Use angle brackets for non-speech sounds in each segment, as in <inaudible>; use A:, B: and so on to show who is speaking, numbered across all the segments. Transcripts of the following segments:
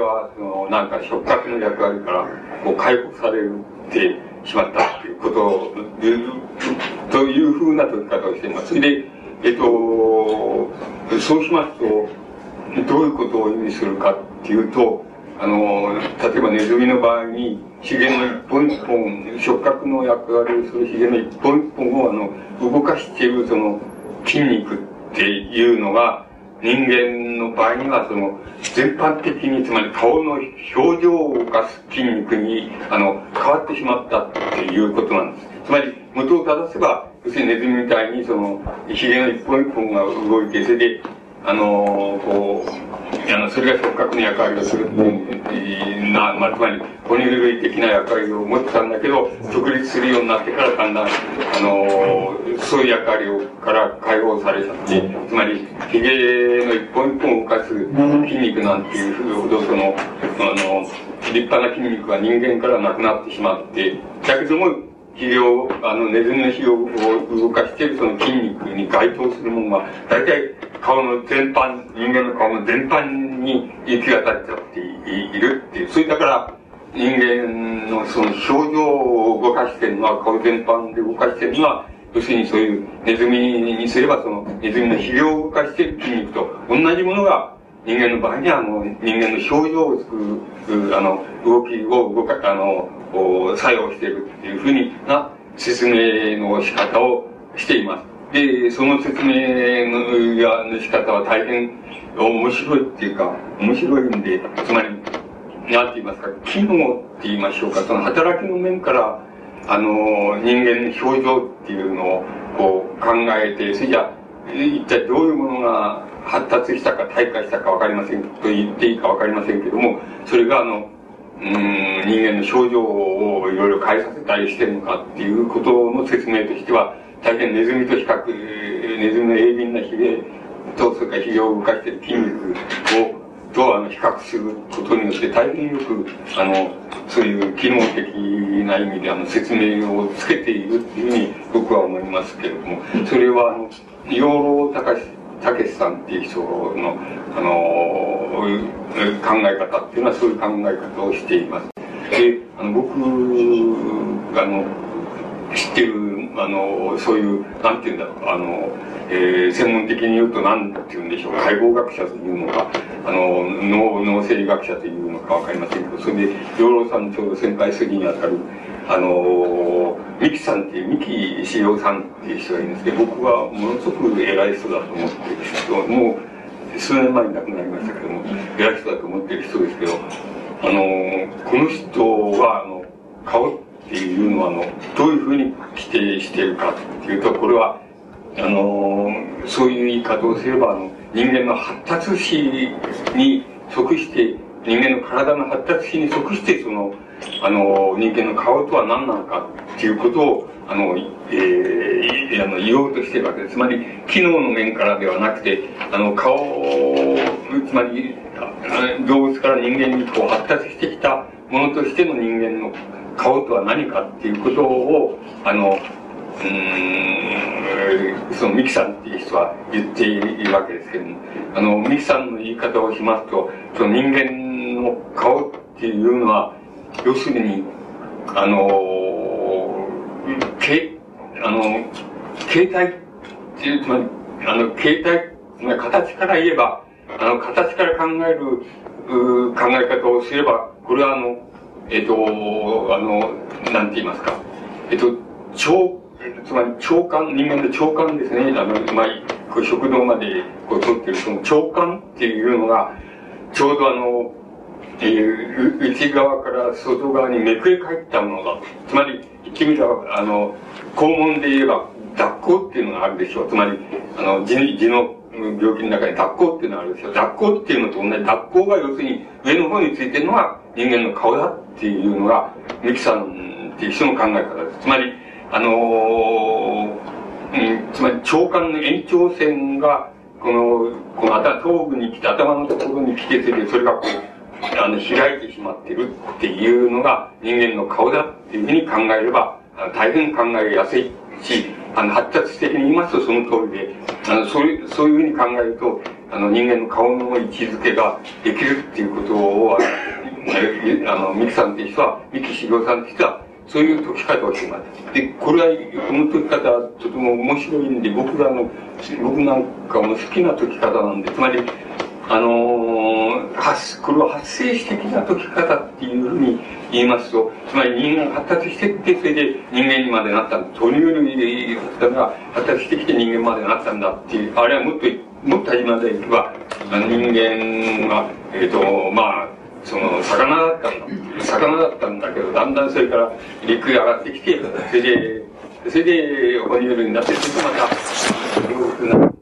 A: は、その、なんか触覚の役割から、こう、解放されてしまったっていうことを、というふうな解き方をしています。それで、えっと、そうしますと、どういうことを意味するかっていうと、あの、例えばネズミの場合に、ヒゲの一本一本、触覚の役割をするヒゲの一本一本を、あの、動かしているその筋肉っていうのが、人間の場合には、その、全般的に、つまり顔の表情を動かす筋肉に、あの、変わってしまったっていうことなんです。つまり、元を正せば、要するにネズミみたいに、その、ひげの一本一本が動いて、それで、あのこう、あの、それが触覚の役割をするっていうな、まあ、つまり、哺乳類的な役割を持ってたんだけど、直立するようになってからだんだん、あのそういう役割をから解放されちゃって、つまり、髭の一本一本を動かす筋肉なんていうほど、その、あの、立派な筋肉は人間からなくなってしまって、だけども、肥料、あの、ネズミの肥料を動かしているその筋肉に該当するものは、大体顔の全般、人間の顔の全般に行き渡っちゃっているっていう。それだから、人間のその表情を動かしてるのは、顔全般で動かしてるのは、要するにそういうネズミにすれば、そのネズミの肥料を動かしている筋肉と同じものが、人間の場合には、あの、人間の表情を作る、あの、動きを動か、あの、作用しているっていうふうにな説明の仕方をしています。で、その説明のの仕方は大変面白いっていうか、面白いんで、つまり、なんて言いますか、機能って言いましょうか、その働きの面から、あの、人間の表情っていうのをこう考えて、それじゃ一体どういうものが発達したか退化したかわかりませんと言っていいかわかりませんけども、それがあの、うん、人間の症状をいろいろ変えさせたりしてるのかっていうことの説明としては、大変ネズミと比較、ネズミの鋭敏なヒゲと、それからヒゲを動かしてる筋肉を、とあの比較することによって大変よくあのそういう機能的な意味であの説明をつけているっていうふうに僕は思いますけれどもそれはあの養老隆たけしさんっていう人の、あの考え方っていうのはそういう考え方をしています。で、あの僕があの知ってる、あの、そういう、なんていうんだろう、あの、えー、専門的に言うと何て言うんでしょう、解剖学者というのか、あの、脳、脳生理学者というのかわかりませんけど、それで、養老さんのちょうど先輩筋にあたる、あの、三木さんっていう、三木志陽さんっていう人がいるんですけど、僕はものすごく偉い人だと思ってる人、もう数年前に亡くなりましたけども、偉い人だと思ってる人ですけど、あの、この人は、あの、顔っていうのは、あの、どういうふうに規定しているかっていうと、これは、あの、そういう言い方をすれば、あの、人間の発達史に即して、人間の体の発達史に即して、その、あの、人間の顔とは何なのかっていうことを、あの、えー、あの言おうとしてるわけです。つまり、機能の面からではなくて、あの、顔、つまり、動物から人間にこう発達してきたものとしての人間の顔とは何かっていうことを、あの、うん、そのミキさんっていう人は言っているわけですけども、あの、ミキさんの言い方をしますと、その人間の顔っていうのは、要するに、あの、け、あの、形態っていう、つまり、あの、形態、つまり形から言えば、あの、形から考える、う考え方をすれば、これはあの、えっ、と、あの、なんて言いますか、えっ、と、腸、つまり腸管、人間の腸管ですね、あの、まあ、こう食道までこう取ってるその腸管っていうのが、ちょうどあの、えー、内側から外側にめくれ返ったものだ。つまり、言ってみれば、あの、肛門で言えば、脱肛っていうのがあるでしょう。つまり、あの、痔痔の病気の中に脱肛っていうのがあるでしょう。脱肛っていうのと同じ、脱肛が要するに上の方についてるのが人間の顔だっていうのが、ミキさんっていう人の考え方です。つまり、あの、うん、つまり腸管の延長線が、この、この頭、頭部に来て、頭のところに来て、それで、それがこう、あの、開いてしまってるっていうのが人間の顔だっていうふうに考えれば、大変考えやすいし、あの、発達的に言いますとその通りで、あの、そういう、そういうふうに考えると、あの、人間の顔の位置づけができるっていうことを、あの、ミキさんって人は、ミキ修行さんって人は、そういう解き方をしてます。で、これは、この解き方はとても面白いんで、僕らの、僕なんかも好きな解き方なんで、つまり、あのー、発、これは発生史的な解き方っていうふうに言いますと、つまり人間が発達してって、それで人間にまでなったんだ。哺乳類だったが発達してきて人間までなったんだっていう、あれはもっと、もっと始までいけば、人間は、えっ、ー、と、まあ、その、魚だったんだ。魚だったんだけど、だんだんそれから陸へ上がってきて、それで、それで哺乳類になって、それとまた、洋服な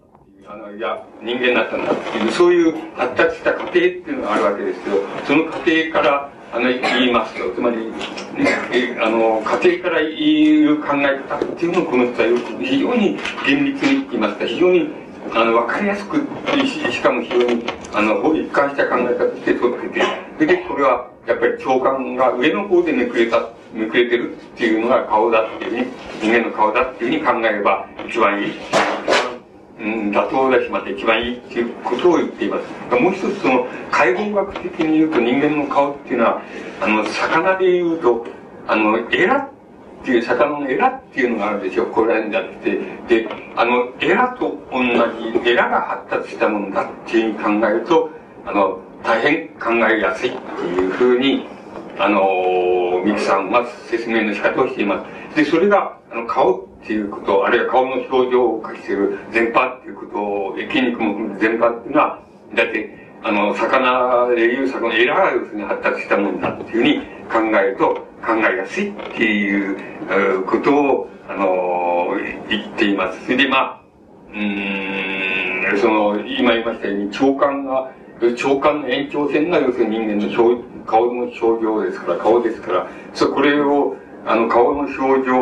A: の、いや、人間になったんだっていう、そういう発達した過程っていうのがあるわけですけど、その過程から、あの、言いますと、つまり、ねあの、家庭から言う考え方っていうのをこの人は、非常に厳密に言いますか、非常に、あの、わかりやすく、しかも非常に、あの、一貫した考え方として取ってて、それで、これは、やっぱり長官が上の方でめくれた、めくれてるっていうのが顔だっていうふうに、人間の顔だっていうふうに考えれば一番いい。妥当だし、また一番いいっていうことを言っています。もう一つその、解剖学的に言うと人間の顔っていうのは、あの、魚で言うと、あの、エラっていう、魚のエラっていうのがあるでしょ、これらにだって。で、あの、エラと同じ、エラが発達したものだっていうふうに考えると、あの、大変考えやすいっていうふうに、あの、ミキさんは説明の仕方をしています。で、それが、あの、顔っていうこと、あるいは顔の表情を描きてる全般っていうことを、筋肉も含めて全般っていうのは、だって、あの、魚でいう魚、エラーが要するに発達したものだっていうふうに考えると、考えやすいっていうことを、あの、言っています。それで、まあ、うん、その、今言いましたように、長官が、長官の延長線が要するに人間の顔の表情ですから、顔ですから、そうこれを、あの、顔の表情、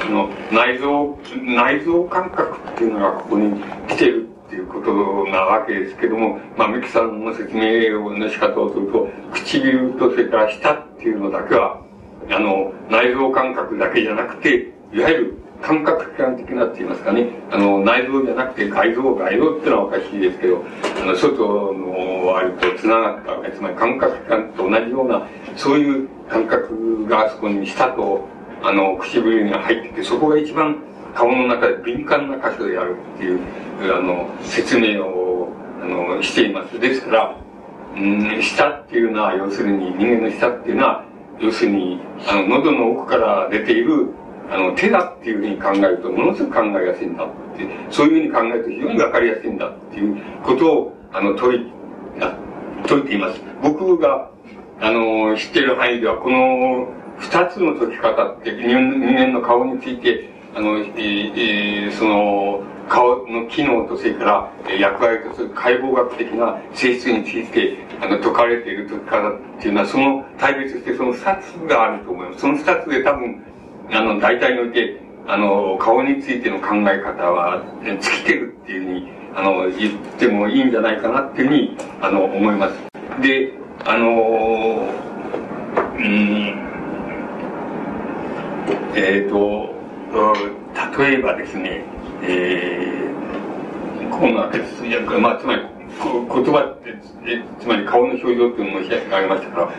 A: あの、内臓、内臓感覚っていうのがここに来てるっていうことなわけですけども、まあ、ミキさんの説明の仕方をすると、唇とそれから舌っていうのだけは、あの、内臓感覚だけじゃなくて、いわゆる感覚器官的なって言いますかね、あの、内臓じゃなくて外臓、外臓っていうのはおかしいですけど、あの、外のあれと繋がったわけ、つまり感覚器官と同じような、そういう感覚があそこに舌と、あの、唇に入ってて、そこが一番顔の中で敏感な箇所であるっていう、あの、説明を、あの、しています。ですから、うん、舌っていうのは、要するに、人間の舌っていうのは、要するに、あの、喉の奥から出ている、あの、手だっていうふうに考えると、ものすごく考えやすいんだって、そういうふうに考えると非常にわかりやすいんだっていうことを、あの、問い、解いています。僕が、あの、知っている範囲では、この二つの解き方って、人間の顔について、あの、えー、その、顔の機能と、それから、役割とする解剖学的な性質について、あの、解かれている解き方っていうのは、その、対別してその二つがあると思います。その二つで多分、あの、大体において、あの、顔についての考え方は、尽きてるっていうふうに、あの、言ってもいいんじゃないかなっていうふうに、あの、思います。で、あの、うん、えっ、ー、と、例えばですね、えー、こんなです。いや、まあ、つまり、言葉って、つまり顔の表情っていうのも申し上げましたから、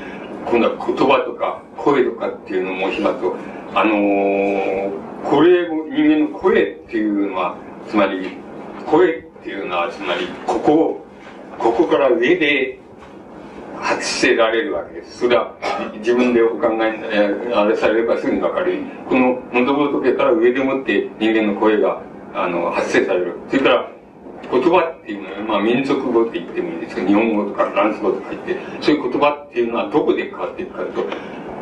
A: 今度は言葉とか声とかっていうのを申しますと、あのー、これを、人間の声っていうのは、つまり、声っていうのは、つまり、ここを、ここから上で発せられるわけです。それは、自分でお考え、あれされればすぐにわかる。この喉仏から上でもって人間の声が、あの、発生される。それから、言葉っていうのは、まあ民族語って言ってもいいですけど、日本語とかフランス語とか言って、そういう言葉っていうのはどこで変わっていくかというと、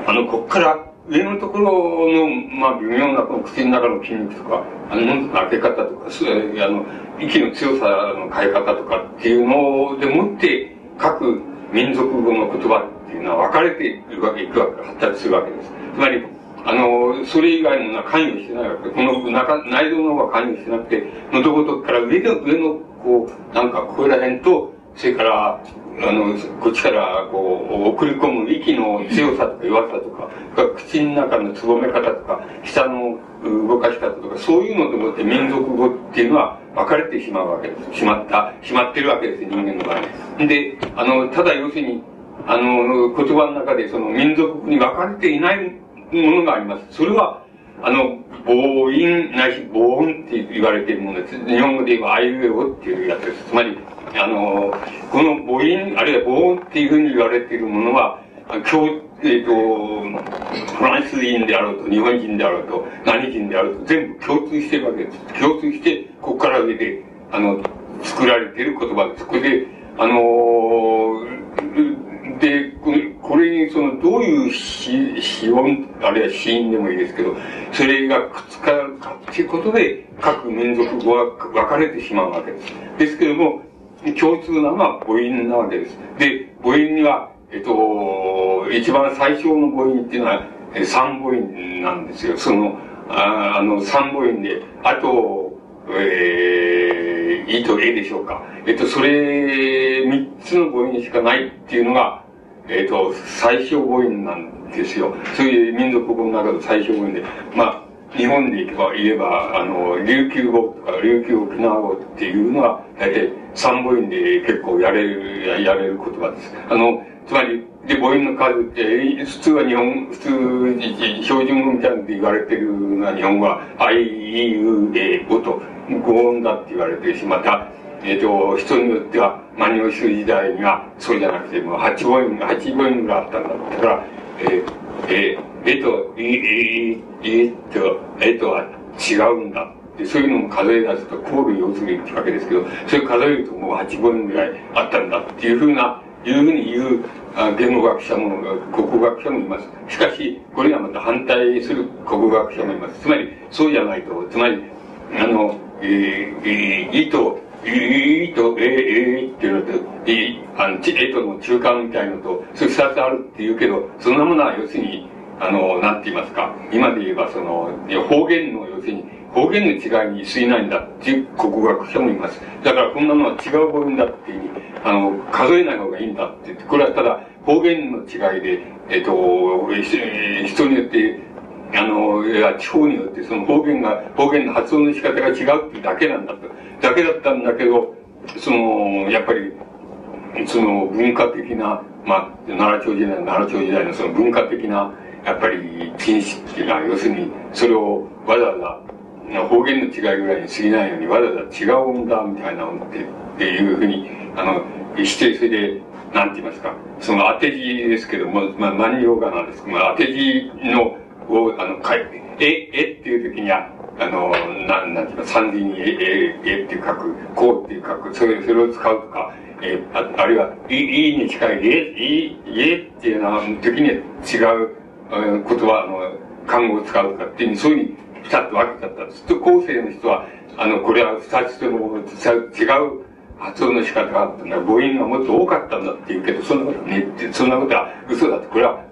A: あの、こっから上のところの、まあ、微妙なこの口の中の筋肉とか、あの、の開け方とか、そう、あの、息の強さの変え方とかっていうのでもって、各民族語の言葉っていうのは分かれていくわけ、いくわけ、発達するわけです。つまり、あの、それ以外の関与してないわけ。この中、内臓の方が関与してなくて、喉ごとから上の、上の、こう、なんか、ここら辺と、それから、あの、こっちからこう、送り込む息の強さとか弱さとか、口の中のつぼめ方とか、舌の動かし方とか、そういうのでもって民族語っていうのは分かれてしまうわけです。しまった、しまってるわけです、人間の場合。で、あの、ただ要するに、あの、言葉の中でその民族に分かれていないものがあります。それは、あの、母音ないし母音って言われているものです。日本語で言えばあいうえおっていうやつです。つまり、あの、この母音、あるいは母音っていうふうに言われているものは、今日、えっ、ー、と、フランス人であろうと、日本人であろうと、何人であろうと、全部共通してるわけです。共通して、ここから上で、あの、作られている言葉です。これで、あのー、で、これにその、どういう死音、あるいは死因でもいいですけど、それがくっつかるかっていうことで、各民族語は分かれてしまうわけです。ですけども、共通なのは母音なわけです。で、母音には、えっと、一番最小の母音っていうのは、三母音なんですよ。その、ああの、三母音で、あと、えー、いとえでしょうか。えっと、それ、三つの母音しかないっていうのが、えっと、最小母音なんですよ。そういう民族語の中の最小母音で。まあ、日本で言えば、言えば、あの、琉球語とか、琉球沖縄語っていうのは、大体三母音で結構やれる、やれる言葉です。あの、つまり、で、母音の数って、普通は日本、普通、標準語みたいなって言われてるのは日本語は、あい、う、え、おと、語音だって言われてし、また、えっ、ー、と、人によっては、万葉集時代には、そうじゃなくて、もう八母音、八母音があったんだ。だから、えー、えー、えと、え、え、えと、えとは違うんだ。でそういうのも数え出すと、コール要するってわけですけど、それ数えるともう八母音ぐらいあったんだっていうふうな、いうふうに言う言語学者も、国語学者もいます。しかし、これがまた反対する国語学者もいます。つまり、そうじゃないと、つまり、あの、えー、えー、いと、いと、えー、えー、っていうのと、いあの、ち、えとの中間みたいのと、それ二つあるって言うけど、そんなものは要するに、あの、なんて言いますか、今で言えばその、方言の要するに、方言の違いに過ぎないんだっていう国学者もいます。だからこんなのは違う語音だっていうふうに、あの、数えない方がいいんだってって、これはただ方言の違いで、えっ、と、人によって、あの、いや、地方によってその方言が、方言の発音の仕方が違うってだけなんだと。だけだったんだけど、その、やっぱり、その文化的な、まあ、奈良町時代、奈良町時代のその文化的な、やっぱり、禁止っていうのは、要するに、それをわざわざ方言の違いぐらいに過ぎないようにわざわざ違う音だみたいな音ってっていうふうにあのしてそれでなんて言いますかその当て字ですけども、まあ、万葉がなんですけど、まあ、当て字のをあの書いええっていう時にはあのななんていうか三字にえええって書くこうって書くそれそれを使うとかえああるいは、い、いに近い、え、い、えっていうのは、時には違う、言葉の、漢語を使うとかっていう、そういうふうにピタッと分けちゃったんです。と、後世の人は、あの、これは二つとも違う発音の仕方があったんだ。母音がもっと多かったんだって言うけど、そんなことね、そんなことは嘘だって。これは、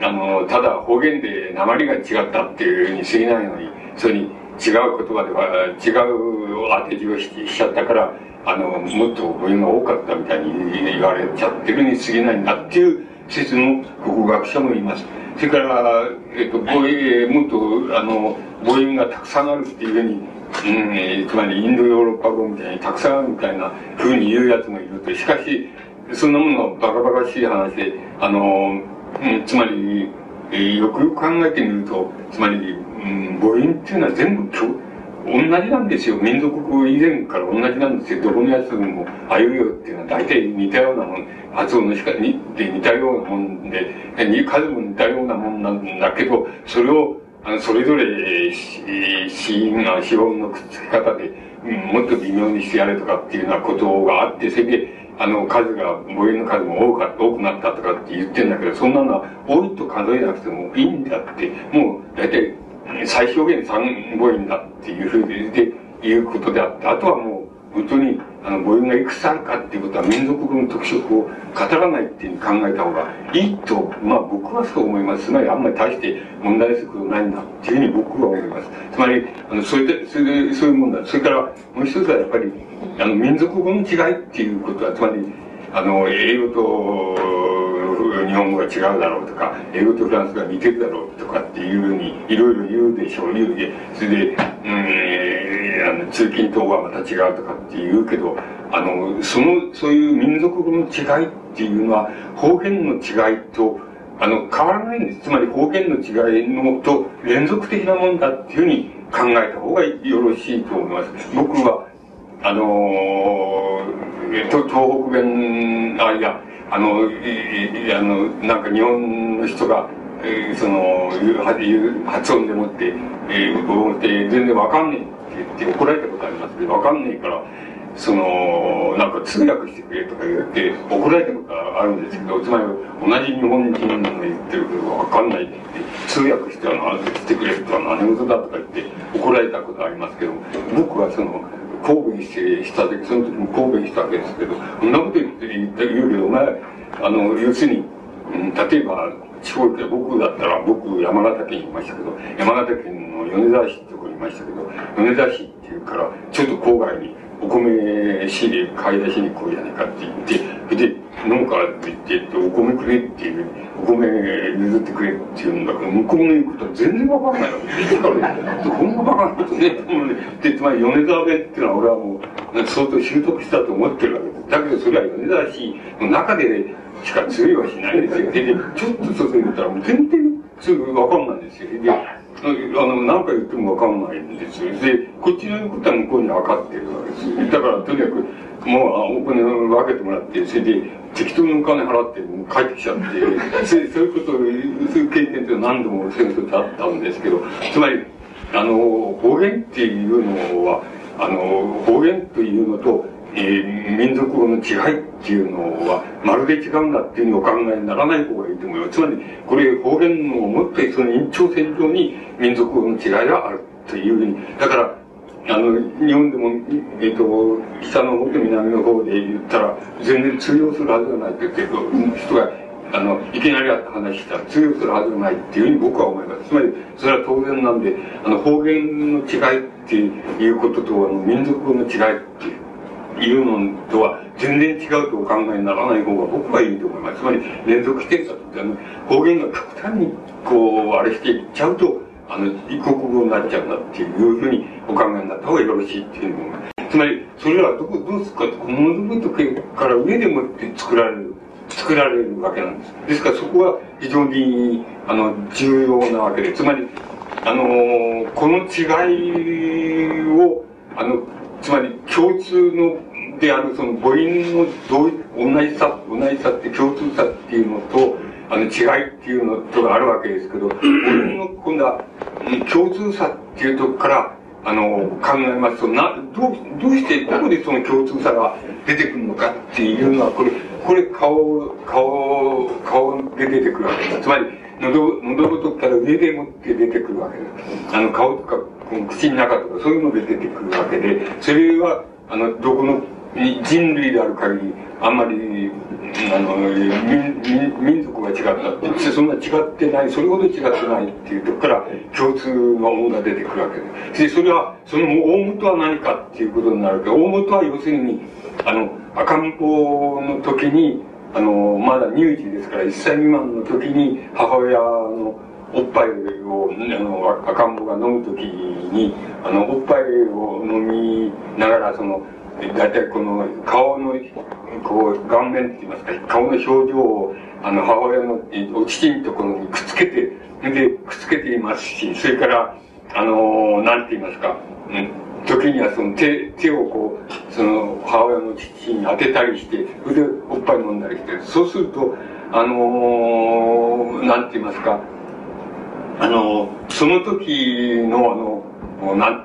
A: あの、ただ方言で鉛が違ったっていうふうに過ぎないのに、それに違う言葉では、違う当て字をしちゃったから、あの、もっと母音が多かったみたいに言われちゃってるに過ぎないんだっていう説の国語学者もいます。それから、えっと、母音、もっと、あの、母音がたくさんあるっていうふうに、うん、つまりインドヨーロッパ語みたいにたくさんあるみたいなふうに言うやつもいると。しかし、そんなものはバカバカしい話で、あの、うん、つまり、えー、よくよく考えてみると、つまり、うん、母音っていうのは全部同じなんですよ。民族語以前から同じなんですよ。どこのやつも、あいうよっていうのは大体似たようなもん、発音の仕方にで似たようなもんで、数も似たようなもんなんだけど、それを、あの、それぞれ、死因が、死音のくっつき方で、うん、もっと微妙にしてやれとかっていうようなことがあって、それで、あの、数が、母音の数も多か多くなったとかって言ってんだけど、そんなのは多いと数えなくてもいいんだって、もう、大体、最小限3母音だっていうふうに、で、いうことであって、あとはもう、本当に、あの、母音がいくつあるかっていうことは、民族語の特色を語らないっていうふうに考えた方がいいと、まあ僕はそう思います。つまりあんまり大して問題することないんだっていうふうに僕は思います。つまり、あの、それで、それで、そういうもんだ。それから、もう一つはやっぱり、あの、民族語の違いっていうことは、つまり、あの、英語と、日本語が違うだろうとか、英語とフランスが似てるだろうとかっていうふうに、いろいろ言うでしょう、言うで、それで、うん、通勤等はまた違うとかって言うけど、あの、その、そういう民族語の違いっていうのは方言の違いと、あの、変わらないんです。つまり方言の違いのと連続的なもんだっていうふうに考えた方がよろしいと思います。僕は、あのー、東北弁、あ、いや、あの、いあの、なんか日本の人が、えー、その、発音でもって、えー、思って全然わかんねえって怒られたことありますけど、わかんねえから、その、なんか通訳してくれとか言って怒られたことがあるんですけど、つまり同じ日本人が言ってるけどわかんないって言って、通訳してはしてくれとは何事だとか言って怒られたことありますけど、僕はその、神戸にした時、その時も神戸にしたわけですけど、そんなこと言って言った言うけど、お前、あの、要するに、うん、例えば、地方で僕だったら、僕山形県にいましたけど、山形県の米沢市っていましたけど、米沢市っていうから、ちょっと郊外にお米仕入れ買い出しに来いじゃないかって言って、で、飲むからって言って、お米くれっていう、お米譲ってくれって言うんだけど、向こうの言うことは全然わかんないわけ。だからね、こんなバカなことね、と思うね。で、つまり米沢弁っていうのは俺はもう、相当習得したと思ってるわけです。だけどそれは米沢市の中でしか通用はしないですよ。で、ちょっと外に言ったらもう全然すぐわかんないんですよ。で、あの、何回言ってもわかんないんですよ。で、こっちのことは向こうに分かってるわけです。だから、とにかく、もう、お金を分けてもらって、それで、適当にお金払って、帰ってきちゃって、<laughs> そういうことを、そういう経験って何度も戦争であったんですけど、つまり、あの、方言っていうのは、あの、方言というのと、えー、民族語の違いっていうのは、まるで違うんだっていうふうにお考えにならない方がいいと思います。つまり、これ方言のもっとその延長線上に民族語の違いがあるというふうに、だから、あの、日本でも、えっ、ー、と、北の方と南の方で言ったら、全然通用するはずがないって言って人が、あの、いきなり話したら通用するはずがないっていうふうに僕は思います。つまり、それは当然なんで、あの、方言の違いっていうことと、あの、民族語の違いっていういうのとは全然違うとお考えにならない方が僕はいいと思います。つまり連続してたってあの方言が極端にこうあれしていっちゃうとあの異国語になっちゃうんだっていうふうにお考えになった方がよろしいっていうのつまりそれはどこどうするかってものづくから上でもって作られる作られるわけなんです。ですからそこは非常にあの重要なわけでつまりあのこの違いをあのつまり共通のであるその母音の同同じさ同じさって共通さっていうのとあの違いっていうのとがあるわけですけど母音の今度は共通さっていうとこからあの考えますとなどうどうしてどこでその共通さが出てくるのかっていうのはこれこれ顔顔顔で出てくるわけですつまり喉喉ごとから上でもって出てくるわけですあの顔とか口の中とかそういうので出てくるわけで、それは、あの、どこの人類である限り、あんまり、あの、民民族が違ったって、そんな違ってない、それほど違ってないっていうとこから共通のものが出てくるわけで。で、それは、その大元は何かっていうことになるけど、大元は要するに、あの、赤ん坊の時に、あの、まだ乳児ですから、1歳未満の時に母親のおっぱいをあの赤ん坊が飲む時にあのおっぱいを飲みながらその大体この顔のこう顔面って言いますか顔の表情をあの母親のお乳のところにくっつけてでくっつけていますしそれからあのなんて言いますか、うん、時にはその手手をこうその母親の父に当てたりしてそれでおっぱい飲んだりしてそうするとあのなんて言いますかあの、その時のあの、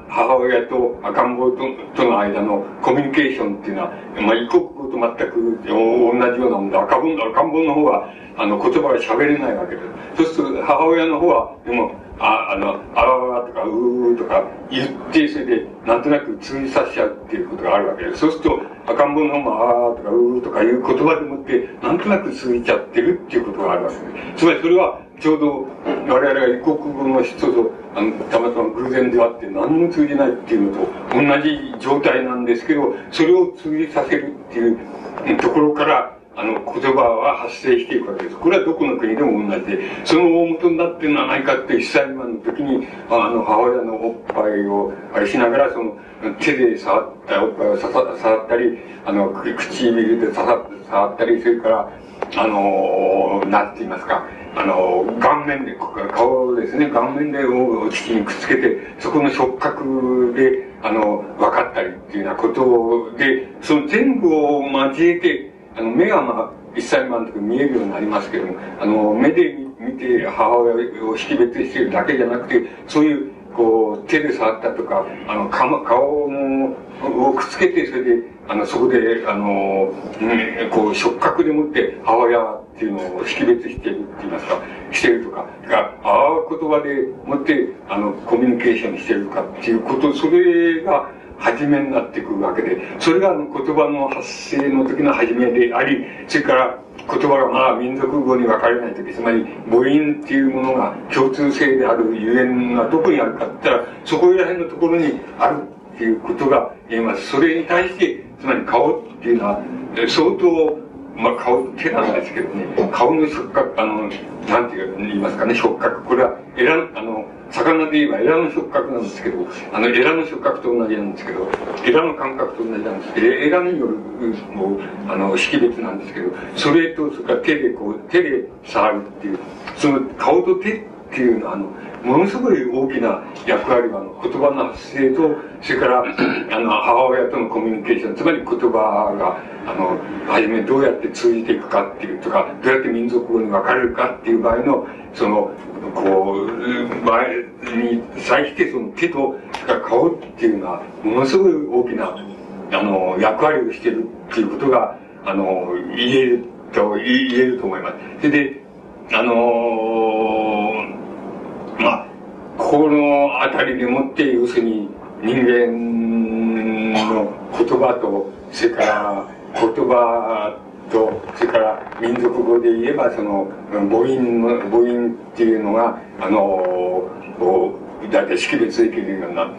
A: 母親と赤ん坊ととの間のコミュニケーションっていうのは、まあ、一国と全く同じようなもんで、赤ん赤ん坊の方は、あの、言葉が喋れないわけです。そうすると、母親の方は、でも、あ、あの、あわわとか、うーとか言って、それで、なんとなく通じさせちゃうっていうことがあるわけです。そうすると、赤ん坊の方も、あーとか、うーとかいう言葉でもって、なんとなく通じちゃってるっていうことがあるわけです。つまりそれは、ちょうど我々が異国語の人とあのたまたま偶然であって何も通じないっていうのと同じ状態なんですけどそれを通じさせるっていうところからあの、言葉は発生していくわけです。これはどこの国でも同じで、その大元になってるのは何かって1歳未満の時に、あの、母親のおっぱいを、あれしながら、その、手で触った、おっぱいを触ったり、あの、口唇で触ったり、それから、あの、なんて言いますか、あの、顔面で、顔ですね、顔面でお乳にくっつけて、そこの触覚で、あの、分かったりっていうようなことで、その全部を交えて、あの、目がまあ、一歳満の時見えるようになりますけども、あの、目で見て母親を識別しているだけじゃなくて、そういう、こう、手で触ったとか、あの、顔、をくっつけて、それで、あの、そこで、あの、うん、こう、触覚でもって母親っていうのを識別しているって言いますか、してるとか、が、ああ言葉でもって、あの、コミュニケーションしてるかっていうこと、それが、初めになってくるわけで、それが言葉の発生の時の初めであり、それから言葉がまあ民族語に分かれない時、つまり母音っていうものが共通性であるゆえんがどこにあるかって言ったら、そこら辺のところにあるっていうことが言えます。それに対して、つまり顔っていうのは、相当、まあ顔、手なんですけどね、顔の触覚、あの、なんて言いますかね、触覚。これは、えら、あの、魚で言えばエラの触覚なんですけど、あの、エラの触覚と同じなんですけど、エラの感覚と同じなんですけど、エラによる、もう、あの、識別なんですけど、それと、それから手でこう、手で触るっていう、その顔と手っていうのは、あの、ものすごい大きな役割は、あの、言葉の発生と、それから、<clears throat> あの、母親とのコミュニケーション、つまり言葉が、あの、はじめどうやって通じていくかっていうとか、どうやって民族語に分かれるかっていう場合の、その、こう、前に際してその手と顔っていうのは、ものすごい大きな、あの、役割をしてるっていうことが、あの、言えると、言えると思います。それで、あのー、まあ、このあたりでもって、要するに人間の言葉と、それから言葉と、それから民族語で言えば、その、母音の、母音っていうのが、あの、だいたい識別できるようになっ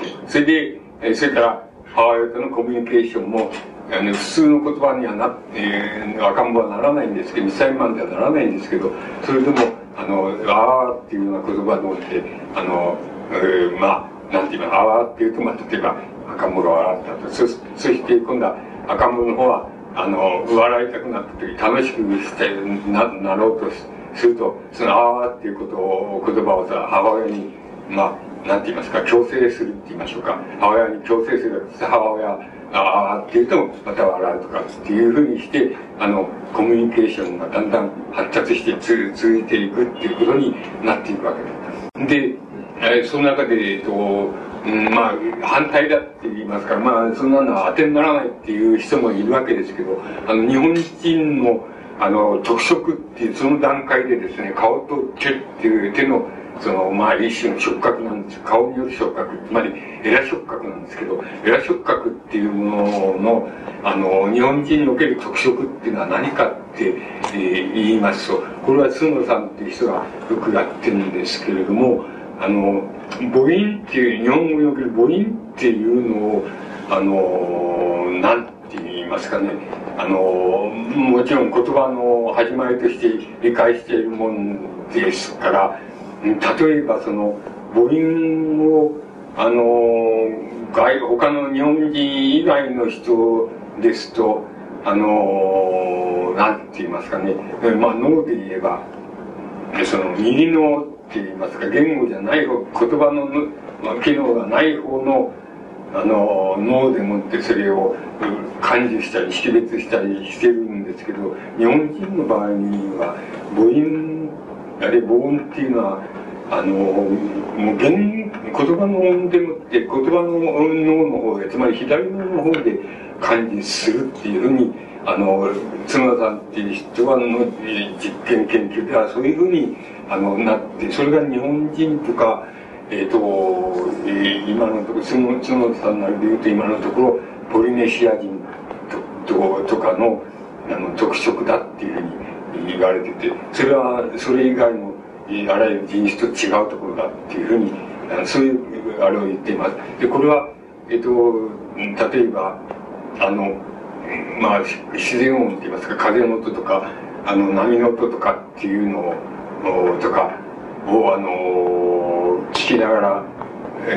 A: て、それで、えそれから母親とのコミュニケーションも、あの普通の言葉にはなって、赤ん坊はならないんですけど、一歳未満ではならないんですけど、それでも、あの、あーっていうような言葉でもって、あの、えー、まあ、なんていうか、あーっていうと、まあ、例えば、赤ん坊が笑ったと。そそして、今度は赤ん坊の方は、あの、笑いたくなった時、楽しくしてななろうとすると、その、ああっていうことを、言葉をさ、母親に、まあ、なんて言いますか、強制するって言いましょうか。母親に強制する。母親、ああって言うと、また笑うとかっていうふうにして、あの、コミュニケーションがだんだん発達してつ続いていくっていうことになっていくわけです。で、えー、その中で、えっと、うん、まあ、反対だって言いますから、まあ、そんなのは当てにならないっていう人もいるわけですけど、あの、日本人の、あの、特色っていう、その段階でですね、顔と手っていう手の、その、まあ、一種の触覚なんです。顔による触覚、つまり、エラ触覚なんですけど、エラ触覚っていうものの、あの、日本人における特色っていうのは何かって、えー、言いますと、これは菅野さんっていう人がよくやってるんですけれども、あの、母音っていう、日本語における母音っていうのを、あの、なんて言いますかね、あの、もちろん言葉の始まりとして理解しているもんですから、例えばその、母音を、あの、外、他の日本人以外の人ですと、あの、なんて言いますかね、まあ脳で言えば、その右のって言いますか、言語じゃない方、言葉の、まあ、機能がない方の、あの、脳でもってそれを感受したり、識別したりしてるんですけど、日本人の場合には、母音、あれ、母音っていうのは、あの、もう言、言葉の音でもって、言葉の脳の方で、つまり左脳の方で感知するっていうふうに、あの、角田さんっていう人はの実験研究ではそういうふうにあのなってそれが日本人とかえっ、ー、と、えー、今のところ角田さんなりで言うと今のところポリネシア人とととかのあの特色だっていうふうに言われててそれはそれ以外のあらゆる人種と違うところだっていうふうにあのそういうあれを言っています。でこれはえっ、と例えばあのまあ、自然音って言いますか、風の音とか、あの、波の音とかっていうのを、とかを、あの、聞きながら、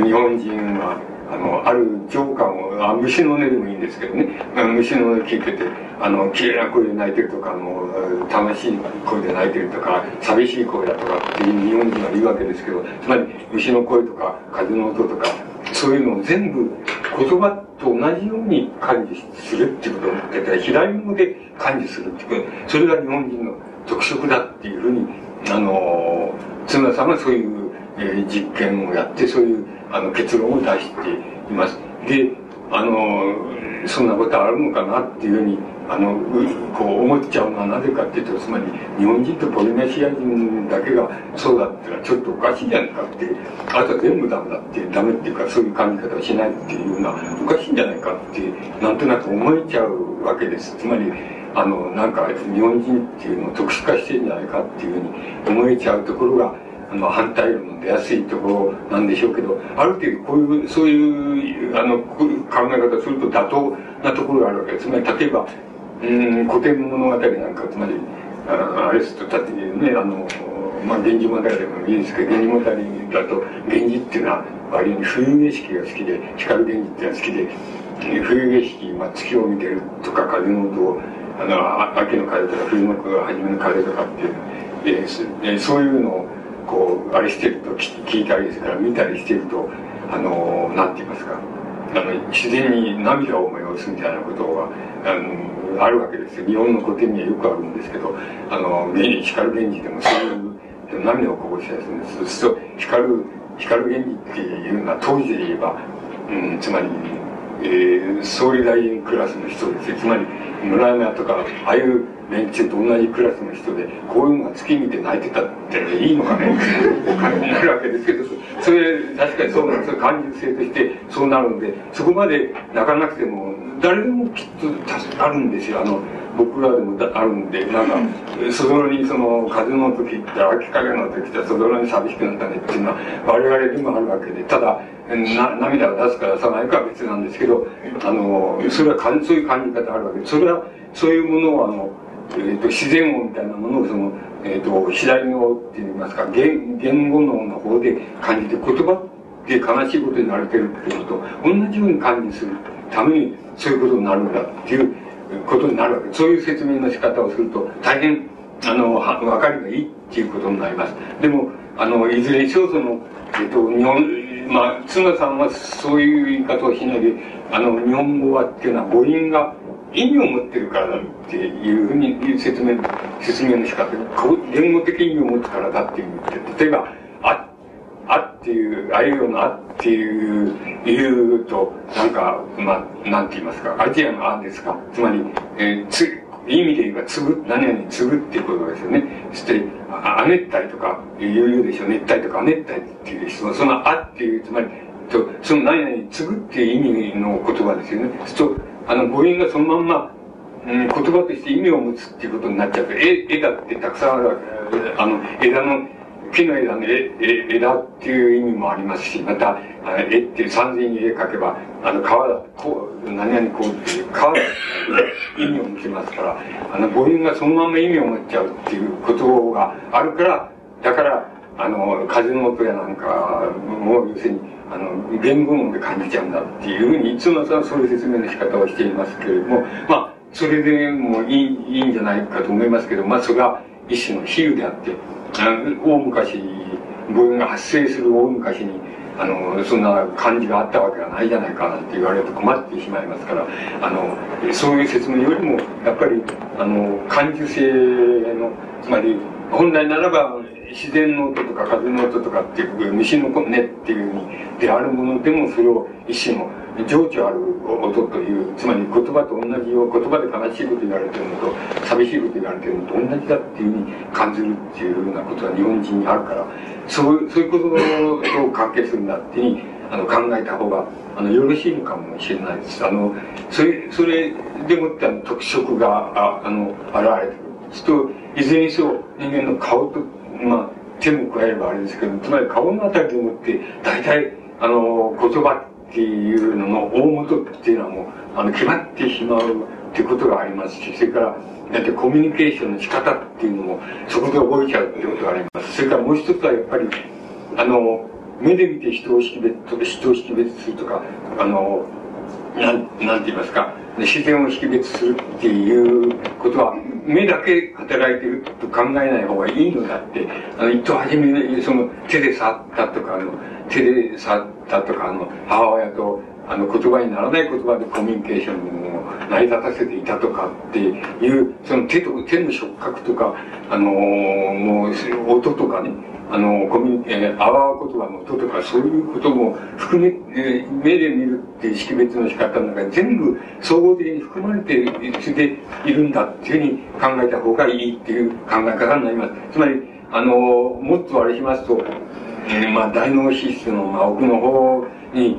A: 日本人は、あの、ある情感を、あ虫の音でもいいんですけどね、虫の音聞いてて、あの、綺麗な声で泣いてるとか、あの、楽しい声で泣いてるとか、寂しい声だとかっていう日本人は言うわけですけど、つまり虫の声とか、風の音とか、そういうのを全部言葉と同じように感知するっていうことを言ってた左向で感知するっていうこと。それが日本人の特色だっていうふうにあの津村さんはそういう、えー、実験をやってそういうあの結論を出しています。であのそんなことあるのかなっていうふうにあのこう思っちゃうのはなぜかっていうとつまり日本人とポリネシア人だけがそうだってのはちょっとおかしいじゃないかってあとは全部ダメだってダメっていうかそういう感じ方をしないっていうようなおかしいんじゃないかってなんとなく思えちゃうわけです。つまりあのなんか日本人っていうのを特殊化してるんじゃないかっていうふうに思えちゃうところがあの反対論の出やすいところなんでしょうけどある程度こういうそういうあの考え方すると妥当なところがあるわけです。つまり例えばうん古典物語なんかつまりあアレストたちねあのまあ源氏物語でもいいですけど源氏物語だと源氏っていうのは割に冬景色が好きで光源氏っていうのは好きで冬景色、まあ、月を見てるとか風の音をあの秋の風とか冬の風初めの風とかっていうでそういうのをこうあれしてると聞いたりですから見たりしてるとあのなんて言いますか。あの自然に涙を催すみたいなことがあのあるわけですよ。日本の古典にはよくあるんですけどあの光源氏でもそういう涙をこぼしたりするんです。そうすると光光源氏っていうのは当時で言えば、うん、つまり、えー、総理大臣クラスの人ですつまり村山とかああいう連中と同じクラスの人でこういうのが月見て泣いてたっていいのかねって感じになるわけですけどそれ確かにそうなんです感受性としてそうなるんでそこまで泣かなくても誰でもきっと助かるんですよ。あの僕らでもあるんでなんかそぞろにその風の時って秋風の時ってそぞろに寂しくなったねっていうのは我々にもあるわけでただな涙を出すか出さないかは別なんですけどあのそれはそういう感じ方あるわけでそれはそういうものをあのえーと、自然音みたいなものをその、えーと、左のっていいますか言言語のの方で感じて言葉って悲しいことになれてるっていうのと同じように感じするためにそういうことになるんだっていうことになるわけ。そういう説明の仕方をすると大変あの分かりがいいっていうことになります。でもあのいずれにしろその、えーと、日本まあ妻さんはそういう言い方をしないであの日本語はっていうのは母音が意味を持ってるからだっていうふうに説明説明の仕方言語的意味を持つからだっていう例えば「あ」あっていうあいうようなあっていう言うとなんかまあなんて言いますかアジアのあですかつまり、えー、つ意味で言えばつぐ何々に継ぐっていうことですよね。そして亜熱帯とか言うでしょ熱帯とか亜熱帯っていうそのそのあっていうつまりとその何々に継ぐっていう意味の言葉ですよね。あの母音がそのまんま、うん、言葉として意味を持つっていうことになっちゃうと絵絵だってたくさんあるわけ。あの枝の木の枝の絵枝っていう意味もありますしまた絵っていう三千に絵描けばあの川だこう何々こうっていう川だって意味を持ちますからあの母音がそのまま意味を持っちゃうっていうことがあるからだからあの風の音やなんかもう要するにあの言語音で感じちゃうんだっていうふうにいつもそういう説明の仕方をしていますけれどもまあそれでもいいいいんじゃないかと思いますけどまあそれが一種の比喩であって大昔母音が発生する大昔にあのそんな感じがあったわけがないじゃないかなんて言われると困ってしまいますからあのそういう説明よりもやっぱりあの感受性のつまり本来ならば自然の音とか風の音とかっていう虫の音っていううにであるものでもそれを一種の情緒ある音というつまり言葉と同じよう言葉で悲しいこと言われてるのと寂しいこと言われてるのと同じだっていうふうに感じるっていうふうなことが日本人にあるからそうそういうことと関係するんだっていうふうにあの考えた方があのよろしいのかもしれないです。あのそれそれでもってあの特色がああの現れてくる。するといずれにせよ人間の顔とまあ、手も加えればあれですけど、つまり顔のあたりでもって、大体、あの、言葉っていうのの大元っていうのはもう、あの、決まってしまうっていうことがありますし、それから、だってコミュニケーションの仕方っていうのも、そこで覚えちゃうってことがあります。それからもう一つはやっぱり、あの、目で見て人を識別、人を識別するとか、あの、なん、なんて言いますか、自然を識別するっていうことは、目だけ働いてると考えない方がいいのだって、あの、一等初めに、その、手で触ったとか、あの、手で触ったとか、あの、母親と、あの、言葉にならない言葉でコミュニケーションを成り立たせていたとかっていう、その手と、手の触覚とか、あのもう、音とかね、あの、コミュニ、えー、あわ言葉の音とかそういうことも含め、えー、目で見るっていう識別の仕方の中に全部総合的に含まれてているんだっていうふうに考えた方がいいっていう考え方になります。つまり、あの、もっとあれしますと、えー、まあ、大脳皮質の、まあ、奥の方に、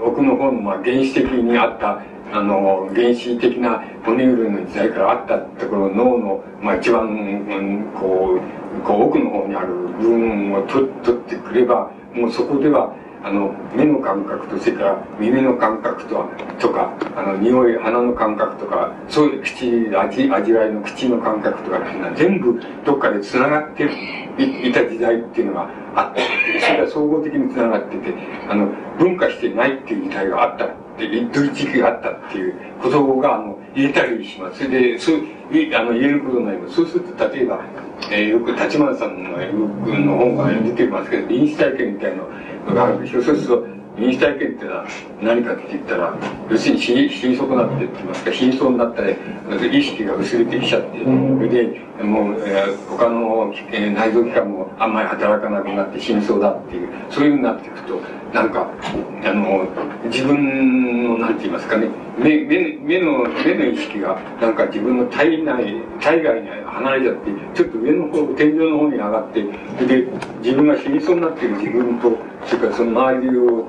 A: 奥の方の、まあ、原始的にあったあの、原始的な骨類の時代からあったところ、脳の、まあ一番、うん、こう、こう奥の方にある部分を取取ってくれば、もうそこでは、あの、目の感覚と、それから耳の感覚ととか、あの、匂い、鼻の感覚とか、そういう口、味、味わいの口の感覚とかっていうのは全部どっかで繋がっていた時代っていうのがあって、それが総合的に繋がってて、あの、分化してないっていう時代があった。っていう時期があったっていうことがあの言えたりします。それでそうあの言えることになります。そうすると例えば、えー、よく立花さんのの本が出てますけど臨死体験みたいなのがあるでしょ。そうすると臨死体験っていうのは何かって言ったら要するに死死に損なってって言いますか死にそうになったり意識が薄れてきちゃってそれでもう、えー、他の、えー、内臓器官もあんまり働かなくなって死にそうだっていうそういうふうになっていくとなんかあの自分のなんて言いますかね目目目の目の意識がなんか自分の体内体外に離れちゃってちょっと上の方天井の方に上がってで自分が死にそうになっている自分とそれからその周りを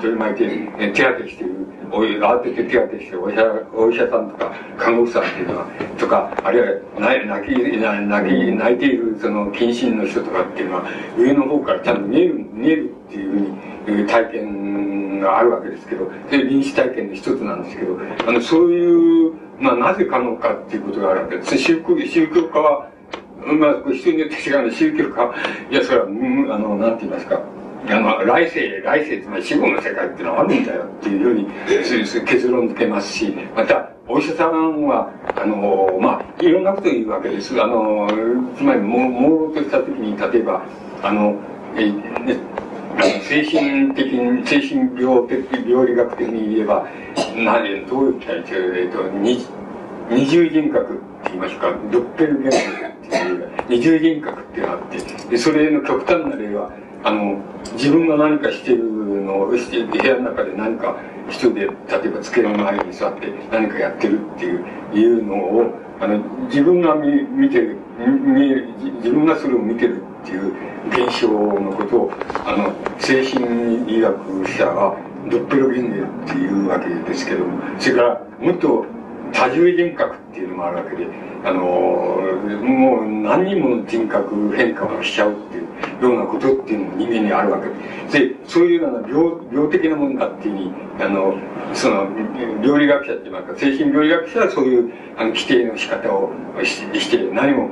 A: 取り巻いて、手当てしているお慌てて手当てしてお医者お医者さんとか看護婦さんっていうのはとかあるいは泣き泣いているその謹慎の人とかっていうのは上の方からちゃんと見える見えるっていうふうに体験があるわけですけどそれ臨死体験の一つなんですけどあのそういうまあなぜ可能かっていうことがあるわけです宗教宗教家はまあ人によって違うの宗教家いやそれはあのなんて言いますかあの、来世、来世つまり死後の世界っていうのはあるんだよっていうふうに結論付けますし、また、お医者さんは、あの、まあ、いろんなこと言うわけです。あの、つまり、もう、朦朧とした時に、例えば、あの、え、ね、精神的に、精神病的、病理学的に言えば、何、どういうったらえっと、二二重人格って言いますか、ドッペルゲングっていう、二重人格っていうのがあって、で、それの極端な例は、あの、自分が何かしてるのをして、部屋の中で何か一人で、例えば机の前に座って何かやってるっていう、いうのを、あの、自分が見見てる、見える、自分がそれを見てるっていう現象のことを、あの、精神医学者はドッペルゲンゲっていうわけですけども、それからもっと多重人格っていうのもあるわけで、あの、もう何人もの人格変化をしちゃうっていうようなことっていうのも人間にあるわけ。で、そういうような病病的なもんだっていうふうに、あの、その、病理学者っていますか、精神病理学者はそういうあの規定の仕方をしして、何も、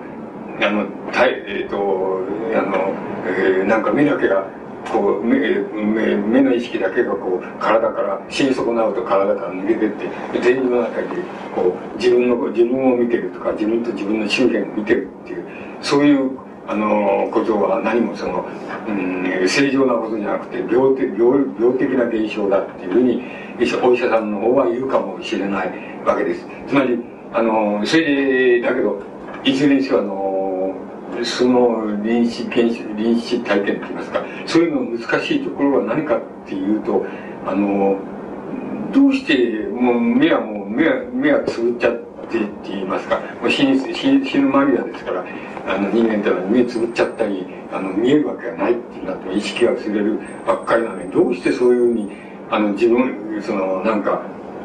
A: あの、たえっ、ー、と、あの、えー、なんか目だけがこう目目目の意識だけがこう体から死に損なうと体から抜けてって全員の中でこう自分の自分を見てるとか自分と自分の周辺を見てるっていうそういうあのことは何もその、うん、正常なことじゃなくて病的病病的な現象だっていうふうにお医者さんの方は言うかもしれないわけです。つまりあのそれだけどいずれにせよあのその臨死検証、臨死体験って言いますか、そういうの難しいところは何かっていうと、あの、どうして、もう目はもう、目は、目はつぶっちゃってって言いますか、もう死に死死ぬ間際ですから、あの人間ってのは目つぶっちゃったり、あの見えるわけがないってなって意識が薄れるばっかりなのに、どうしてそういうふうに、あの自分、そのなんか、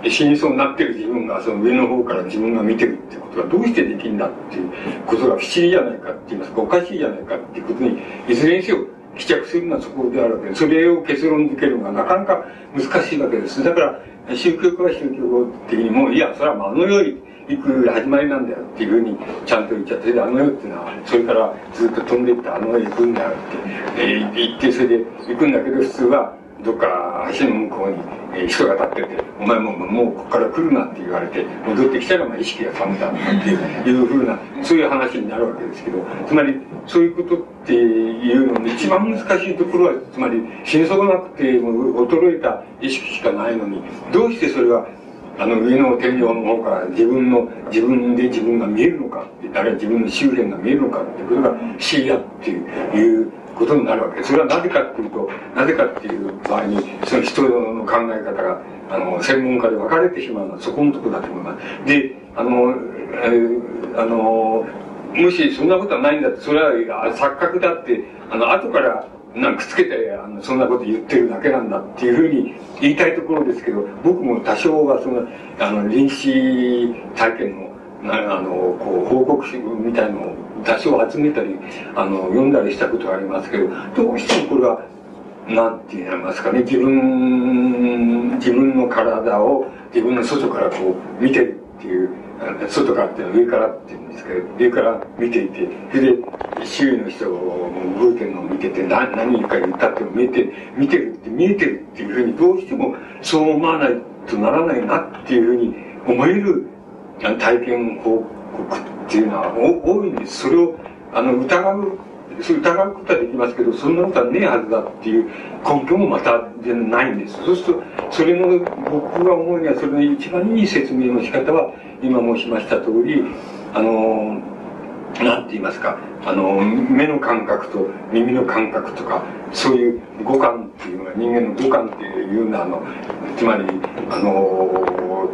A: 死にそうになってる自分がその上の方から自分が見てるってことがどうしてできるんだっていうことが不思議じゃないかって言いますかおかしいじゃないかっていうことにいずれにせよ帰着するのはそこであるわけでそれを結論付けるのがなかなか難しいわけです。だから宗教家は宗教的にもいやそれはあのよう行く始まりなんだよっていうふうにちゃんと言っちゃって、で、あの世っていうのは、それからずっと飛んでいってあの世行くんだよって、えー、言って、それで行くんだけど、普通は、どっか橋の向こうに、え、人が立ってて、お前ももうここから来るなって言われて、戻ってきたらまあ意識が覚めたっていうふうな、そういう話になるわけですけど、つまりそういうことっていうのの一番難しいところは、つまり心底なくてもう衰えた意識しかないのに、どうしてそれがあの上の天井の方から自分の、自分で自分が見えるのかって、あるいは自分の周辺が見えるのかっていうことが不思議だっていうことになるわけ。それはなぜかっていうと、なぜかっていう場合に、その人の考え方が、あの、専門家で分かれてしまうのはそこのとこだと思います。で、あの、えー、あの、もしそんなことはないんだって、それは錯覚だって、あの、後からなんくっつけて、あの、そんなこと言ってるだけなんだっていうふうに言いたいところですけど、僕も多少はその、あの、臨死体験の、あの、こう、報告書みたいのを多少集めたり、あの、読んだりしたことがありますけど、どうしてもこれは、なんて言いますかね、自分、自分の体を自分の外からこう見てる。っていう、外からっていうのは上からっていうんですけど、上から見ていて、それで周囲の人を動いてるのを見てて、何何か言ったって見えて、見てるって見えてるっていうふうにどうしてもそう思わないとならないなっていうふうに思える体験報告っていうのは多いんです。それをあの疑う疑うことはできますけど、そんなことはねえはずだっていう根拠もまたないんです。そうすると、それの、僕が思うには、それの一番いい説明の仕方は、今申しました通り、あの、なんて言いますか、あの、目の感覚と耳の感覚とか、そういう五感っていうのが、人間の五感っていうのは、あの、つまり、あの、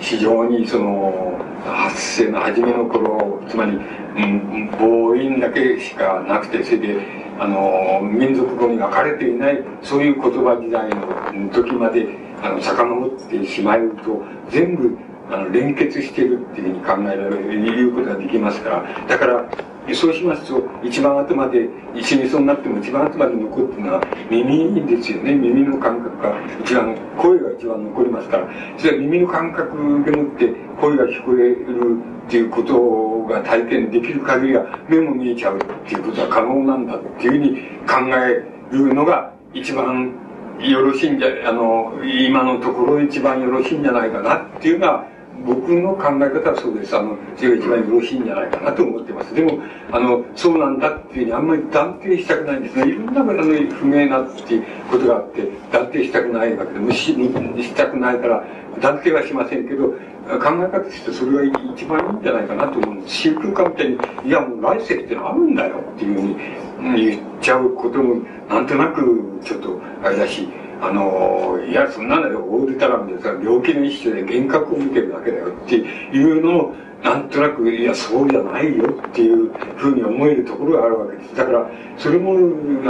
A: 非常にその、発生の初めの頃、つまり、うん、母音だけしかなくて、それで、あの、民族語に分かれていない、そういう言葉時代の時まで、あの、遡ってしまうと、全部、あの、連結してるっていうふうに考えられる、いうことができますから、だから、そうしますと、一番後まで、死にそうになっても一番後まで残ってるのは耳ですよね。耳の感覚が一番、声が一番残りますから、それは耳の感覚でもって声が聞こえるっていうことが体験できる限りは、目も見えちゃうっていうことは可能なんだっていうふうに考えるのが一番よろしいんじゃ、あの、今のところ一番よろしいんじゃないかなっていうのは、僕の考え方はそうです。あの、それが一番よろしいんじゃないかなと思ってます。でも、あの、そうなんだっていうふうにあんまり断定したくないんですね。いろんなあの不明なっていうことがあって、断定したくないわけで、無視したくないから、断定はしませんけど、考え方としてそれが一番いいんじゃないかなと思うんです。真空管みたいに、いやもう来世ってのあるんだよっていうふうに言っちゃうことも、なんとなくちょっとあれだし、あの、いや、そんなのよ、オールタラムでさ、病気の一種で幻覚を見てるだけだよっていうのを、なんとなく、いや、そうじゃないよっていうふうに思えるところがあるわけです。だから、それも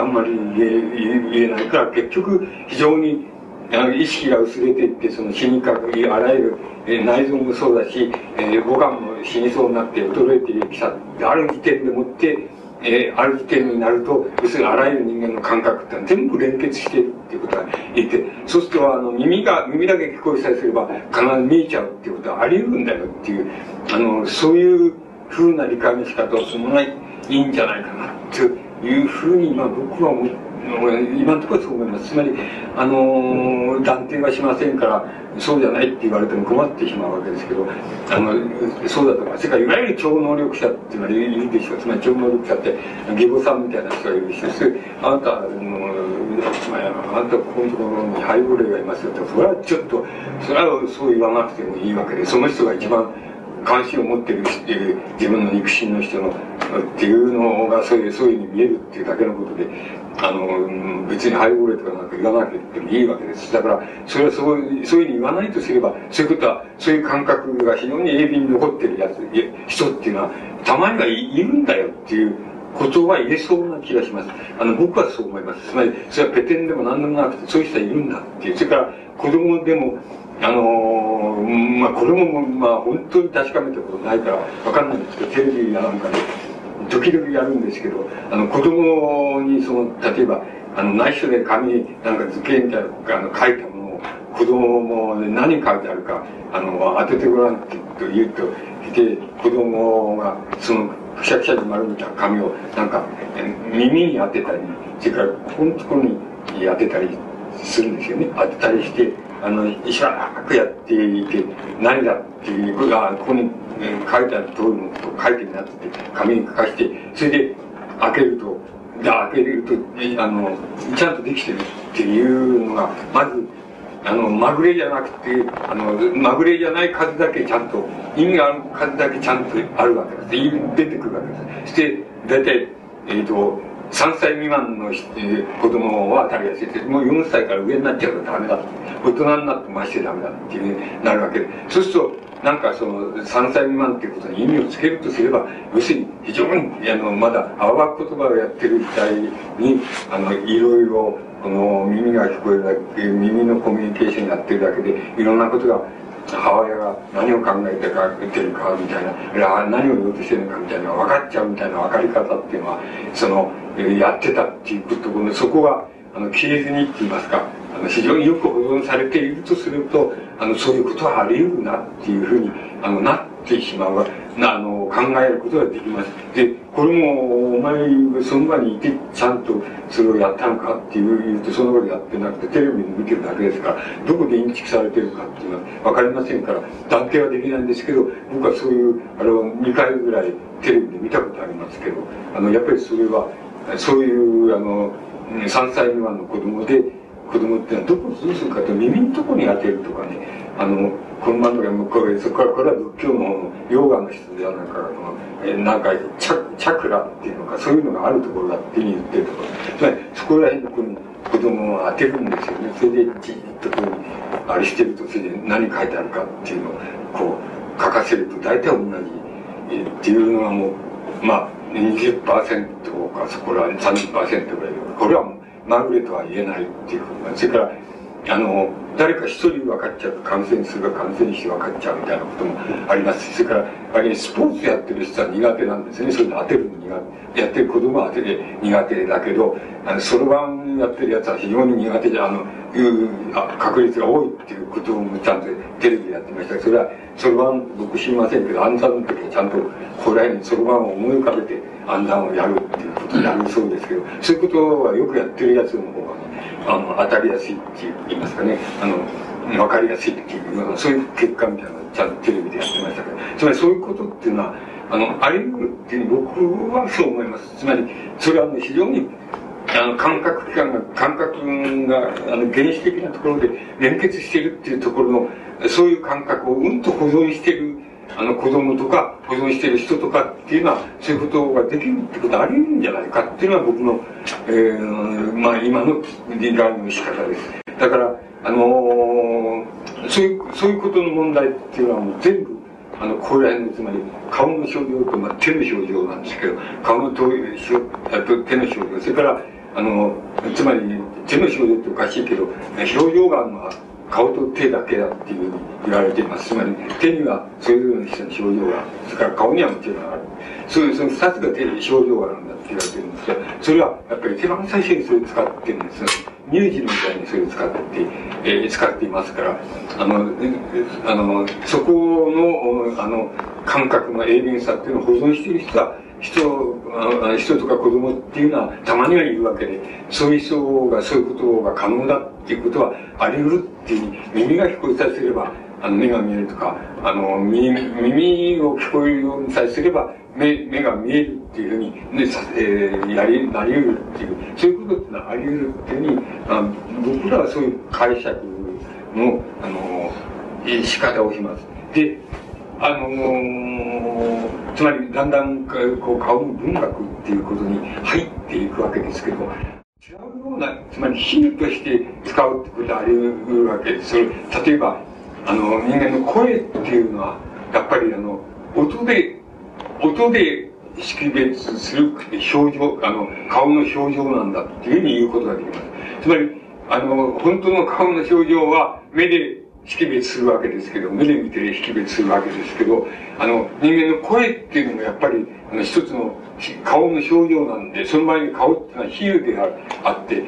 A: あんまり言えないから、結局、非常に意識が薄れていって、その死にかく、あらゆる、え内臓もそうだし、えー、五感も死にそうになって衰えてきた。ある時点でもって、えー、ある時点になると、要するにあらゆる人間の感覚ってのは全部連結してるっていうことが言って、そうするとあの耳が、耳だけ聞こえさえすれば必ず見えちゃうっていうことはあり得るんだよっていう、あの、そういうふうな理解の仕方をするのがいいんじゃないかなというふうに今僕は思って今のところそう思います。つまり、あの、断定はしませんから、そうじゃないって言われても困ってしまうわけですけど、あの、そうだとか、それからいわゆる超能力者っていうのはいるでしょう。つまり超能力者って、義母さんみたいな人がいるし、それあなたの、あなたここのところに背後霊がいますよって、それはちょっと、それはそう言わなくてもいいわけで、その人が一番関心を持ってる自分の肉親の人のっていうのがそういうそういうふうに見えるっていうだけのことであの別に背後霊とかなんか言わなくてもいいわけですだからそれはそうそういうふうに言わないとすればそういうことはそういう感覚が非常に鋭敏に残ってるやつ人っていうのはたまにはいるんだよっていうことは言えそうな気がします。あの、僕はそう思います。つまり、それはペテンでも何でもなくて、そういう人はいるんだっていう。それから、子供でも、あのー、まあ、これも、まあ、本当に確かめたことないから、わかんないんですけど、テレビなんかで、時々やるんですけど、あの、子供に、その、例えば、あの、内緒で紙、なんか図形みたいな、あの、書いたものを、子供も何書いてあるか、あの、当ててごらんって言って、と言うと、で、子供が、その、くしゃくしゃに丸めた髪を、なんか、耳に当てたり、それから、ここのところに当てたりするんですよね。当てたりして、あの、しばらくやっていて、何だっていうことが、ここに、書いてある通りのことを書いてなって、紙に書かして、それで開けると、で、開けると、あの、ちゃんとできてるっていうのが、まず、あの、まぐれじゃなくて、あの、まぐれじゃない数だけちゃんと、意味がある数だけちゃんとあるわけです。出てくるわけです。そして、大体、えっ、ー、と、3歳未満の、子供は当たりやすいです。もう4歳から上になっちゃうとダメだ。大人になってましてダメだっていうね、なるわけで。そうすると、なんかその3歳未満っていうことに意味をつけるとすれば、要するに非常にあのまだ淡々言葉をやってる時代に、あの、いろいろこの耳が聞こえるだけ、耳のコミュニケーションやってるだけで、いろんなことが母親が何を考えてかてるかみたいな、何を言おうとしてるのかみたいな分かっちゃうみたいな。分かり方っていうのは、その、やってたっていうことこそこが、あの、消えずにって言いますか、あの、非常によく保存されているとすると、あの、そういうことはあり得るなっていうふうに、あの、なってしまう。な、あの、考えることができます。で、これも、お前、その場にいて、ちゃんとそれをやったのかっていうと、その場でやってなくて、テレビで見てるだけですから、どこでインチキされてるかっていうのは分かりませんから、断定はできないんですけど、僕はそういう、あれを2回ぐらいテレビで見たことありますけど、あの、やっぱりそれは、そういう、あの、3歳未満の子供で、子供ってのはどこをどうするかと耳のとこに当てるとかね、あの、この漫画向こうそこから、これは仏教のヨガの人ではなんか、えなんかチャ、チャクラっていうのか、そういうのがあるところだって言ってるところ。つまり、そこら辺のこの子供を当てるんですよね。それでじっとこう、あれしてると、それで何書いてあるかっていうのを、こう、書かせると、大体同じ、えっていうのはもう、まあ、20%か、そこら辺30%ぐらい。これはもう、まぐれとは言えないっていうふうな。それから、あの、誰か一人分かっちゃう感染するか感染して分かっちゃうみたいなこともありますし、それから、やはりスポーツやってる人は苦手なんですね。それで当てるの苦手。やってる子供は当てて苦手だけど、あの、そろばんやってるやつは非常に苦手で、あの、いうあ確率が多いっていうこともちゃんとテレビでやってましたそれは、そろばん、僕知りませんけど、暗算の時はちゃんと、ここらにそろばんを思い浮かべて暗算をやるっていうことをやるそうですけど、そういうことはよくやってるやつの方が、あの、当たりやすいって言いますかね、あの、わかりやすいっていう、そういう結果みたいなのをちゃんとテレビでやってましたけど、つまりそういうことっていうのは、あの、あり得るっていう僕はそう思います。つまり、それはね非常に、あの、感覚器官が、感覚が、あの、原始的なところで連結してるっていうところの、そういう感覚をうんと保存してるあの子供とか保存している人とかっていうのはそういうことができるってことあり得るんじゃないかっていうのは僕の、えー、まあ今の理解の仕方です。だから、あのー、そういう、そういうことの問題っていうのはもう全部あの、ここら辺の、つまり、顔の表情と、まあ、手の表情なんですけど、顔のと手の表情、それから、あの、つまり、手の表情っておかしいけど、表情があるのは、顔と手だけだっていうふうに言われています。つまり手にはそれぞれの人の表情が、それから顔にはもちろんある。そういうその二つが手に表情があるんだって言われてるんですけど、それはやっぱり一番最初にそれを使ってるんです。ミュージみたいにそれを使って、えー、使っていますから、あの、あの、そこの、あの、感覚の鋭敏さっていうのを保存している人は、人、人とか子供っていうのはたまにはいるわけで、そういう人がそういうことが可能だっていうことはあり得るっていう耳が聞こえさえすれば、あの目が見えるとか、あの耳耳を聞こえるようにさえすれば目目が見えるっていうふうに、ねさえー、やりなり得るっていう、そういうことってのはあり得るっていうふうに、あ僕らはそういう解釈の、あの、仕方をします。で、あのー、つまりだんだんこう顔の文学っていうことに入っていくわけですけど、違うような、つまり比喩として使うってことはあり得るわけです。それ例えば、あの、人間の声っていうのは、やっぱりあの、音で、音で識別する表情、あの、顔の表情なんだっていうふうに言うことができます。つまり、あの、本当の顔の表情は目で識別するわけですけど、目で見て識別するわけですけど、あの、人間の声っていうのもやっぱり、あの、一つの顔の表情なんで、その前に顔っていうのは比喩であって、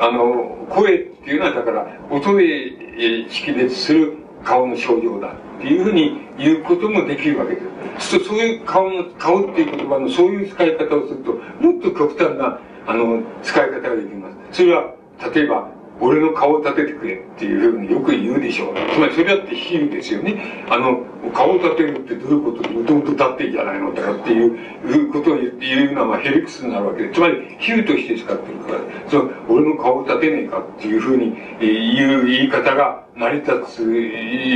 A: あの、声っていうのはだから、音で識別する顔の症状だっていうふうにいうこともできるわけです。そうそういう顔の、顔っていう言葉のそういう使い方をすると、もっと極端な、あの、使い方ができます。それは、例えば、俺の顔を立ててくれっていうふうによく言うでしょう。つまりそれだって比喩ですよね。あの、顔を立てるってどういうこともともと立ってんじゃないのとかっていうことを言って言うのはヘリクスになるわけで、つまり比喩として使ってるから、その俺の顔を立てねえかっていうふうに言う言い方が成り立つ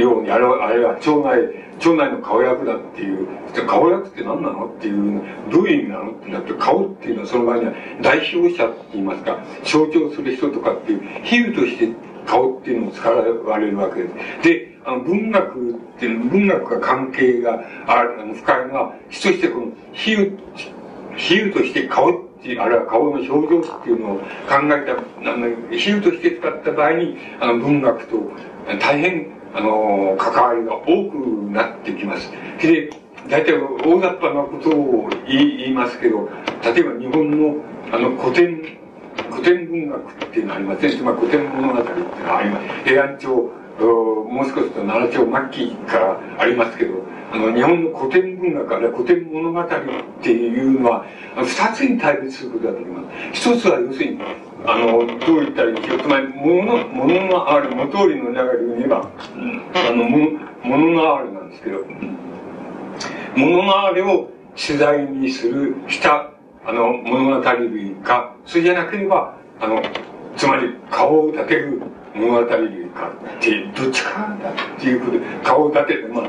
A: ように、あれは、あれは町内、町内の顔役だっていう、顔役って何なのっていう、どういう意味なのってなって、顔っていうのはその場合には代表者って言いますか、象徴する人とかっていう、比喩として顔っていうのを使われるわけです。で、あの文学っていう文学が関係がある、深いのは、一としてこの比喩、比喩として顔っていう、あるいは顔の表情っていうのを考えた、あの比喩として使った場合に、あの文学と大変、あの、関わりが多くなってきます。で、大体大雑把なことを言いますけど、例えば日本のあの古典、古典文学っていうのはありません。つまり古典物語っていうのはあります。平安朝、もう少しと奈良朝末期からありますけど、あの、日本の古典文学、あるいは古典物語っていうのは、二つに対立することができます。一つは要するに、あの、どう言ったらいいでしょう。つまり、もの、ものがある、元通りの中で言えば、あの、もの、ものがあるなんですけど、ものがあるを取材にする、した、あの、物語類か、それじゃなければ、あの、つまり、顔を立てる物語類かって、どっちかだっていうことで、顔を立てて、まあ、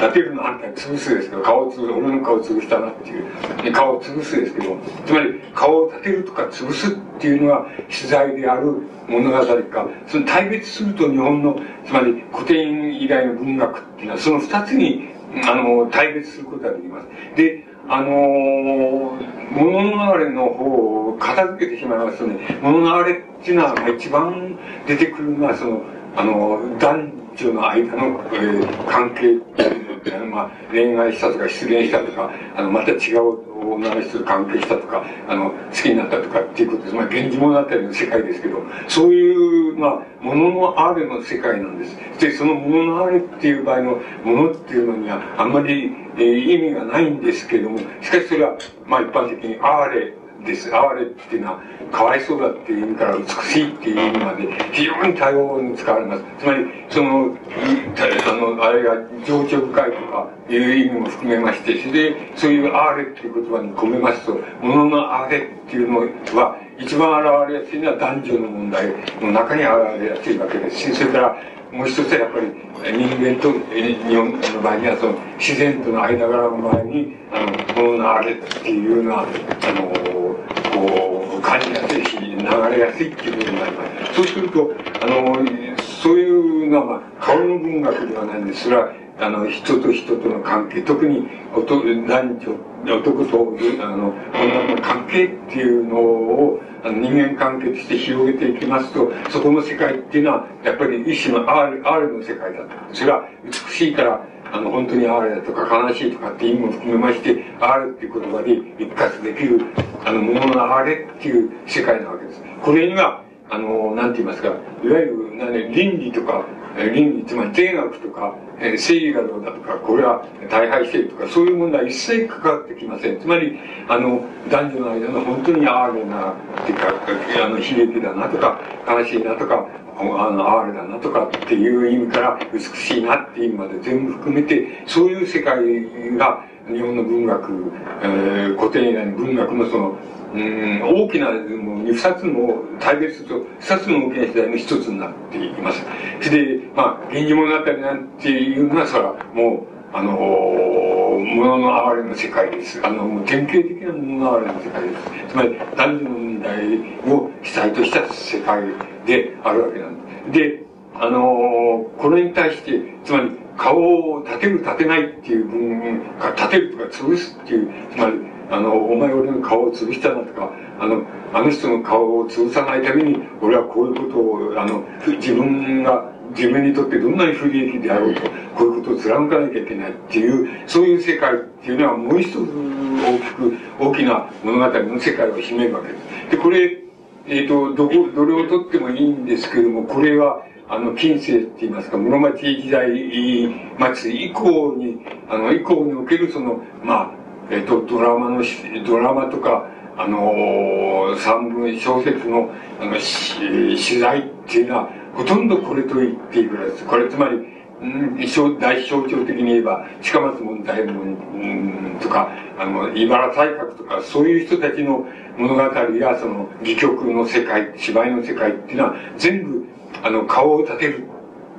A: 立てるのあんた潰すですけど、顔を潰す、俺の顔を潰したなっていう、顔を潰すですけど、つまり顔を立てるとか潰すっていうのは取材である物語か、その対別すると日本の、つまり古典以外の文学っていうのはその二つに、あの、対別することができます。で、あのー、物の流れの方を片付けてしまいますとね、物の流れっていうのは一番出てくるのは、その、あの、男女の間の、えー、関係まあ、恋愛したとか失恋したとか、あの、また違う女の人と関係したとか、あの、好きになったとかっていうことです。まあ、源氏物語の世界ですけど、そういう、まあ、もののあれの世界なんです。で、そのもののあれっていう場合のものっていうのには、あんまり、えー、意味がないんですけども、しかしそれは、まあ、一般的にあれです。哀れっていうのは、かわいそうだっていう意味から美しいっていう意味まで非常に多様に使われます。つまり、その、あの、あれが情緒深いとかいう意味も含めまして、それで、そういう哀れっていう言葉に込めますと、ものの哀れっていうのは、一番現れやすいのは男女の問題の中に現れやすいわけですし、それから、もう一つはやっぱり人間と日本の場合にはその自然との間柄の場合にあのもののあれっていうのはあのこう感じやすいし流れやすいっていうことになりますそうするとあのそういうのは、まあ、顔の文学ではないんですそれはあの人と人との関係特に男女男とあの女の関係っていうのをあの人間関係として広げていきますとそこの世界っていうのはやっぱり一種の R, R の世界だと。それは美しいからあの本当に R だとか悲しいとかって意味も含めまして R っていう言葉で一括できるあのものの哀れっていう世界なわけです。これにはあのなんて言いますかいわゆる何、ね、倫理とか倫理つまり定学とかえー、正義がどうだとか、これは大敗してとか、そういう問題は一切関わってきません。つまり、あの、男女の間の本当に哀れな、っていうか、あの、悲劇だなとか、悲しいなとか、あの、哀れだなとかっていう意味から、美しいなっていう意味まで全部含めて、そういう世界が、日本の文学、えー、古典以外の文学のその、うん大きな、もう二つの、対別と二つの大きな時代の一つになっています。それで、まあ、源氏物語なんていうのは、それはもう、あのー、物の哀れの世界です。あの、典型的な物の哀れの世界です。つまり、男女の問題を主体とした世界であるわけなんです。で、あのー、これに対して、つまり、顔を立てる立てないっていう分、立てるとか潰すっていう、つまり、あの、お前俺の顔を潰したなとか、あの、あの人の顔を潰さないために、俺はこういうことを、あの、自分が、自分にとってどんなに不利益であろうと、こういうことを貫かなきゃいけないっていう、そういう世界っていうのはもう一つ大きく、大きな物語の世界を占めるわけです。で、これ、えっ、ー、と、どこ、どれをとってもいいんですけれども、これは、あの、近世って言いますか、室町時代末以降に、あの、以降におけるその、まあ、えっ、と、ドラマの、ドラマとか、あの三文小説の、あの、取材っていうのは、ほとんどこれと言っていいぐらいです。これつまり、うん、大象徴的に言えば、近松門左衛門、うん、とか、あの、茨才覚とか、そういう人たちの物語や、その、戯曲の世界、芝居の世界っていうのは、全部、あの、顔を立てる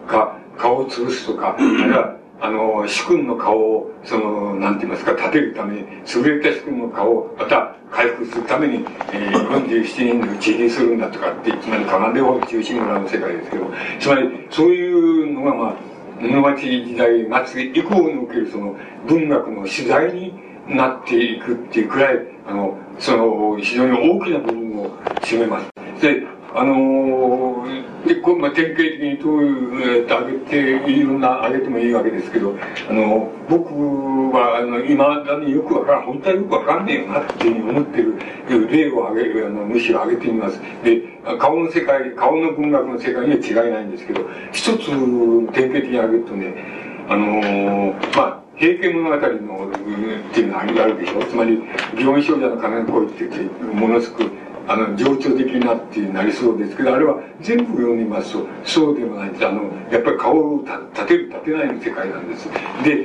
A: か、顔を潰すとか、あるいは、あの、主君の顔を、その、なんて言いますか、立てるために、優れた主君の顔を、また、回復するために、えー、47人で打ち入りするんだとかって、つまり、かなでを中心村の世界ですけど、つまり、そういうのが、まあ、室町時代末以降におけるその文学の取材になっていくっていうくらい、あの、その、非常に大きな部分を占めます。で、あの、で、こまあ、典型的にどういう、挙げて、いろんな、挙げてもいいわけですけど、あの、僕は、あの、今だによくわからん、本当はよくわかんねえよなって思ってる例を挙げる、あの、むしろ挙げてみます。で、顔の世界、顔の文学の世界には違いないんですけど、一つ典型的に挙げるとね、あの、まあ、平家物語の、っていうのがあるでしょつまり、祇園少女の金の声って言って、ものすごく、あの、情緒的なってなりそうですけど、あれは全部読みますと、そうでもない。あの、やっぱり顔を立てる、立てないの世界なんです。で、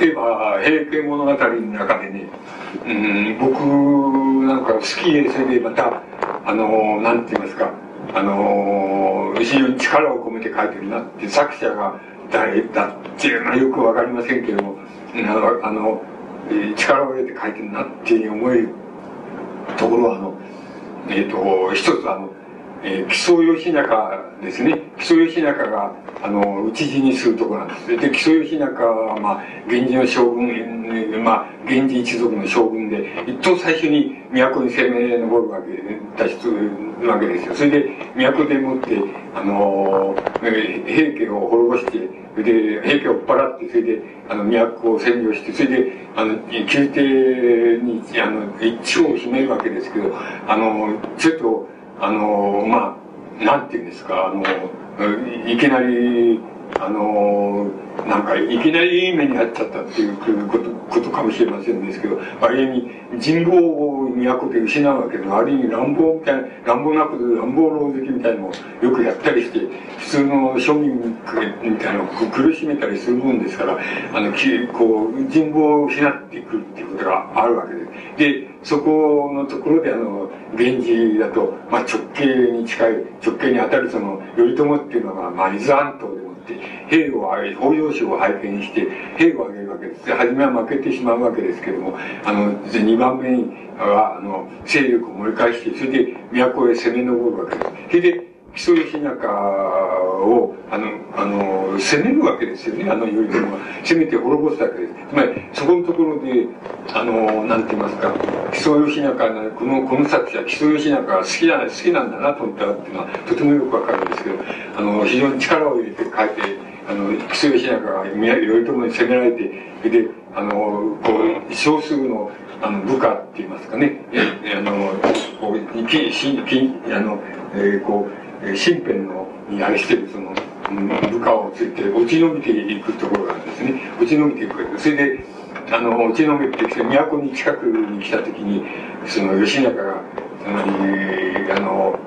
A: 例えば、平家物語の中でね、うん、僕なんか好きで、それでまた、あの、なんて言いますか、あの、非常に力を込めて書いてるなって、作者が誰だっていうのはよくわかりませんけども、あの、力を入れて書いてるなっていう思えるところは、あの、えっ、ー、と、一つあの、えー、木曽義仲ですね。木曽義仲が、あの、討ち死にするところなんです。で、木曽義仲は、まあ、源氏の将軍、まあ、源氏一族の将軍で、一等最初に都に攻め上るわけ、脱出わけですよ。それで、都でもって、あの、平家を滅ぼして、で、平家を追っ払って、それで、あの、都を占領して、それで、あの、宮廷に、あの、一応を秘めるわけですけど、あの、ちょっと、あの、まあ、なんていうんですか、あの、いきなり、あのなんかいきなりいい目に遭っちゃったっていうことことかもしれませんですけどある意味人望を都で失うわけである意味乱暴みたいな乱暴なことで乱暴狼藉みたいなのをよくやったりして普通の庶民みたいなのを苦しめたりするもんですからあのきこう人望を失っていくっていうことがあるわけです。でそこのところであの源氏だと、まあ、直系に近い直系に当たるその頼朝っていうのが、まあ、伊豆半島で兵を上げ北条氏を拝見して兵を挙げるわけです。で初めは負けてしまうわけですけどもあの2番目にはあの勢力を盛り返してそれで都へ攻め上るわけです。それで木曽義仲をあのあの攻めるわけですよね。あの頼朝は攻めて滅ぼすわけです。つまりそこのところであのなんて言いますか。木曽義仲このこの作者木曽義仲が好きだ好きなんだなと思ったっていうのはとてもよくわかるんですけどあの非常に力を入れて書いてあの木曽義仲が頼朝に攻められてであのこう少数のあの部下って言いますかね。あのこうきしきあの、えー、こう身辺のにあれしてるその、部下をついて落ち延びていくところなんですね。落ち延びていくそれであの落ち延びてきて都に近くに来た時にその義仲がつまりあの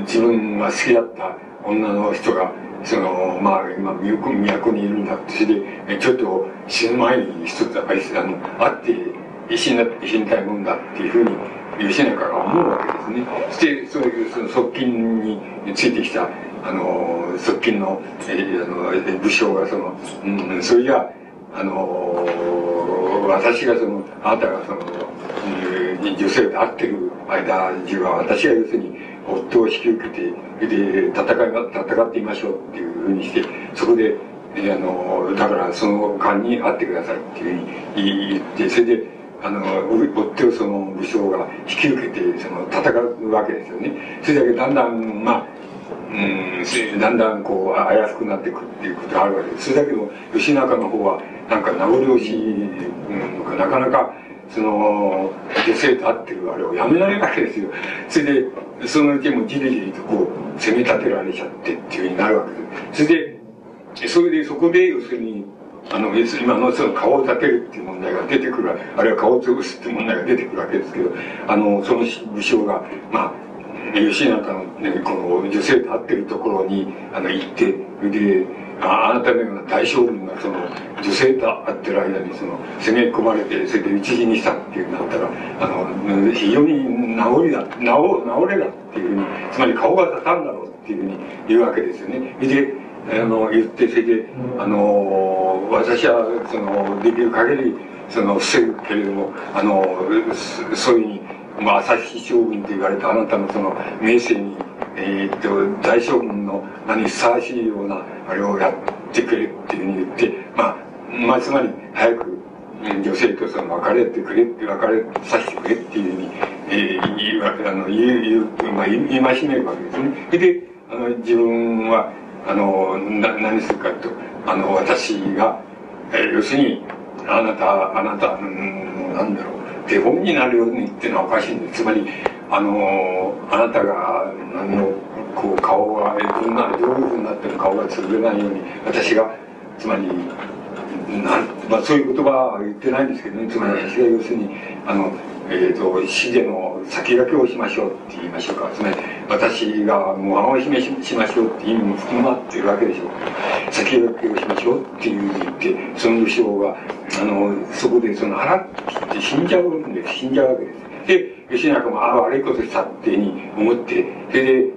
A: 自分が好きだった女の人がそのまあ今都にいるんだってそれでちょっと死ぬ前に一つあの会って死にたいもんだっていうふうに吉中が思うわけですね。そしてそういうその側近についてきたあの側近の,、えー、あの武将がその、うん、それじゃあの私がそのあなたがその、えー、女性と会ってる間中は私が要するに夫を引き受けてで戦い戦ってみましょうっていうふうにしてそこで、えー、あのだからその間に会ってくださいっていうふうに言ってそれであの追ってその武将が引き受けてその戦うわけですよねそれだけだんだんまあうんだんだんこう怪しくなっていくっていうことがあるわけですそれだけど義仲の方はなんか名残惜しいのかなかなかその、女性と会ってるあれをやめないわけですよ。それで、そのうちもじりじりとこう、攻め立てられちゃってっていうふうになるわけです。それで、それでそこで、要するに、あの、要するに今のその顔を立てるっていう問題が出てくるあるいは顔を潰すっていう問題が出てくるわけですけど、あの、その武将が、まあ、吉永の、ね、この女性と会ってるところに、あの、行って、で、ああなたのような大将軍がその女性と会ってる間にその攻め込まれてそれで討ち死にしたっていうなったらあの非常に治りだ治治れだっていうふうにつまり顔が立たんだろうっていうふうに言うわけですよね。であの言ってそれであの私はそのできる限りその防ぐけれどもあのそういうまあ、朝日将軍と言われたあなたのその名声に、えー、っと、大将軍の名にふさわしいような、あれをやってくれっていうふうに言って、まあ、まあ、つまり、早く、女性とその別れてくれって、別れさせてくれっていうふうに、えー、言うわけ、あの、言う、言う、まあ、戒めるわけですね。で、あの、自分は、あの、な、何するかと、あの、私が、えー、要するに、あなた、あなた、うん、なんだろう、手本になるようにっていうのはおかしいんです。つまり、あの、あなたが、あの、こう、顔が、どんな、どういうふうになってる顔が潰れないように、私が、つまり、なんまあ、そういう言葉は言ってないんですけどね、つまり私が要するに、あの、えっ、ー、と、死での先駆けをしましょうって言いましょうか。つまり、私が模範を示しましょうって意味も含まってるわけでしょう。先駆けをしましょうっていうふうに言って、その武将が、あの、そこでその腹って死んじゃうんです。死んじゃうわけです。で、吉永も、ああ、悪いことしたってに思って、それで、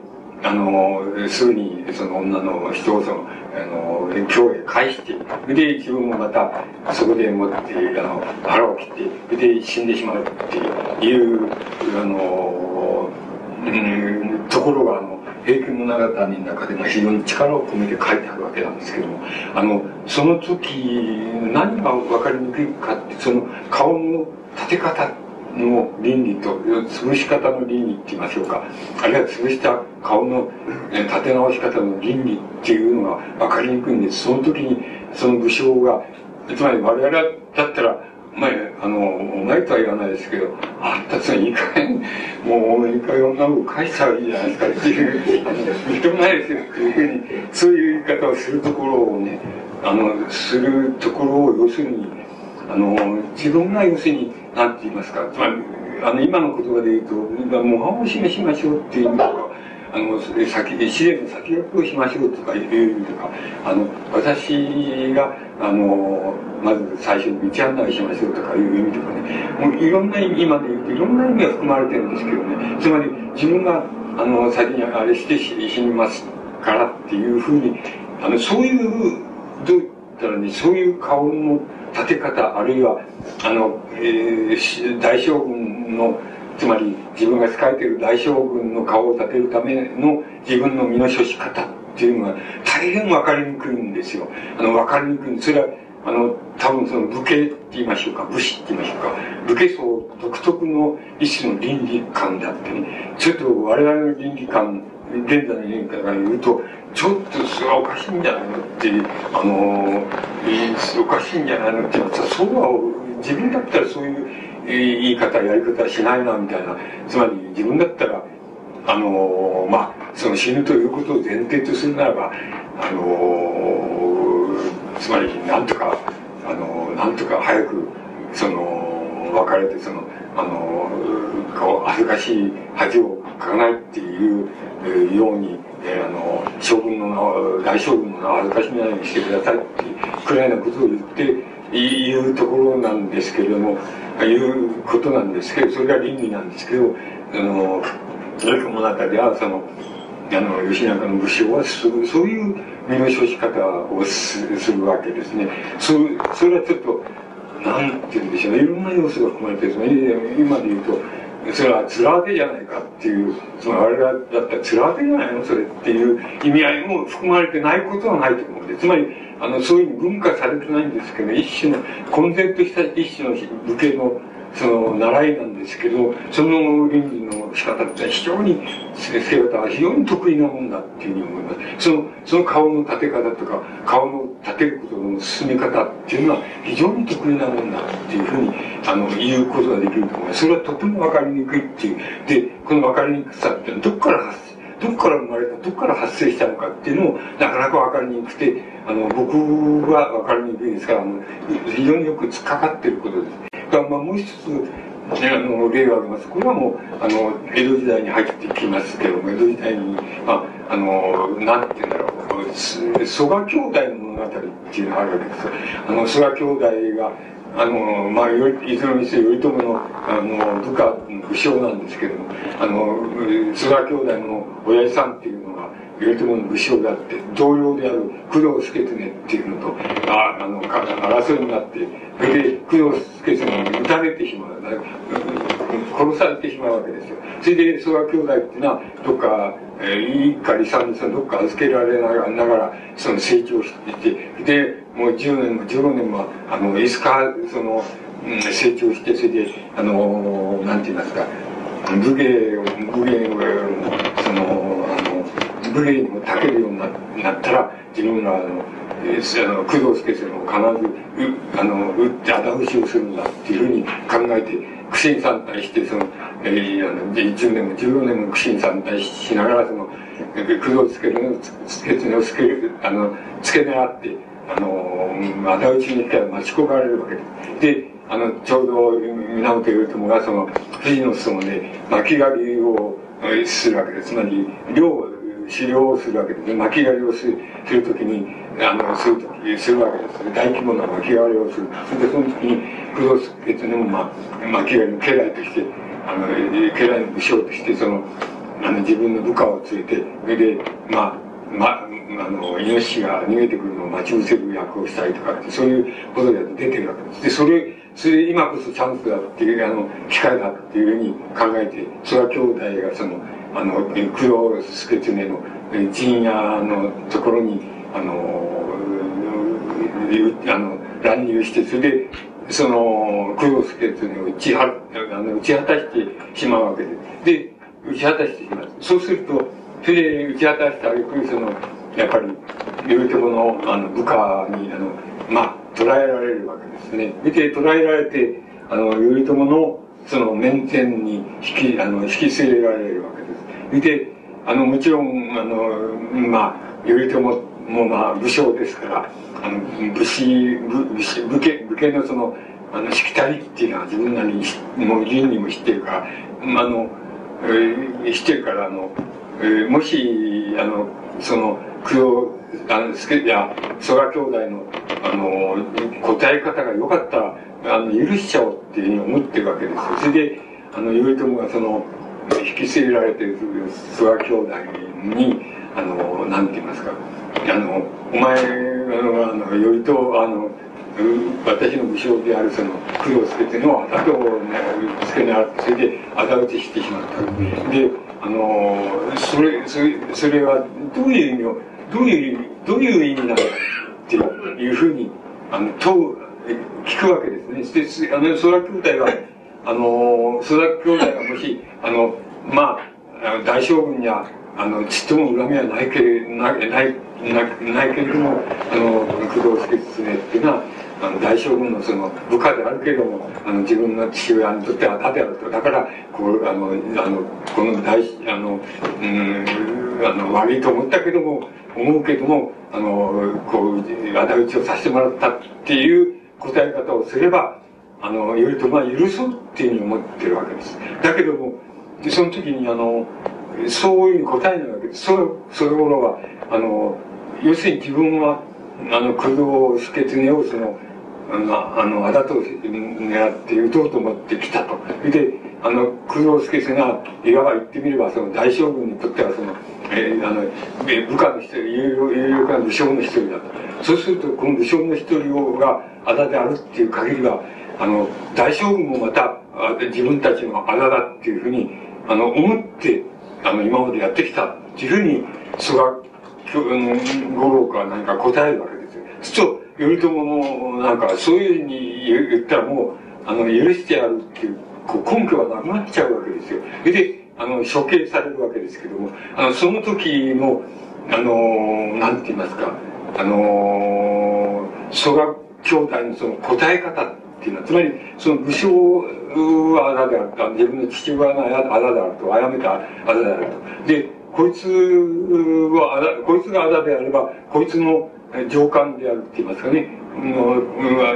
A: あの、すぐにその女の人をその、あの、京へ返して、で、自分もまたそこでもって、あの、腹を切って、で、死んでしまうっていう、あの、うん、ところが、あの、平均物語の中でも非常に力を込めて書いてあるわけなんですけども、あの、その時、何が分かりにくいかって、その顔の立て方っての倫理と、潰し方の倫理って言いましょうか。あるいは潰した顔の立て直し方の倫理っていうのが分かりにくいんです。その時に、その武将が、つまり我々だったら、まあ、あの、お前とは言わないですけど、あんたさ、いい加減、もういい加減女の子返したらいいじゃないですかっていう、認めないですよっていうふうに、そういう言い方をするところをね、あの、するところを要するに、あの、自分が要するに、なんて言いますか、つまり、あの、今の言葉で言うと、模範を示しましょうっていう意味とか、あの、先、試練の先駆けをしましょうとかいう意味とか、あの、私が、あの、まず最初に道案内しましょうとかいう意味とかね、もういろんな意味、今で言うといろんな意味が含まれてるんですけどね、つまり自分が、あの、先にあれして死にますからっていうふうに、あの、そういう、どう言ったらね、そういう顔の立て方、あるいは、あの、えー、大将軍の、つまり自分が仕えている大将軍の顔を立てるための自分の身の処し方っていうのが大変分かりにくいんですよ。あの、分かりにくい。それは、あの、多分その武家って言いましょうか、武士って言いましょうか、武家層独特の一種の倫理観であってね、ちょっと我々の倫理観、現在の倫理観から言うと、ちょっとそれはおかしいんじゃないのって、あの、おかしいんじゃないのってそうは、自分だったらそういう言い方、やり方しないな、みたいな。つまり自分だったら、あの、まあ、その死ぬということを前提とするならば、あの、つまりなんとか、あの、なんとか早く、その、別れて、その、あの、こう、恥ずかしい恥をかかないっていうように、え、あの、将軍の名、大将軍の名を恥ずかしめないようにしてくださいってくらいのことを言って、いうところなんですけれども、いうことなんですけど、それが倫理なんですけど、あの、その中では、その、あの、吉永の武将はそう、そういう身の処し方をするわけですね。そそれはちょっと、なんて言うんでしょうね。いろんな要素が含まれてる今で言うと、それは面当てじゃないかっていう、そのあれだったら面当てじゃないの？それっていう意味合いも含まれてないことはないと思うんで、つまり、あの、そういう文化されてないんですけど、一種の、混然とした一種の武家の、その習いなんですけどその倫理の仕方って非常に付け方は非常に得意なもんだっていうふうに思います。そのその顔の立て方とか顔の立てることの進め方っていうのは非常に得意なもんだっていうふうにあの言うことができると思います。それはとても分かりにくいっていう。でこの分かりにくさってどこから発生どこから生まれたどこから発生したのかっていうのもなかなか分かりにくくてあの僕は分かりにくいですからあの非常によく突っかかってることです。まあ、もう一つあの例を挙げます。これはもうあの江戸時代に入ってきますけども江戸時代に、まあ、あのなんて言うんだろう蘇我兄弟の物語っていうのがあるわけです。あの蘇我兄弟があのまあいずれにせよ頼朝のあの部下武将なんですけどもあの菅兄弟の親父さんっていうのが頼朝の武将であって同僚である工藤助経っていうのとああの争いになってそれで工藤助経に撃たれてしまう。殺されてしまうわけですよ。それで曽我兄弟っていうのはどっか、えー、一家離散にどっか預けられながらその成長していてでもう10年も15年もあのいつかその、うん、成長してそれであのなんて言いますか武芸を武芸をそのあの武芸にもたけるようになったら自分があのあの工藤助さんを必ずあの打って仇討ちをするんだっていうふうに考えて苦心惨退してその、えー、あの10年も15年も苦心惨退しながらその工藤助の助をつけるあの付け狙ってあの仇討ちに行ったら待ち焦がれるわけです。であのちょうど源頼朝がその富士の裾で巻き狩りをするわけですつまり漁狩猟をするわけです巻き狩りをするする時にあのする時するわけです。大規模な巻き狩りをする。それでその時に工藤助というのも、まあ、巻き狩りの家来としてあの家来の武将としてそのあの自分の部下を連れてそれでまあまあのイノシシが逃げてくるのを待ち伏せる役をしたりとかってそういうことで出てるわけです。でそれそれ今こそチャンスだっていうあの機会だっていうふうに考えてそれは兄弟がそのあの工藤助常の陣屋のところにあのあの乱入してそれでその工藤助常を打ちはあの打ち果たしてしまうわけでで打ち果たしてしまうそうするとそれで打ち果たしたあげくそのやっぱり頼朝のあの部下にあのまあ捉えられるわけですね。見て捉えられてあの頼朝のその面前に引きあの引き据えられるわけです。見てあのもちろんあのまあ頼朝もまあ武将ですからあの武士武武士武家武家のそのあのしきたりっていうのは自分なりにもう人にも知ってるからあの、えー、知ってるからあの、えー、もしあのその工藤あの助や曽我兄弟のあの答え方が良かったらあの許しちゃおうっていうふうに思ってるわけですよ。それであの頼朝がその引き据えられてる諏訪兄弟にあのなんて言いますか。あのお前あのあの頼朝あの私の武将であるその工藤助の後をつけなってそれで仇討ちしてしまった。であのそれそれそれはどういう意味をどういうどういう意味なのかっていうふうにあの問う聞くわけですね。であの曽我兄弟は <laughs> あの曽我兄弟がもしあのまあ大将軍やあのちっとも恨みはないけないないないけれどもあの工藤助常っていうのはあの大将軍のその部下であるけれどもあの自分の父親にとっては盾だと。だからこうあのあのこの大あのうんあの悪いと思ったけども思うけどもあのこう仇討ちをさせてもらったっていう答え方をすればあの頼朝は許そうっていうふうに思ってるわけです。だけどもその時にあのそういう答えなわけです。そうそういうものはあの要するに自分はあの工藤助常をそのあのあだと狙って撃とうと思ってきたと。であの工藤助がいわば言ってみればその大将軍にとってはその、えー、あの部下の一人有力な武将の一人だとそうするとこの武将の一人があだであるっていう限りはあの大将軍もまた自分たちのあだだっていうふうにあの思ってあの今までやってきたっていうふうに曽我五郎か何か答えるわけですよ。そうすると頼朝もなんかそういうふうに言ったらもうあの、許してやるっていう、根拠がなくなっちゃうわけですよ。それで、あの、処刑されるわけですけども、あの、その時の、あの、なんて言いますか、あの、蘇我兄弟のその答え方っていうのは、つまり、その武将はあだであった、自分の父親があだであると、殺めたあだであると。で、こいつはあだ、こいつがあだであれば、こいつの上官であるって言いますかね、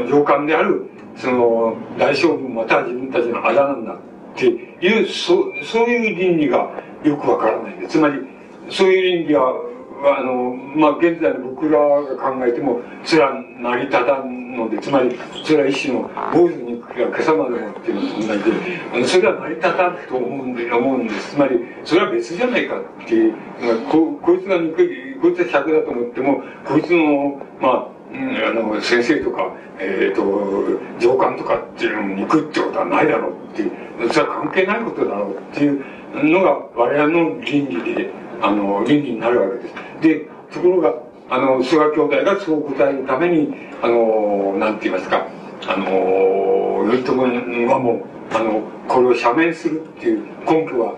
A: 上官である、その、大将軍または自分たちのあだなんだっていう、そそういう倫理がよくわからないつまり、そういう倫理は、あの、まあ、現在の僕らが考えても、それは成り立たんので、つまり、それは一種の坊主に今朝までもっていうのと同じで、それは成り立たんと思うんで、思うんです。つまり、それは別じゃないかっていう、ここいつが憎い、こいつは客だと思っても、こいつの、まあ、あの、先生とか、えっ、ー、と、上官とかっていうのに行くってことはないだろうっていう、それは関係ないことだろうっていうのが我々の倫理で、あの、倫理になるわけです。で、ところが、あの、菅兄弟がそう答えるために、あの、なんて言いますか、あの、頼朝はもう、あの、これを赦免するっていう根拠は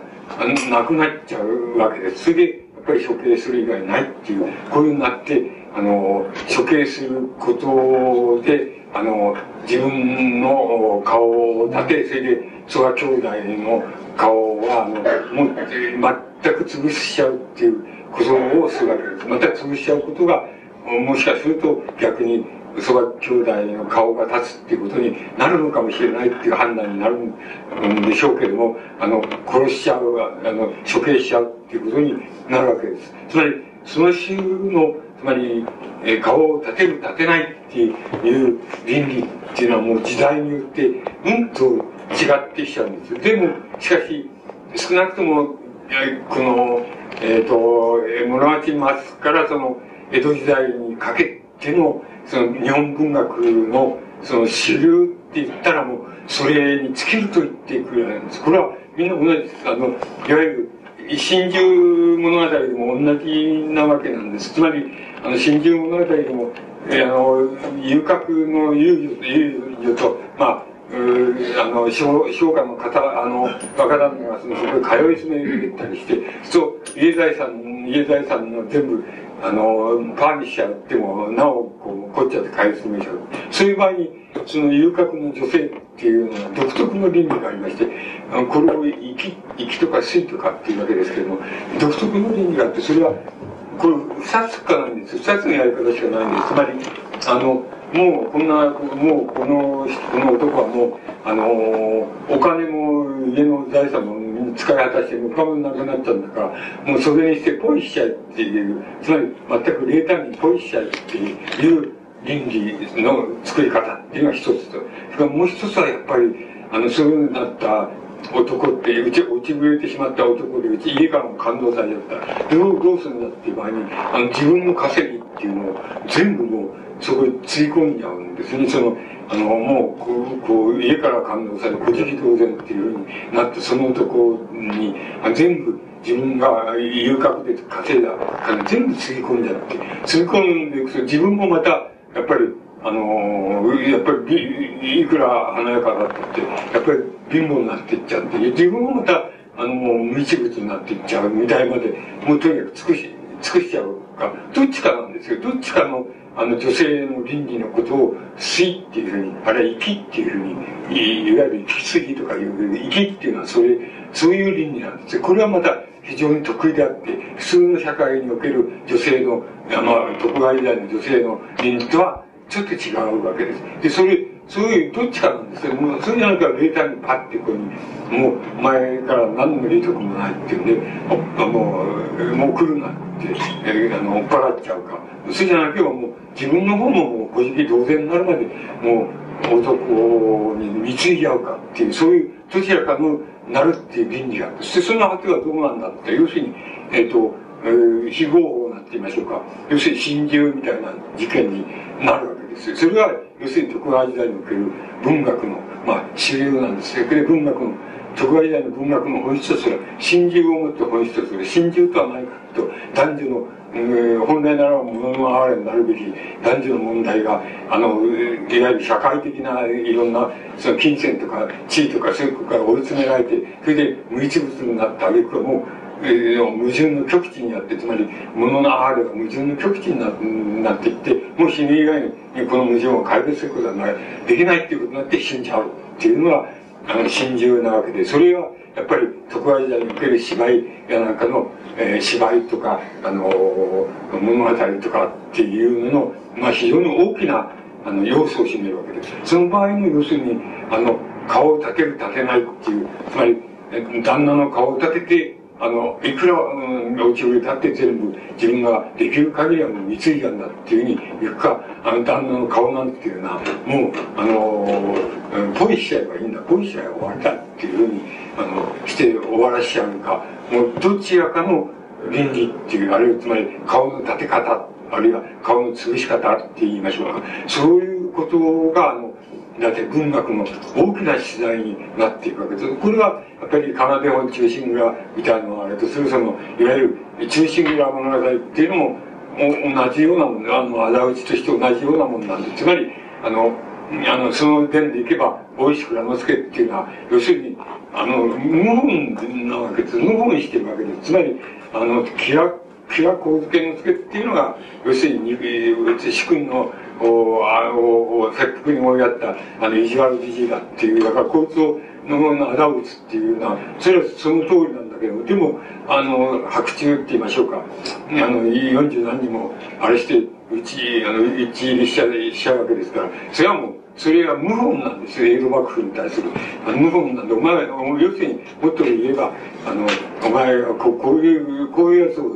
A: なくなっちゃうわけです。それで、やっぱり処刑する以外ないっていう、こういうになって、あの、処刑することで、あの、自分の顔を立て、それで、曽我兄弟の顔は、あの、もう、全く潰しちゃうっていうことをするわけです。また潰しちゃうことが、もしかすると逆に、曽我兄弟の顔が立つっていうことになるのかもしれないっていう判断になるんでしょうけども、あの、殺しちゃう、あの、処刑しちゃうっていうことになるわけです。つまり、その種のつまり、え、顔を立てる立てないっていう倫理っていうのはもう時代によってうんと違ってきちゃうんですよ。でもしかし少なくともこのえっ、ー、と室町末からその江戸時代にかけてのその日本文学のその主流って言ったらもうそれに尽きると言ってくれなんです。これはみんな同じです。あのいわゆる真珠物語でも同じなわけなんです。つまり、あの、真珠物語でも、えー、あの、遊郭の遊女遊女と、まあ、あの、商商家の方、あの、若旦那がその、そこで通い詰めてたりして、そう、家財産、家財産の全部、あの、パーにしちゃっても、なお、こう、こっちゃって通い詰めちゃう。そういう場合に、その遊郭の女性っていうのは独特の倫理がありまして、これを生き、生きとか水とかっていうわけですけれども、独特の倫理があって、それは、これ二つかなんです。二つのやり方しかないんです。つまり、あの、もうこんな、もうこの、この男はもう、あのお金も家の財産も使い果たして、お金もなくなっちゃうんだから、もうそれにしてポイしちゃうっていう、つまり全く冷淡にポイしちゃうっていう倫理の作り方っていうのが一つと、それからもう一つはやっぱり、あの、そういうなった男って、うち、落ちぶれてしまった男で、うち家からも感動されちゃった。どう、どうするんだっていう場合に、あの、自分の稼ぎっていうのを全部もう、そこにつぎ込んじゃうんですね。その、あの、もう、こう、こう家から感動され、古事同然っていうふうになって、その男に、全部、自分が遊郭で稼いだ金全部つぎ込んじゃって、つぎ込んでいくと自分もまた、やっぱり、あのー、やっぱり、いくら華やかだってって、やっぱり貧乏になっていっちゃって、自分もまた、あの、もう無一物になっていっちゃうみたいまで、もうとにかく尽くし、尽くしちゃうか、どっちかなんですよ。どっちかの、あの、女性の倫理のことを、水っていうふうに、あれは生きっていうふうに、いわゆる生きすぎとかいうふうに、生きっていうのはそれ、そういう倫理なんです。これはまた非常に得意であって、普通の社会における女性の、まあ、徳川時代の女性の倫理とは、ちょっと違うわけです。で、それ、そういうどっちかなんですよ。もう、それじゃなくて、ターにパッてこうに、もう、前から何の利得もないっていうんで、もう、もう来るなって、え、あの、追っ払っちゃうか。それじゃなくて、もう、自分の方ももう、小じ同然になるまで、もう、男に貢いじゃうかっていう、そういう、どちらかの、なるっていう倫理があって、そしてその果てはどうなんだって、要するに、えっ、ー、と、えー、非合法なんて言いましょうか。要するに心中みたいな事件になるわけですよ。それは、要するに徳川時代における文学の、まあ、主流なんですよ。で、文学の、徳川時代の文学の本質とする真珠をもって本質とする真珠とは何かと男女のえー、本来ならものの哀れになるべき男女の問題が、あの、いわゆる社会的ないろんな、その金銭とか地位とかそういうことから追い詰められて、それで無一物になった挙句はもう、矛盾の極地にあって、つまり、物の哀れが矛盾の極地になっていって、もう死ぬ以外にこの矛盾を解決することはないできないっていうことになって死んじゃうっていうのが、あの、真珠なわけで、それは、やっぱり徳川時代における芝居やなんかの、えー、芝居とか、あのー、物語とかっていうのの、まあ、非常に大きなあの要素を占めるわけです。その場合の要するに、あの、顔を立てる立てないっていう、つまり、旦那の顔を立てて、あの、いくら、うん、落ちぶり立って全部自分ができる限りはもう貢いだんだっていうふうに言うか、あの旦那の顔なんていうのは、もう、あの、ポイしちゃえばいいんだ、ポイしちゃえば終わりだっていうふうに、あの、して終わらしちゃうか、もうどちらかの倫理っていう、あるいはつまり顔の立て方、あるいは顔の潰し方って言いましょうか、そういうことが、あの、だって文学の大きな取材になっていくわけです。これが、やっぱり、奏で本中心蔵みたいなのがあれとする、その、いわゆる中心蔵物語っていうのも、同じようなもん、あの、仇討ちとして同じようなもんなんで、つまり、あの、あの、その点でいけば、大石蔵之介っていうのは、要するに、あの、無本なわけです。無本してるわけです。つまり、あの、気楽、気楽法付けの付けっていうのが、要するに、主君のおあの切腹に追いやったあの意地悪じじいだっていうだからこいつをのの仇討つっていうのはそれはその通りなんだけどでもあの白昼って言いましょうか。あの40何人もあれしてうちあの一入りしちゃしちゃうわけですからそれはもうそれは謀反なんですよ、江戸幕府に対する。あの謀反なんで、お前、要するに、もっと言えば、あの、お前はここういう、こういうやつを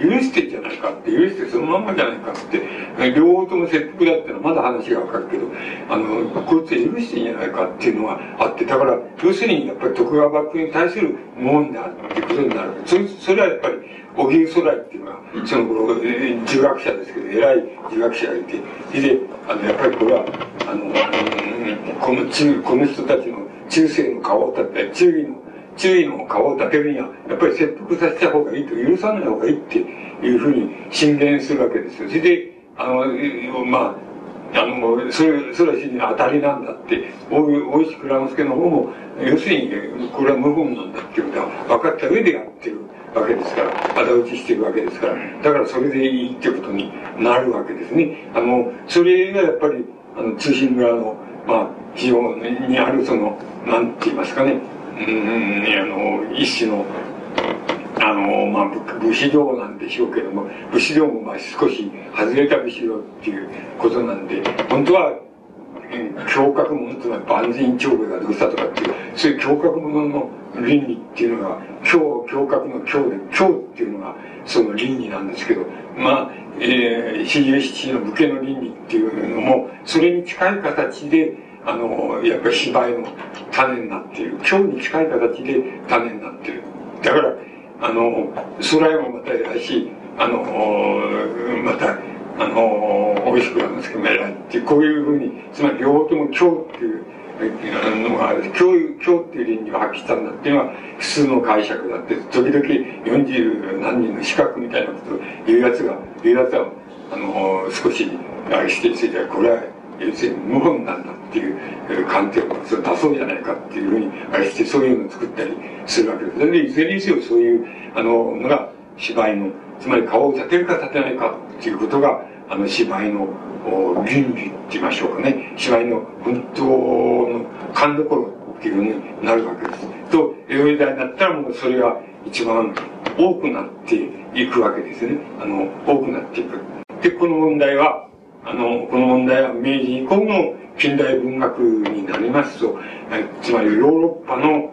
A: 許してんじゃないかって、許してそのまんまじゃないかって、両方とも切腹だってのはまだ話がわかるけど、あの、こいつは許してんじゃないかっていうのがあって、だから、要するに、やっぱり徳川幕府に対する謀反であるってことになる。そそれはやっぱり、荻生空っていうのは、その頃、儒学者ですけど、偉い儒学者がいて、それで、あの、やっぱりこれは、あの、この中、この人たちの中世の顔を立て、中位の、中位の顔を立てるには、やっぱり切腹させた方がいいと、許さない方がいいっていうふうに進言するわけですよ。それで、あの、まあ、あの、それ、それは当たりなんだって、大石蔵之介の方も、要するに、これは無言なんだっていうことは分かった上でやってる。わけですから、仇討ちしているわけですから、だからそれでいいってことになるわけですね。あの、それがやっぱり、あの、通信側の、まあ、非常にあるその、なんて言いますかね、うん、あの、一種の、あの、まあ、武士道なんでしょうけども、武士道もまあ少し外れた武士道っていうことなんで、本当は、胸郭物というのは万全長兵がどうしたとかっていう、そういう胸郭物の倫理っていうのが、今日、胸郭の今日で、今日っていうのがその倫理なんですけど、まあ、えー、四十七の武家の倫理っていうのも、それに近い形で、あの、やっぱり芝居の種になっている。今日に近い形で種になっている。だから、あの、空へもまた偉いし、あの、また、あの、美味しくなんですけど、偉いって、こういうふうに、つまり両方とも今日っていう、のが、今日、今日っていう倫理を発揮したんだっていうのは普通の解釈だって、時々40何人の資格みたいなことを言うやつが、言うやつは、あの、少し、あれしてついては、これは、要するに無本なんだっていう観点をそれ出そうじゃないかっていうふうに、あれしてそういうのを作ったりするわけです。で、いずれにせよそういう、あの、のが芝居の、つまり顔を立てるか立てないかっていうことが、あの芝居の倫理って言いましょうかね。芝居の本当の勘どころっていうふうになるわけです。と江戸時代になったらもうそれが一番多くなっていくわけですね。あの多くなっていく。でこの問題はあのこの問題は明治以降の近代文学になりますと。つまりヨーロッパの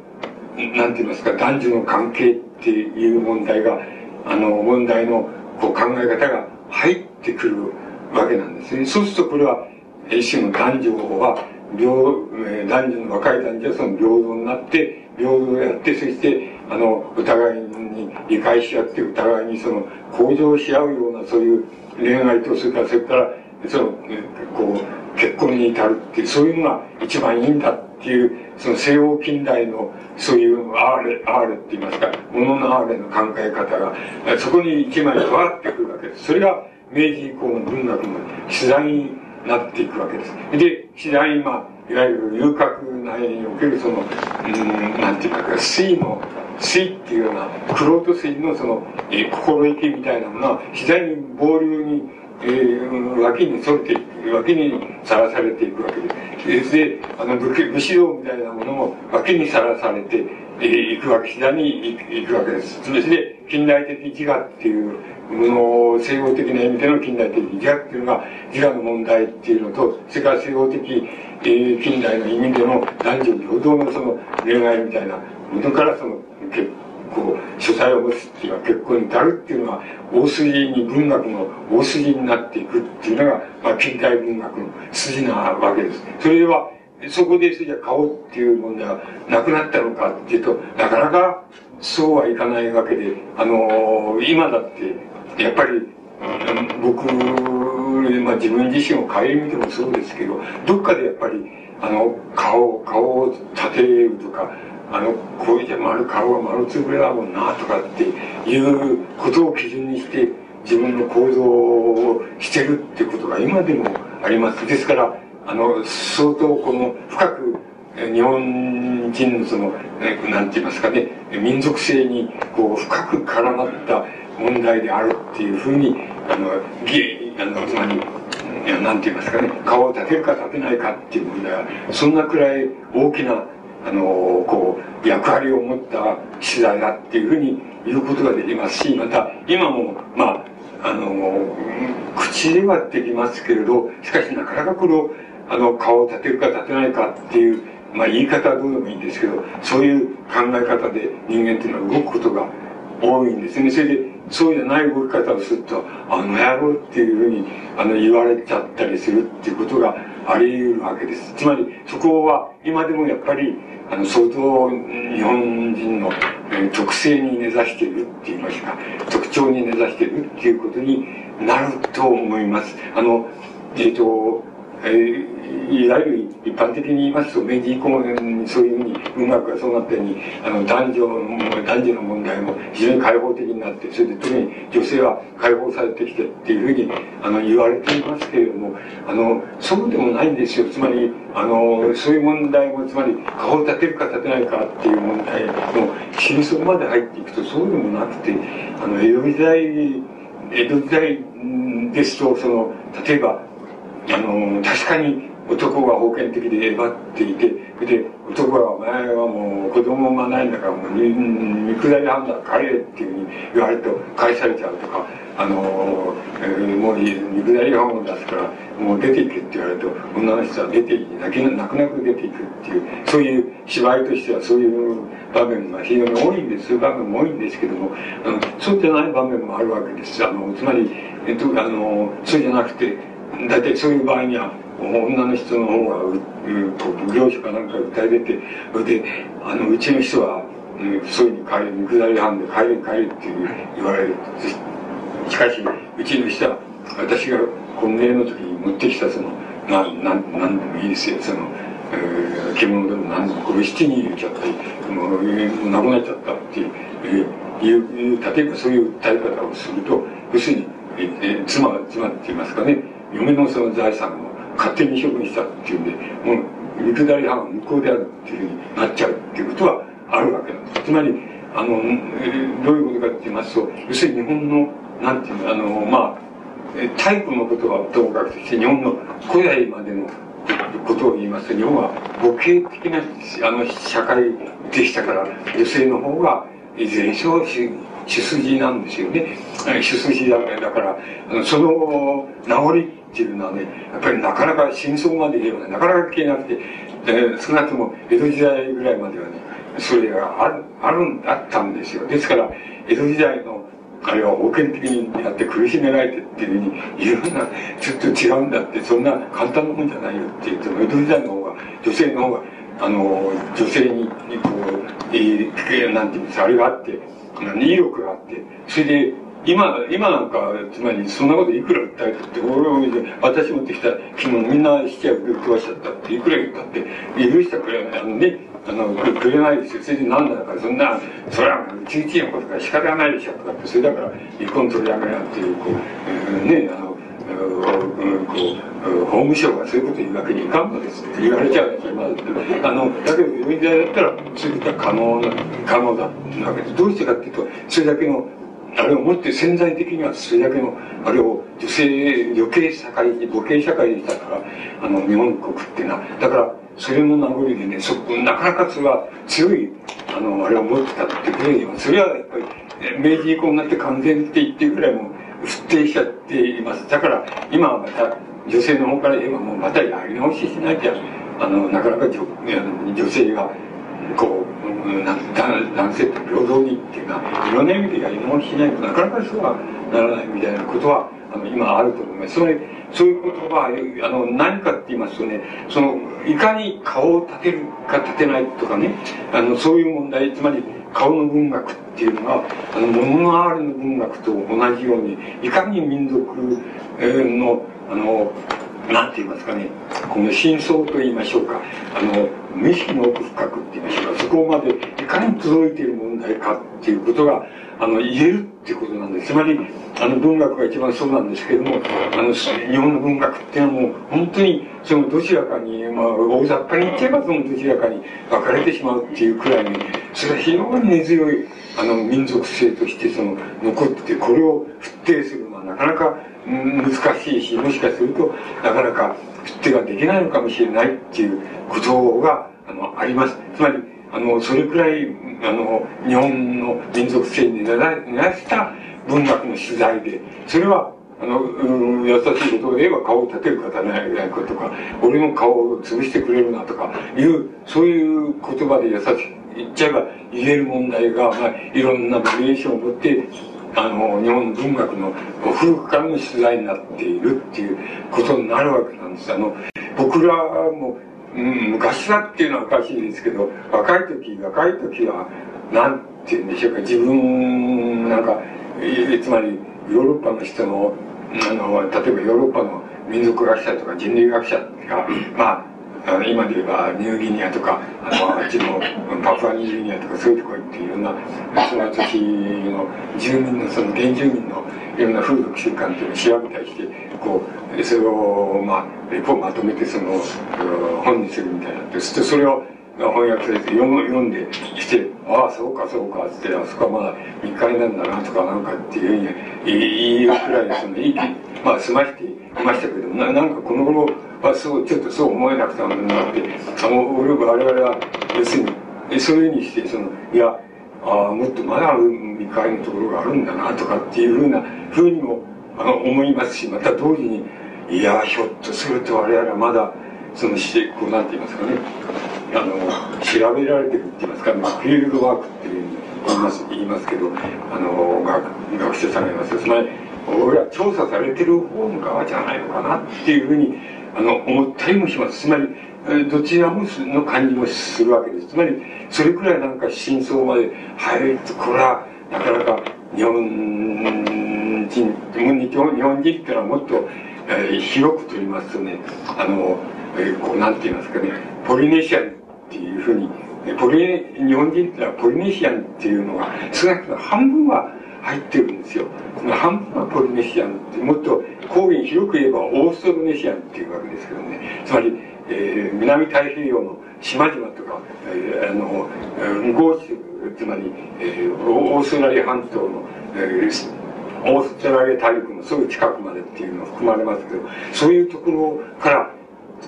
A: なんて言いますか男女の関係っていう問題があの問題のこう考え方が入ってくるわけなんですね。そうするとこれは、一種の男女は、平、男女の若い男女はその平等になって、平等をやって、そして、あの、お互いに理解し合って、お互いにその、向上し合うような、そういう恋愛と、それから、それから、その、こう、結婚に至るっていう、そういうのが一番いいんだっていう、その西欧近代のそういうアーレ、アーレって言いますか、もののアーレの考え方が、そこに一枚加わってくるわけです。それが明治以降の文学の次第になっていくわけです。で、次第に、まあ、いわゆる遊郭内におけるその、うん、なんていうか、水の、水っていうような、クロート水のその、えー、心意気みたいなものは、次第に暴流に、えー、脇に反れていく、脇にさらされていくわけです。で、あの武、武士道みたいなものも脇にさらされてえいくわけ、次第にいくわけです。そして近代的自我っていうもの、西洋的な意味での近代的自我っていうのが、自我の問題っていうのと、それから西洋的、えー、近代の意味での男女平等のその恋愛みたいなものからその結構書斎を持つっていうのは結婚に至るっていうのは大筋に文学の大筋になっていくっていうのが、まあ、近代文学の筋なわけです。それはそこでそれじゃ買おうっていう問題はなくなったのかっていうとなかなかそうはいかないわけであのー、今だってやっぱり、僕、まあ、自分自身を顧みてもそうですけどどっかでやっぱりあの顔顔を立てるとかあの、こういうじゃ丸、顔が丸つぶれだもんな、とかっていうことを基準にして、自分の行動をしてるっていうことが今でもあります。ですから、あの、相当この深く、日本人のその、なんて言いますかね、民族性にこう深く絡まった問題であるっていうふうに、あの、ゲあの、つまり、なんて言いますかね、顔を立てるか立てないかっていう問題は、そんなくらい大きなあのこう役割を持った次第だっていうふうに言うことができます。しまた今もまああの口ではできますけれどしかしなかなかこのあの顔を立てるか立てないかっていう、まあ、言い方はどうでもいいんですけどそういう考え方で人間っていうのは動くことが多いんですねそれでそうじゃない動き方をするとあの野郎っていうふうにあの言われちゃったりするっていうことがあり得るわけです。つまり、そこは今でもやっぱり、あの、相当日本人の、えー、特性に根ざしているって言いますか、特徴に根ざしているっていうことになると思います。あの、えっ、ー、と、えー、いわゆる一般的に言いますと、明治以降にそういうふうに文学がそうなったように、あの、男女の、男女の問題も非常に開放的になって、それで特に女性は解放されてきてっていうふうに、あの、言われていますけれども、あの、そうでもないんですよ。つまり、あの、そういう問題も、つまり、顔を立てるか立てないかっていう問題の真相まで入っていくと、そうでもなくて、あの、江戸時代、江戸時代ですと、その、例えば、あの確かに男が封建的でえばっていてで男はお前はもう子供がないんだからもう見下りはんだ帰れっていうふうに言われると返されちゃうとかあの、えー、もう見下り本を出すからもう出ていけって言われると女の人は出てい泣き泣く泣く出ていくっていうそういう芝居としてはそういう場面が非常に多いんですそういう場面も多いんですけどもあのそうじゃない場面もあるわけです。あのつまり、えっと、あのそうじゃなくて大体そういう場合には女の人の方が奉行所かなんか訴え出てそれであのうちの人は、うん、そういうふうに帰れ下り班で帰れ帰れって言われるしかしうちの人は私が婚礼の時に持ってきたそのなんなんなんでもいいですよその、えー、獣でも何でもこれ七人入れちゃってもう、えー、亡くなっちゃったっていう、えー、いう例えばそういう訴え方をすると要するに、えー、妻妻って言いますかね嫁のその財産を勝手に処分したっていうんでもう見下り派が無効であるっていうふうになっちゃうっていうことはあるわけなんです。つまりあの、どういうことかって言いますと要するに日本のなんていうのあのまあタイプのことはともかくして日本の古代までのことを言いますと日本は母系的なあの社会でしたから女性の方がいずれにしろ主筋なんですよね。主筋だからその名残っていうのはね、やっぱりなかなか真相まで言えば、なかなか消えなくて、えー、少なくとも江戸時代ぐらいまではね、それがある、あるん、あったんですよ。ですから、江戸時代の、あれは封建的にやって苦しめられてっていうふうに言うのはちょっと違うんだって、そんな簡単なもんじゃないよって言っても、江戸時代の方が、女性の方が、あの、女性に、こう、えー、なんていうんですか、あれがあって、威力があって、それで、今、今なんか、つまりそんなこといくら訴えたって、俺を見て私持ってきた昨日みんなしちゃう食わしちゃったって、いくら言ったって、許してくれない。あのね、あの、くれないですよ。それでなんだから、そんな、それは、うちうちのことから仕方がないでしょ、とかって、それだから、離婚取り上げなっていう、こう、ね、あの、うこう、法務省がそういうこと言うわけにいかんのですって言われちゃうまあ、あの、だけど、読みだったら、そういった可能な、可能だっていうわけで、どうしてかっていうと、それだけの、あれをもって潜在的にはそれだけの、あれを女性、余計社会、母系社会でしたから、あの、日本国っていうのは、だから、それの名残でね、そなかなかそれは強い、あの、あれを持ってたってくれよ。それはやっぱり、明治以降になって完全って言ってるぐらいも不定しちゃっています。だから、今はまた、女性の方から言えばもうまたやり直ししなきゃ、あの、なかなか女女性が、こう、男性と平等にっていうか、いろんな意味でやり直ししないとなかなかそうはならないみたいなことは、あの、今あると思います。つまり、そういうことは、あの、何かって言いますとね、その、いかに顔を立てるか立てないとかね、あの、そういう問題、つまり、顔の文学っていうのが、あの、物のあるの文学と同じように、いかに民族の、あの、なんて言いますかね、この真相と言いましょうか、あの、無意識の奥深くって言いましょうか、そこまでいかに届いている問題かっていうことが、あの、言えるっていうことなんです。つまり、あの、文学が一番そうなんですけども、あの、日本の文学っていうのはもう、本当に、その、どちらかに、まあ、大雑把に言っちゃえば、その、どちらかに分かれてしまうっていうくらいに、それは非常に根強い、あの、民族性として、その、残ってて、これを不定するのはなかなか、難しいし、もしかすると、なかなか、不定ができないのかもしれないっていうことが、あの、あります。つまり、あの、それくらい、あの、日本の民族性に根ざした文学の取材で、それは、あの、うん、優しいことを言えば顔を立てる方ないないかとか、俺の顔を潰してくれるなとかいう、そういう言葉で優しく言っちゃえば言える問題が、まあ、いろんなバリエーションを持って、あの、日本文学の古くからの取材になっているっていうことになるわけなんです。あの、僕らもうん、昔はっていうのはおかしいですけど、若い時、若い時は、なんて言うんでしょうか、自分、なんか、つまり、ヨーロッパの人の、あの、例えばヨーロッパの民族学者とか人類学者が、まあ、あの今で言えばニューギニアとか、あの、あっちのパプアニューギニアとかそういうとこ行っていろんな、その時の住民の、その原住民のいろんな風俗習慣っていうのを調べたりして、こう、それを、まあ、レポまとめて、その、本にするみたいな。で、そしてそれを翻訳されて読んできて、ああ、そうか、そうか、っつって、あそこはまだ3日になんだな、とかなんかっていうふうに言うくらい、その、いい、まあ、済ましていましたけどな、なんかこの頃はそう、ちょっとそう思えなくてなって、あの、我々は、要するに、そういうふうにして、その、いや、あ、もっとまだ未開のところがあるんだな、とかっていうふうな、ふうにも、あの、思いますし、また同時に、いや、ひょっとすると我々はまだ、そのして、こうなんて言いますかね、あの、調べられてるって言いますか、まあ、フィールドワークっていう言います言いますけど、あの、学学者さんがいますつまり、俺は調査されてる方の側じゃないのかなっていうふうに、あの、思ったりもします。つまり、どちらもの感じもするわけです。つまり、それくらいなんか真相まで入ると、これは、なかなか日本人、日本人っていうのはもっと、えー、広くと言いますとね、あの、えー、こう、なんて言いますかね、ポリネシアンっていうふうに、ポリ日本人ってのはポリネシアンっていうのが、少なくとも半分は入ってるんですよ。その半分はポリネシアンって、もっと高原広く言えばオーストロネシアンっていうわけですけどね、つまり、えー、南太平洋の島々とか、えー、あの、向こうつまり、えー、オーストラリア半島の、えー、オーストラリア大陸のすぐ近くまでっていうのが含まれますけど、そういうところから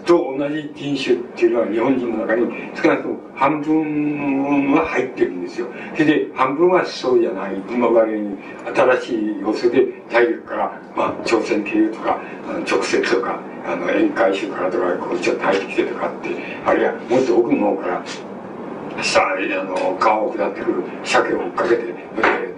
A: と同じ人種っていうのは日本人の中に少なくとも半分は入ってるんですよ。それで半分はそうじゃない。今までに新しい要素で体力から、まあ、朝鮮経由とか、直接とか、あの、宴会集からとか、こっちを入ってきてとかって、あるいはもっと奥の方から、さあ、の、川を下ってくる鮭を追っかけて、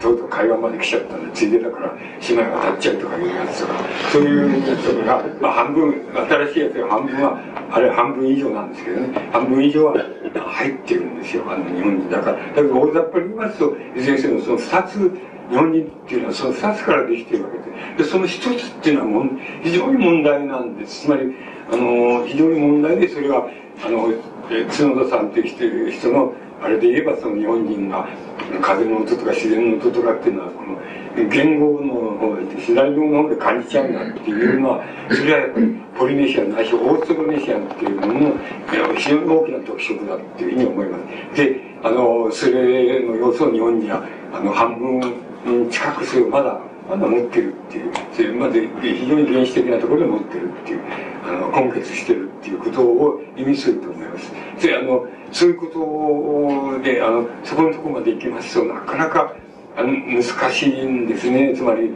A: とうとう海岸まで来ちゃったんでついでだから姉妹が立っちゃうとかいうやつとかそういうやつが、まあ、半分新しいやつが半分はあれ半分以上なんですけどね半分以上は入ってるんですよあの日本人だからだけど大雑把に言いますといずれにせよその2つ日本人っていうのはその2つからできてるわけででその1つっていうのはもん非常に問題なんですつまりあの非常に問題でそれはあの角田さんっていう人のあれで言えばその日本人が風の音とか自然の音とかっていうのはこの言語の方で左語の方で感じちゃうんだっていうのはそれはやっぱりポリネシアンないしオーストロネシアンっていうものの非常に大きな特色だっていうふうに思います。であのそれの要素を日本にはあの半分近くするまだまだ持ってるっていうそれまで非常に原始的なところで持ってるっていう。あの根結してるっていうことを意味すると思います。それあのそういうことであのそこのところまで行きますとなかなかあの難しいんですね。つまり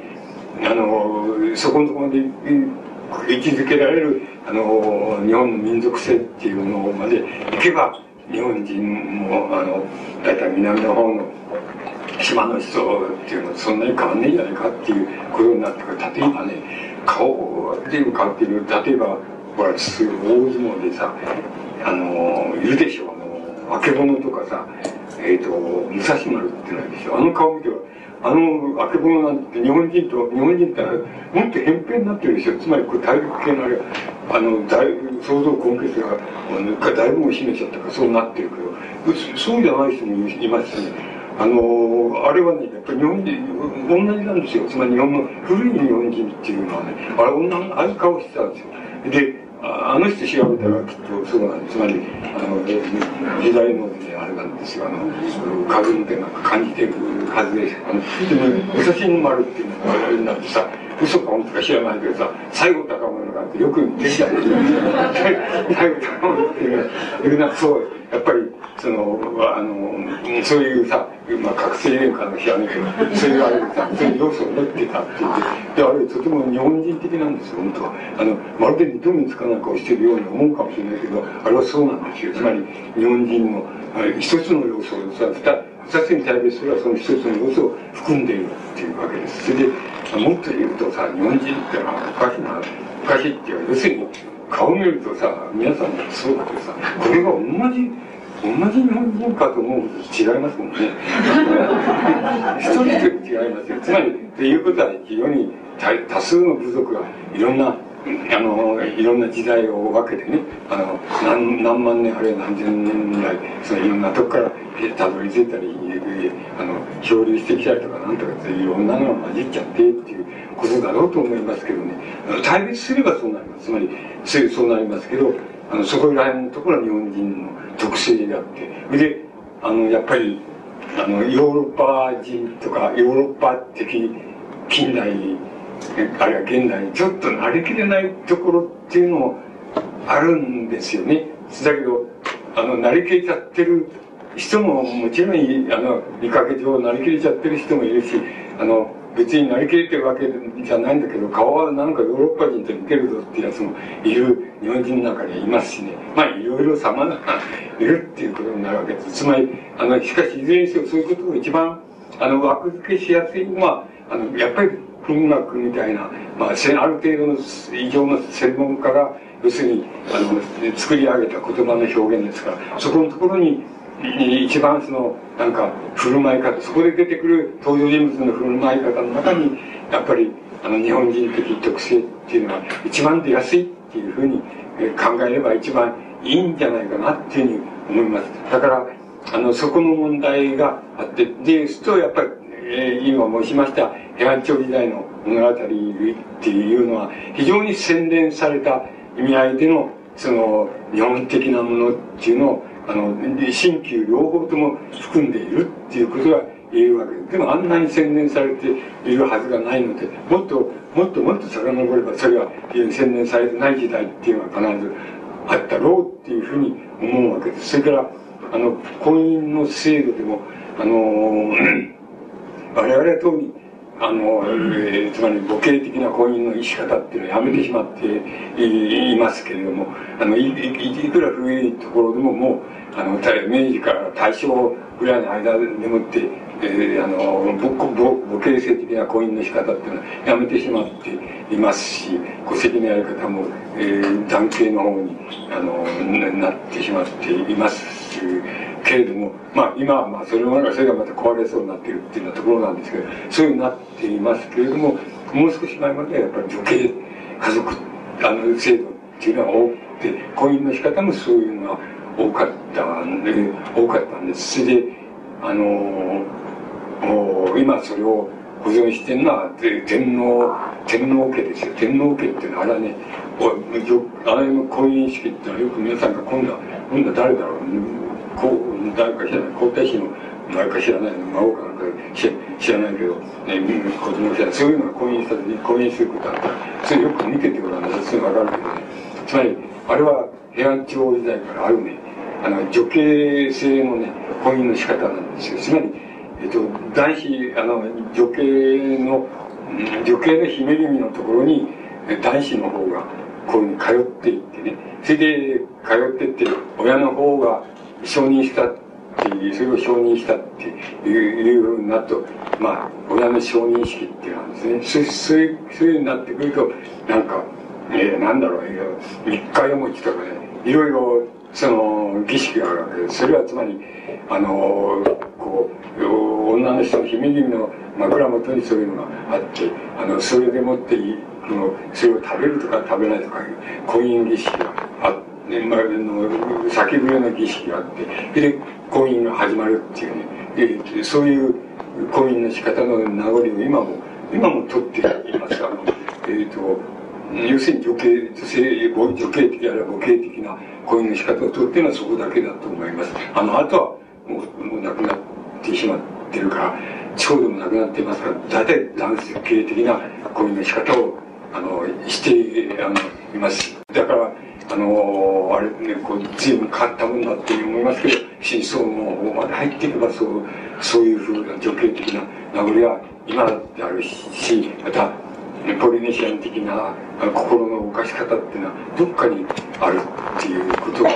A: あのそこのところまで位置づけられるあの日本の民族性っていうものまで行けば日本人もあの大体南の方の島の人っていうのはそんなに変わんねえんじゃないかっていうことになってから例えばね顔で変わってる例えばほら大相撲でさあのいるでしょうあのあけぼのとかさえっ、ー、と武蔵丸ってないでしょあの顔見てはあのあけぼのなんて日本人と日本人ってもっと偏偏になってるでしょ。つまりこれ大陸系のあれあのだいぶ想像根結がだいぶもう秘めちゃったからそうなってるけどそうじゃない人もいますしね。あのあれはねやっぱり日本人同じなんですよ。つまり日本の古い日本人っていうのはねあれ女のああいう顔してたんですよ。であの人調べたらきっとそうなんです。つまりあの時代の、ね、あれなんですよ。あの風の手なんか感じてるはずであのでも武蔵野丸っていうのがあれになってさ嘘か本当か知らないけどさ西郷隆盛があってよく出来たん。ですよ西郷隆盛っていうのはそうやっぱりそのあのそういうさ、まあ、覚醒連歌の知らないけどそういうあれでさそういう要素を持ってたっていう。であれとても日本人的なんですよ。本当は。あのまるで認めつかなんかをしてるように思うかもしれないけどあれはそうなんですよ。つまり日本人の一つの要素をさ二つに対別すればその一つの要素を含んでいるっていうわけです。それでもっと言うとさ日本人ってのはおかしいなおかしいっていうか要するに顔見るとさ皆さんそうだけどさこれが同じ同じ日本人かと思うと違いますもんね一人一人違いますよつまりっていうことは非常に多数の部族がいろんなあのいろんな時代を分けてねあの何何万年あるいは何千年来そのいろんなとこからたどり着いたりあの漂流してきたりとかなんとかっていろんなのが混じっちゃってっていうことだろうと思いますけどね。対立すればそうなります。つまりそうなりますけどあのそこら辺のところは日本人の特性であって。であのやっぱりあのヨーロッパ人とかヨーロッパ的近代あるいは現代にちょっと慣れきれないところっていうのもあるんですよね。だけどあの慣れきれちゃってる人ももちろんあの見かけ上慣れきれちゃってる人もいるしあの別になりきれてるわけじゃないんだけど顔はなんかヨーロッパ人と似てるぞっていうやつもいる日本人の中にいますしね。まあいろいろ様々いるっていうことになるわけです。つまりあのしかしいずれにせよそういうことが一番あの枠付けしやすいのはあのやっぱり文学みたいな、まあ、ある程度の異常な専門家が要するにあの作り上げた言葉の表現ですからそこのところに一番そのなんか振る舞い方そこで出てくる登場人物の振る舞い方の中にやっぱりあの日本人的特性っていうのは一番出やすいっていうふうに考えれば一番いいんじゃないかなっていうふうに思います。だからあのそこの問題があってですとやっぱり、えー、今申しました平安朝時代の物語っていうのは非常に洗練された意味合いでのその日本的なものっていうのをあの新旧両方とも含んでいるっていうことが言えるわけででもあんなに洗練されているはずがないのでもっともっともっと遡ればそれは洗練されてない時代っていうのは必ずあったろうっていうふうに思うわけです。それからあの婚姻の制度でもあの我々は当にあの、えー、つまり母系的な婚姻の生き方っていうのをやめてしまっていますけれども、あの、いいくら古いところでももう、あの、明治から大正ぐらいの間でもって、えー、あの母母系性的な婚姻の仕方っていうのはやめてしまっていますし戸籍のやり方も、えー、男系の方にあのなってしまっていますけれどもまあ今はまあそれがそれがまた壊れそうになってるっていうようなところなんですけどそういうふうになっていますけれどももう少し前まではやっぱり女系家族あの制度っていうのは多くて婚姻の仕方もそういうのが多かったんで多かったんです。それであの今それを保存してるのは天皇天皇家ですよ。天皇家っていうのはあれはねあれの婚姻式ってのはよく皆さんが今度は今度は誰だろう？こう誰か知らない皇太子の誰か知らないの孫かなんか知らないけど、ね、子供知らないそういうのが婚姻した時に婚姻することあったらそれよく見ててごらんなさいすぐ分かるけどねつまりあれは平安朝時代からあるねあの女系性のね婚姻の仕方なんですよつまりえっと、男子、あの、女系の、女系の姫君のところに、男子の方が、こういうふうに通っていってね、それで、通ってって、親の方が承認したっていう、それを承認したっていうふうになると、まあ、親の承認式っていうのはですね、そそういうそういうふうになってくると、なんか、えー、なんだろう、一回おちとかね、いろいろ、その、儀式があるわけです。それはつまり、あの、こう、女の人の姫君の枕元にそういうのがあって、あの、それでもって、それを食べるとか食べないとかいう婚姻儀式があって、まあ、の先笛の儀式があってで婚姻が始まるっていうねでそういう婚姻の仕方の名残を今も今も取っています。あのえ、ー、と要するに女系女性女系的あるいは母系的な婚姻の仕方を取っているのはそこだけだと思います。あのあとはもうもうなくなってしまってるから地方でもなくなっていますから大体男性系的な婚姻の仕方をあのしてあのいます。だからあのあれねこう随分変わったもんだって思いますけど真相の方まで入っていけばそうそういうふうな女系的な名残は今だってあるしまたポリネシアン的な心の動かし方っていうのはどっかにあるっていうことが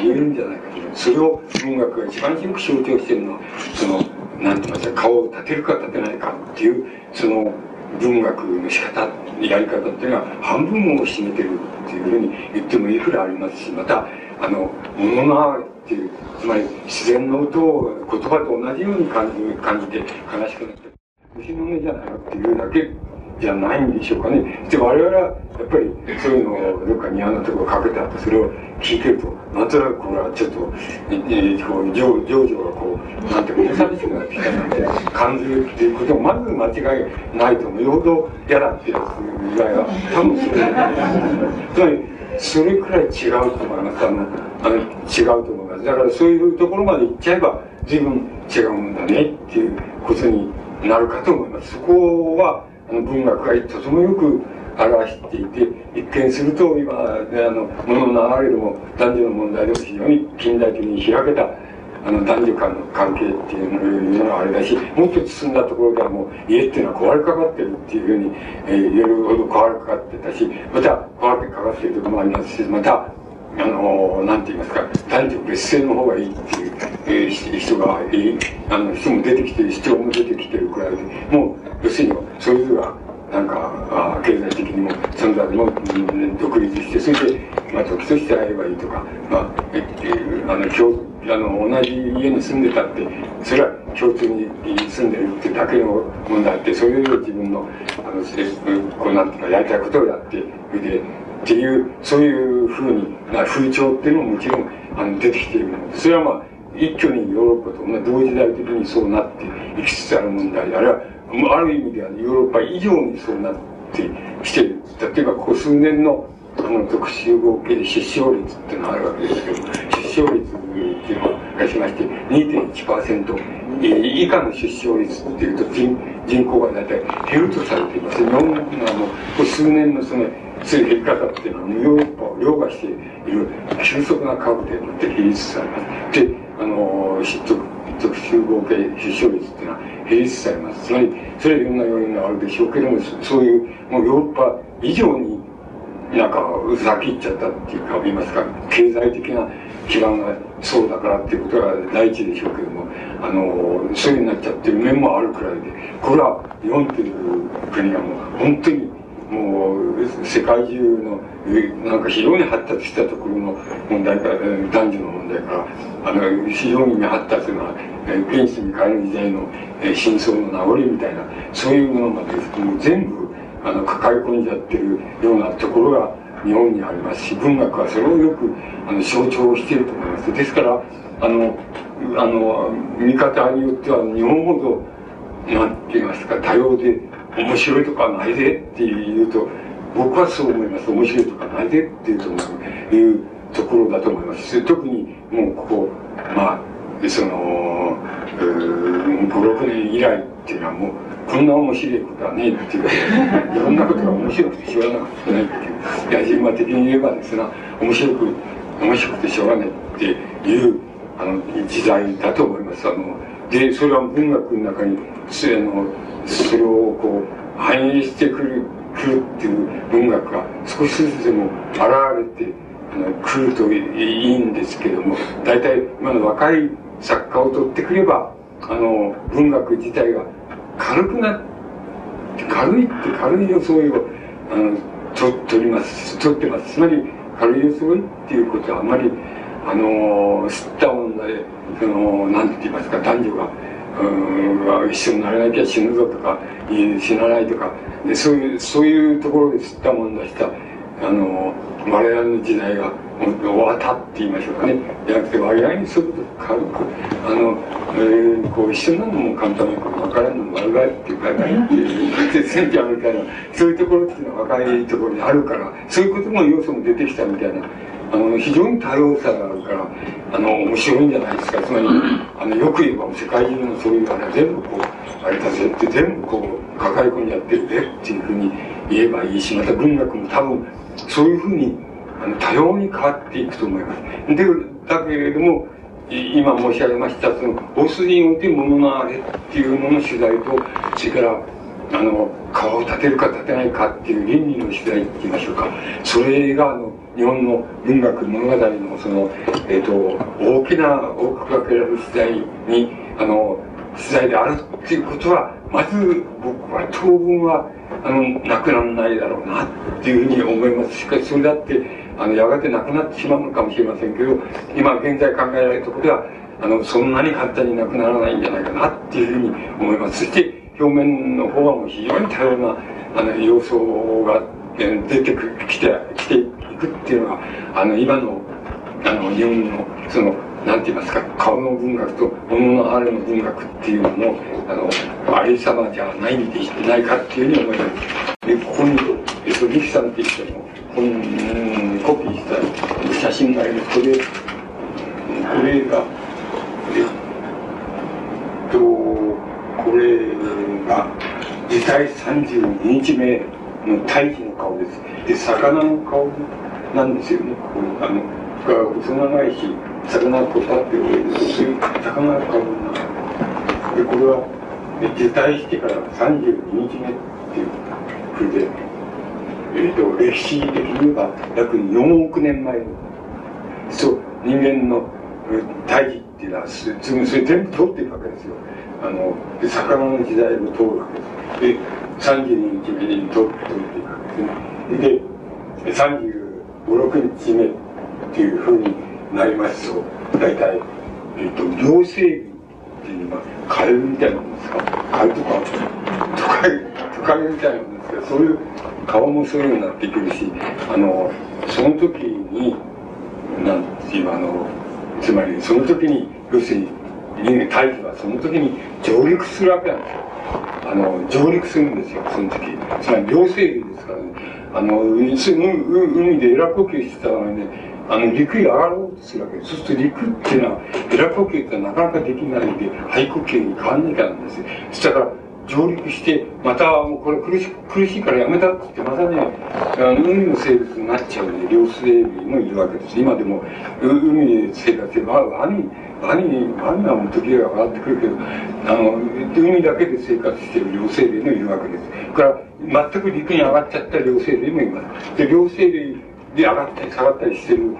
A: 言えるんじゃないかとそれを文学が一番よく象徴してるのはその何て言いますか顔を立てるか立てないかっていうその文学の仕方やり方っていうのは半分を占めてるっていうふうに言ってもいいくらいありますしまたあの物のっていうつまり自然の音を言葉と同じように感じ感じて悲しくなって虫の音じゃないのっていうだけじゃないんでしょうかね。で、我々は、やっぱり、そういうのを、どっか庭のところかけてあって、それを聞いてると、なんとなくこれはちょっと、えー、こう、情情緒がこう、なんていうか、寂しくなってきたなんて感じるっていうことも、まず間違いないと思う。よほど嫌だってやつぐらいは、多分それ、つまり、それくらい違うと思います。あの、あの違うと思います。だからそういうところまで行っちゃえば、随分違うんだねっていうことになるかと思います。そこは、文学がとてもよく表していて一見すると今あの物の流れでも男女の問題でも非常に近代的に開けたあの男女間の関係っていうのがあれだしもっと進んだところではもう家っていうのは壊れかかってるっていうふうに、えー、言えるほど壊れかかってたしまた壊れかかってるところもありますしまたあのなんて言いますか男女別姓の方がいいっていう、え、人がいいあの人も出てきてる主張も出てきてるくらいでもう要するにそれぞれがなんかあ経済的にも存在も、うん、独立してそれで、まあ、時として会えばいいとか、まあえあの共あの同じ家に住んでたってそれは共通に住んでるってだけの問題ってそういう自分のあのこうなんていうかやりたいことをやってそれでっていうそういうふうにな風潮っていうのももちろんあの出てきているのでそれはまあ一挙にヨーロッパと、まあ、同時代的にそうなっていきつつある問題であるいはある意味ではヨーロッパ以上にそうなってきている。例えばここ数年のあの特集合計で出生率っていうのがあるわけですけど出生率っていうのがしまして2.1%以下の出生率っていうと人人口が大体減るとされています。日本のあのここ数年のそのそうい減り方っていうのはヨーロッパを凌駕している急速な株でもって減りつつありますであの特特集合計出生率っていうのは芸術されます。つまり、それはいろんな要因があるでしょうけども、そういう、もうヨーロッパ以上に、なんか、先行っちゃったっていうか、言いますか、経済的な基盤がそうだからっていうことが第一でしょうけども、あの、そういうになっちゃってる面もあるくらいで、これは日本という国はもう本当にもう世界中のなんか非常に発達したところの問題から男女の問題からあの非常に発達な原始に変える時代の真相の名残みたいなそういうものまでもう全部あの抱え込んじゃってるようなところが日本にありますし文学はそれをよくあの象徴していると思います。ですからあのあの見方によっては日本ほどなんて言いますか多様で面白いとかないでって言うと僕はそう思います。面白いとかないでっていうというところだと思います。特にもうここまあその56年以来っていうのはもうこんな面白いことはねえっていういろんなことが面白くてしょうがなくてないっていう矢島的に言えばですね面白く面白くてしょうがないっていうあの時代だと思います。あのでそれは文学の中にあのそれをこう反映してくるくるっていう文学が少しずつでも現れてあの来るといいんですけども大体今の若い作家を取ってくればあの文学自体が軽くなって軽いって軽い装いをあのと取ります。取ってます。つまり軽い装いっていうことはあまりあの吸った女でその何て言いますか男女がうん一緒にならなきゃ死ぬぞとか死なないとか。でそういうそういうところで吸ったもんだしたあの我々の時代が終わったって言いましょうかね。じゃなくて割合にすると軽くあの、えー、こう一緒なのも簡単なこと分からんのも悪がっていうかっていう戦争みたいなそういうところっていうのは若いところにあるからそういうことの要素も出てきたみたいなあの非常に多様さがあるからあの面白いんじゃないですかつまりあのよく言えば世界中のそういうあれ全部こうあれだぜって全部こう抱え込んじゃってるぜっていうふうに言えばいいしまた文学も多分そういうふうにあの多様に変わっていくと思います。でだけれども今申し上げましたその大筋において物のあれっていうのの取材とそれからあの川を立てるか立てないかっていう倫理の取材って言いましょうかそれがあの日本の文学物語のその、えーと、大きな大きく分けられる時代にあの時代であるっていうことはまず僕は当分はあのなくならないだろうなっていうふうに思います。しかしそれだってあのやがてなくなってしまうのかもしれませんけど今現在考えられるところではあのそんなに簡単になくならないんじゃないかなっていうふうに思います。そして表面の方はもう非常に多様なあの要素が出てきてきていくっていうのがあの今のあの日本のそのなんて言いますか顔の文学と物のあるの文学っていうのもあのありさまじゃないんでないかっていうふうに思いますでここにえっとリキさんって人のこのコピーした写真があります。これこれがえっとこれが時代32日目の大気の顔ですで魚の顔なんですよね。あのが細長いし魚がこう立ってるそういう魚の顔なでこれは辞退してから32日目っていうふうで、えーと、歴史的に言えば約4億年前のそう人間の大事っていうのはそれ全部通っていくわけですよ。あので魚の時代を通るわけです。で32日目に通っていくわけですね。で56日目っていうふうになりますと大体、えっと、両生類っていうのはカエルみたいなもんですか？カエルとかトカゲトカゲみたいなもんですけどそういう顔もそういうようになってくるしあのその時になんていうあのつまりその時に要するに人間大気はその時に上陸するわけなんですよ。あの上陸するんですよその時。つまり両生類ですからね。あの海でエラ呼吸してたのにねあの陸に上がろうとするわけですそうすると陸っていうのはエラ呼吸ってなかなかできないんで肺呼吸に変わんなきゃなんですよそしたら上陸して、また、もうこれ苦し苦しいからやめたって言って、またね、あの海の生物になっちゃうね、両生類もいるわけです。今でも、海で生活して、ワニ、ワニ、ワニはもう時が上がってくるけど、あの、海だけで生活している両生類もいるわけです。それから、全く陸に上がっちゃった両生類もいます。で、両生類で上がったり下がったりしてる、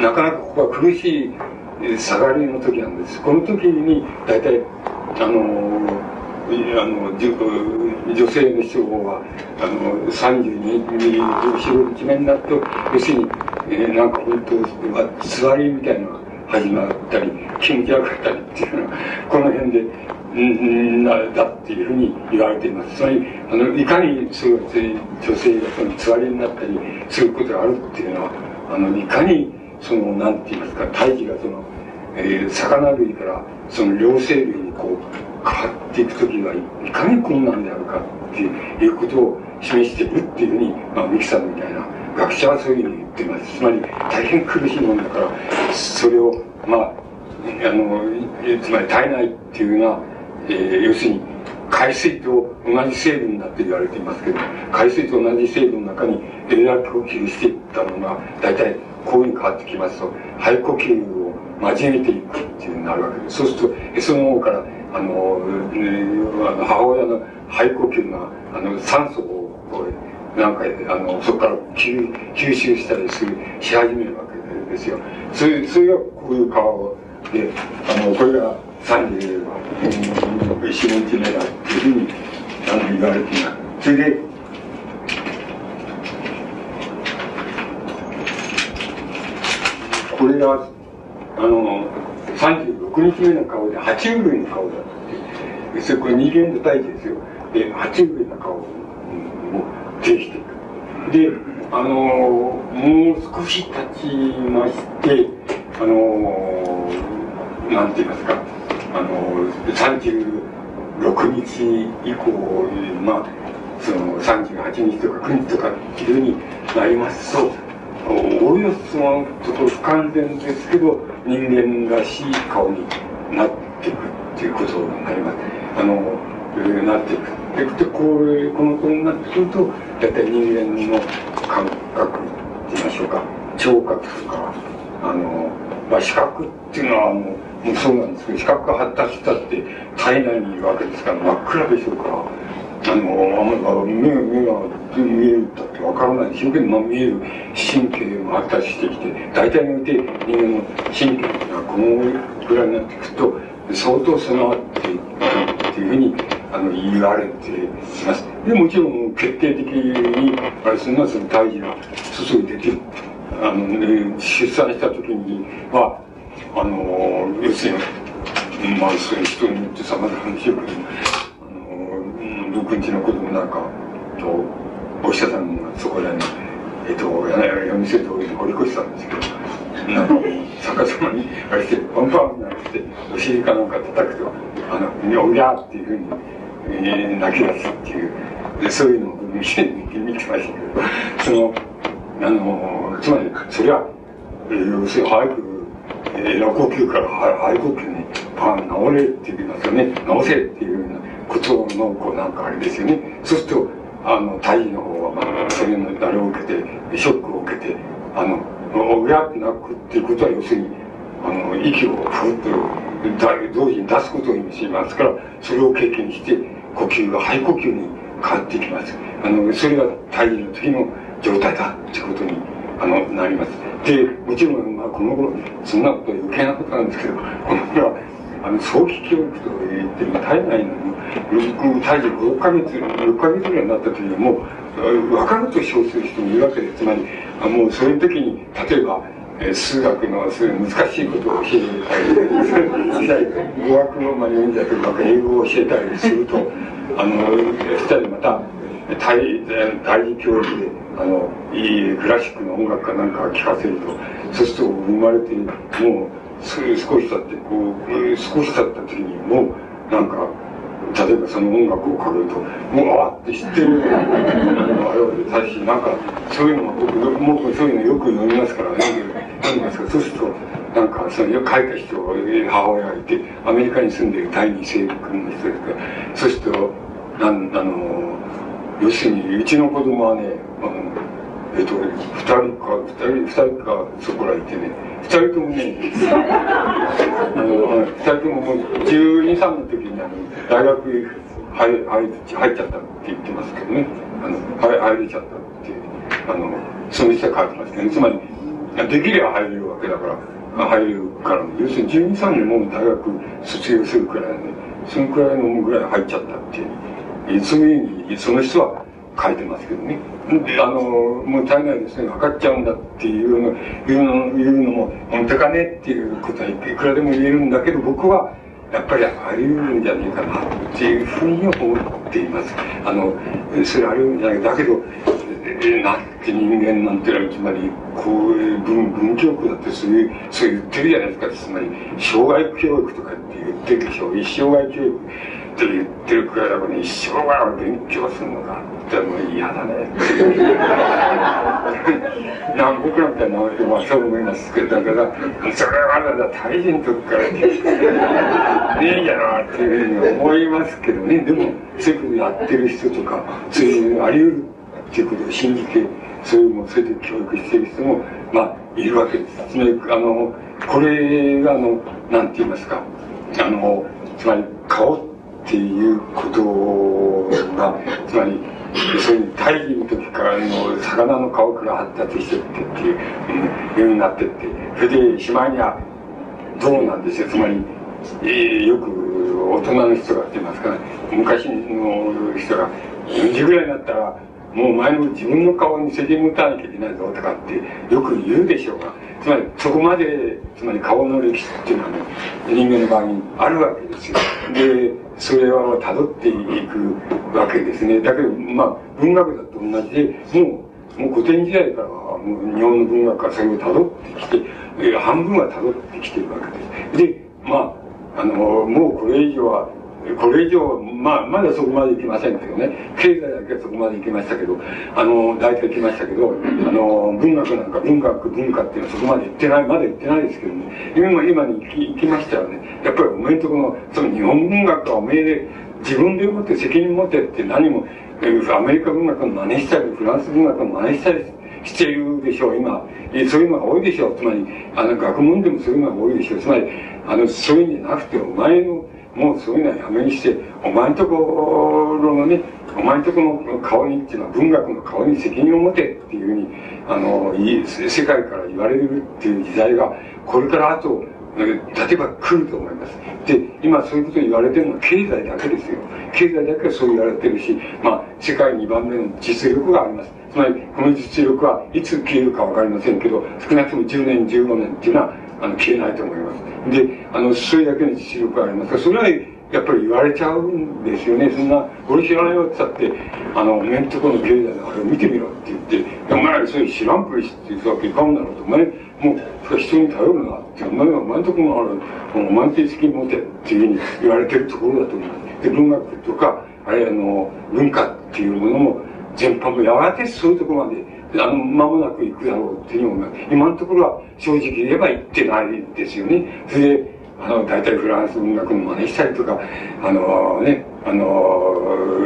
A: なかなかここは苦しい下がりの時なんです。この時に、大体、あのあの女性の人はあの32ミリ4日目になると要するに、えー、なんか本当座りみたいな始まったり気持ち悪かったりっていうのはこの辺でうんだっていうふうに言われています。つまりあのいかにそう女性がその座りになったりすることがあるっていうのはあのいかにそのなんて言いますか胎児がその、えー、魚類からその両生類にこう変わっていく時はいかに困難であるかっていうことを示しているっていうふうに、まあ、ミキさんみたいな学者はそういうふうに言ってます。つまり大変苦しいもんだからそれをまああのつまり体内っていうのは、えー、要するに海水と同じ成分だって言われていますけど海水と同じ成分の中にエネルギー呼吸していったのが大体こういうふうに変わってきますと肺呼吸を交えていくっていうになるわけです。そうするとその方からあの、えー、あの母親の肺呼吸があの酸素をなんかあのそこから吸吸収したりするし始めるわけですよ。それそれがこういう顔であのこれが34日目だっていうふうにあの言われています。それでこれがあの36日目の顔で爬虫類の顔だって。それこれ人間の体児ですよ。で爬虫類の顔を呈していくであのもう少し経ちましてあのなんて言いますかあの36日以降まあその38日とか9日とかっていうになりますとおおよそのところ不完全ですけど人間らしい顔になっていくっていうことになります。あの、なっていく。で、でこれ、この子になってくると、大体人間の感覚って言いましょうか、聴覚とか、あの、まあ、視覚っていうのはもう、もうそうなんですけど、視覚が発達したって体内にいるわけですから、真っ暗でしょうから、あの、目が、目が見えるだってわからないでしょうけど、まあ、見える神経も発達してきて、大体において人間の神経がこのぐらいになっていくと、相当備わっていくっていうふうにあの言われています。で、もちろん決定的に、あれするのはその胎児が注いでて、あの、ね、出産した時には、あの、要するに、まあ、そういう人によって様々なしようけど、あの、僕んちの子供なんかと、お医者さんがそこでね、えっと、夜店通りに掘り越したんですけど、なんか、逆さまに、あれして、パンパンになんて、お尻かなんか叩くと、あの、おぎゃーっていうふうに、泣き出すっていう、でそういうのを見て、見てましたけど、その、あの、つまり、それは、要するに早く、えー、呼吸から肺呼吸に、パン治れって言いますよね、治せっていうようなことの、こうなんかあれですよね。そうすると、あの、大尉の方は、まあ、それのあれを受けて、ショックを受けて、あの、うやって泣くっていうことは、要するに、あの、息をふっと、同時に出すことを意味しますから、それを経験して、呼吸が肺呼吸に変わっていきます。あの、それが大尉の時の状態だってことに、あの、なります。で、もちろん、まあ、この頃、そんなことは余計なことなんですけど、この頃は、あの、早期教育と言ってる体内の体重6ヶ月、6ヶ月ぐらいになった時にもう、分かると称する人もいるわけです。つまり、あもうそういう時に、例えば、数学のそういう難しいことを教えたり、語学のまあ読んだりとか英語を教えたりすると、<laughs> あの、したりまた、体、体育教育で、あの、いいクラシックの音楽かなんか聴かせると、そうすると生まれて、もう、少し経ってこう少し経った時にもうなんか例えばその音楽をかけるとうわって知ってるあれは確かなん。かそういうの僕僕そういうのよく読みますからねりますからそうするとなんかそれを書いた人母親がいてアメリカに住んでいる第二世君の人ですからそうするとなんあの要するにうちの子供はねあのえっと、二人か、二人、二人か、そこらいてね、二人ともね、<laughs> あの、二人とももう12、3の時にあの、大学入入入っちゃったって言ってますけどね、あの、入入れちゃったってあの、その人は書いてますけど、ね、つまり、できれば入れるわけだから、入れるから、ね、要するに12、3年もう大学卒業するくらいね、そのくらいのぐらい入っちゃったっていう、そういに、その人は書いてますけどね。で、あの、もう体内ですね、分かっちゃうんだっていうの、いうの、言うのも、本当かねっていうことはいくらでも言えるんだけど、僕は、やっぱりあり得るんじゃないかなっていうふうに思っています。あの、それあり得るんじゃないだけど、なんて人間なんていうのは、つまり、こういう文、文教区だってそういう、そう言ってるじゃないですか。つまり、障害教育とかって言ってるでしょう。一生涯教育。って言ってるくらいだから、一生涯勉強するのかってもう嫌だね。<laughs> な僕らみたいな人はそう思いますけどだからそれはだ大臣の時からねえじゃなっていうふうに思いますけどね。でもそういうことやってる人とかそういうあり得るっていうことを信じてそういうもうそれで教育してる人もまあいるわけですつまりあのこれがあのなんて言いますか。あのつまり顔っていうことが、つまり、そういう大義の時からの魚の顔から発達してってっていう、ようになってって、それでしまいにはどうなんですよ。つまり、えー、よく大人の人がって言いますかね、昔の人が40ぐらいになったら、もう前の自分の顔に責任持たなきゃいけないぞとかってよく言うでしょうが、つまりそこまで、つまり顔の歴史っていうのはね、人間の場合にあるわけですよ。で、それを辿っていくわけですね。だけど、まあ、文学だと同じで、もう、もう古典時代からもう日本の文学はそれを辿ってきて、半分は辿ってきてるわけです。で、まあ、あの、もうこれ以上はこれ以上、まあ、まだそこまで行きませんけどね、経済だけはそこまで行きましたけど、あの、大体行きましたけど、あの、文学なんか文学、文化っていうのはそこまで行ってない、まだ行ってないですけどね、今、今に行き行きましたよね。やっぱりおめえんとこの、その日本文学はおめえで、自分でもって責任持ってって何も、アメリカ文学の真似したり、フランス文学の真似したりしているでしょう、今。そういうのが多いでしょう。つまり、あの、学問でもそういうのが多いでしょう。つまり、あの、そういうんじゃなくて、お前の、もうそういうのはやめにして、お前んところのね、お前んところの顔にっていうのは文学の顔に責任を持てっていうふうに、あの、世界から言われるっていう時代が、これからあと、例えば来ると思います。で、今そういうこと言われてるのは経済だけですよ。経済だけはそう言われてるし、まあ、世界2番目の実力があります。つまり、この実力はいつ消えるかわかりませんけど、少なくとも10年、15年っていうのは、あの、消えないと思います。で、あの、それだけの実力がありますから、それはやっぱり言われちゃうんですよね。そんな、俺知らないよって言ったって、あの、お前んとこの経済のあれを見てみろって言って、お前そういう知らんぷりして言うわけいかんだろうと。お前、もう、人に頼るなって、お前はお前んとこのある、お前って責任持てっていうふうに言われてるところだと思います。で、文学とか、あれあの、文化っていうものも、全般もやがてそういうところまで、あの、間もなく行くだろうっていうのが、今のところは正直言えば行ってないですよね。それで、あの、大体フランス文学の真似したりとか、あのね、あの、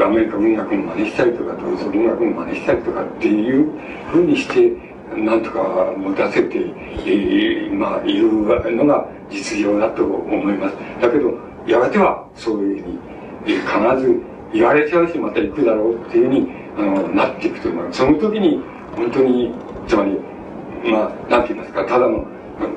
A: アメリカ文学の真似したりとか、ドイツ文学の真似したりとかっていうふうにして、なんとか持たせて、えー、まあ、いるのが実情だと思います。だけど、やがてはそういうふうに、えー、必ず言われちゃうし、また行くだろうっていうふうに、あの、なっていくと思います。その時に、本当に、つまり、まあ、なんて言いますか、ただの、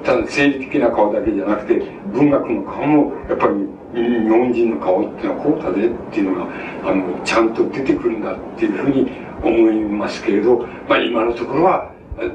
A: ただ政治的な顔だけじゃなくて、文学の顔も、やっぱり、日本人の顔っていうのはこうだぜっていうのが、あの、ちゃんと出てくるんだっていうふうに思いますけれど、まあ今のところは、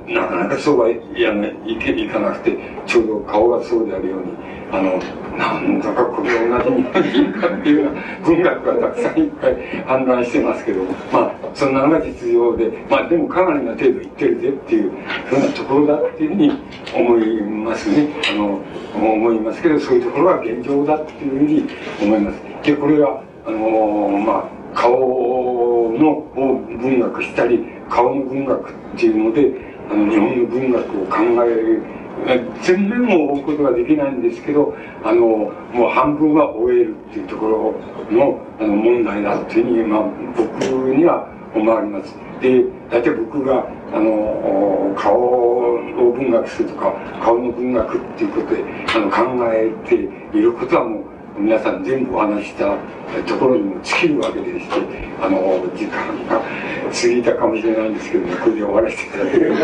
A: なかなかそうはいや、ね、いけいかなくて、ちょうど顔がそうであるように、あの、なんだかこれ同じ日本人かっていうような文学がたくさんいっぱい氾濫してますけど、まあ、そんなのが実情で、まあでもかなりな程度いってるぜっていうふうなところだっていうふうに思いますね。あの、思いますけど、そういうところは現状だっていうふうに思います。で、これが、あのまあ、顔の文学したり、顔の文学っていうので、あの日本の文学を考える全面を追うことができないんですけど、あの、もう半分は終えるっていうところのあの問題だというふうに、まあ、僕には思われます。で、大体僕が、あの、顔を文学するとか、顔の文学っていうことで、あの、考えていることはもう、皆さん全部お話したところにも尽きるわけでして、あの、時間が過ぎたかもしれないんですけども、これで終わらせていただければ。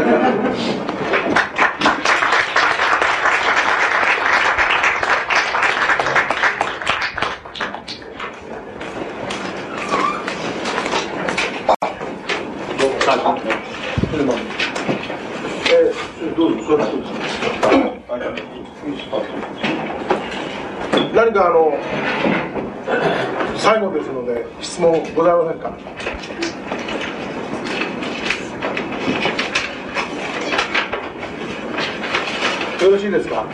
B: 何かあの最後ですので質問ございませんかよろしいですか？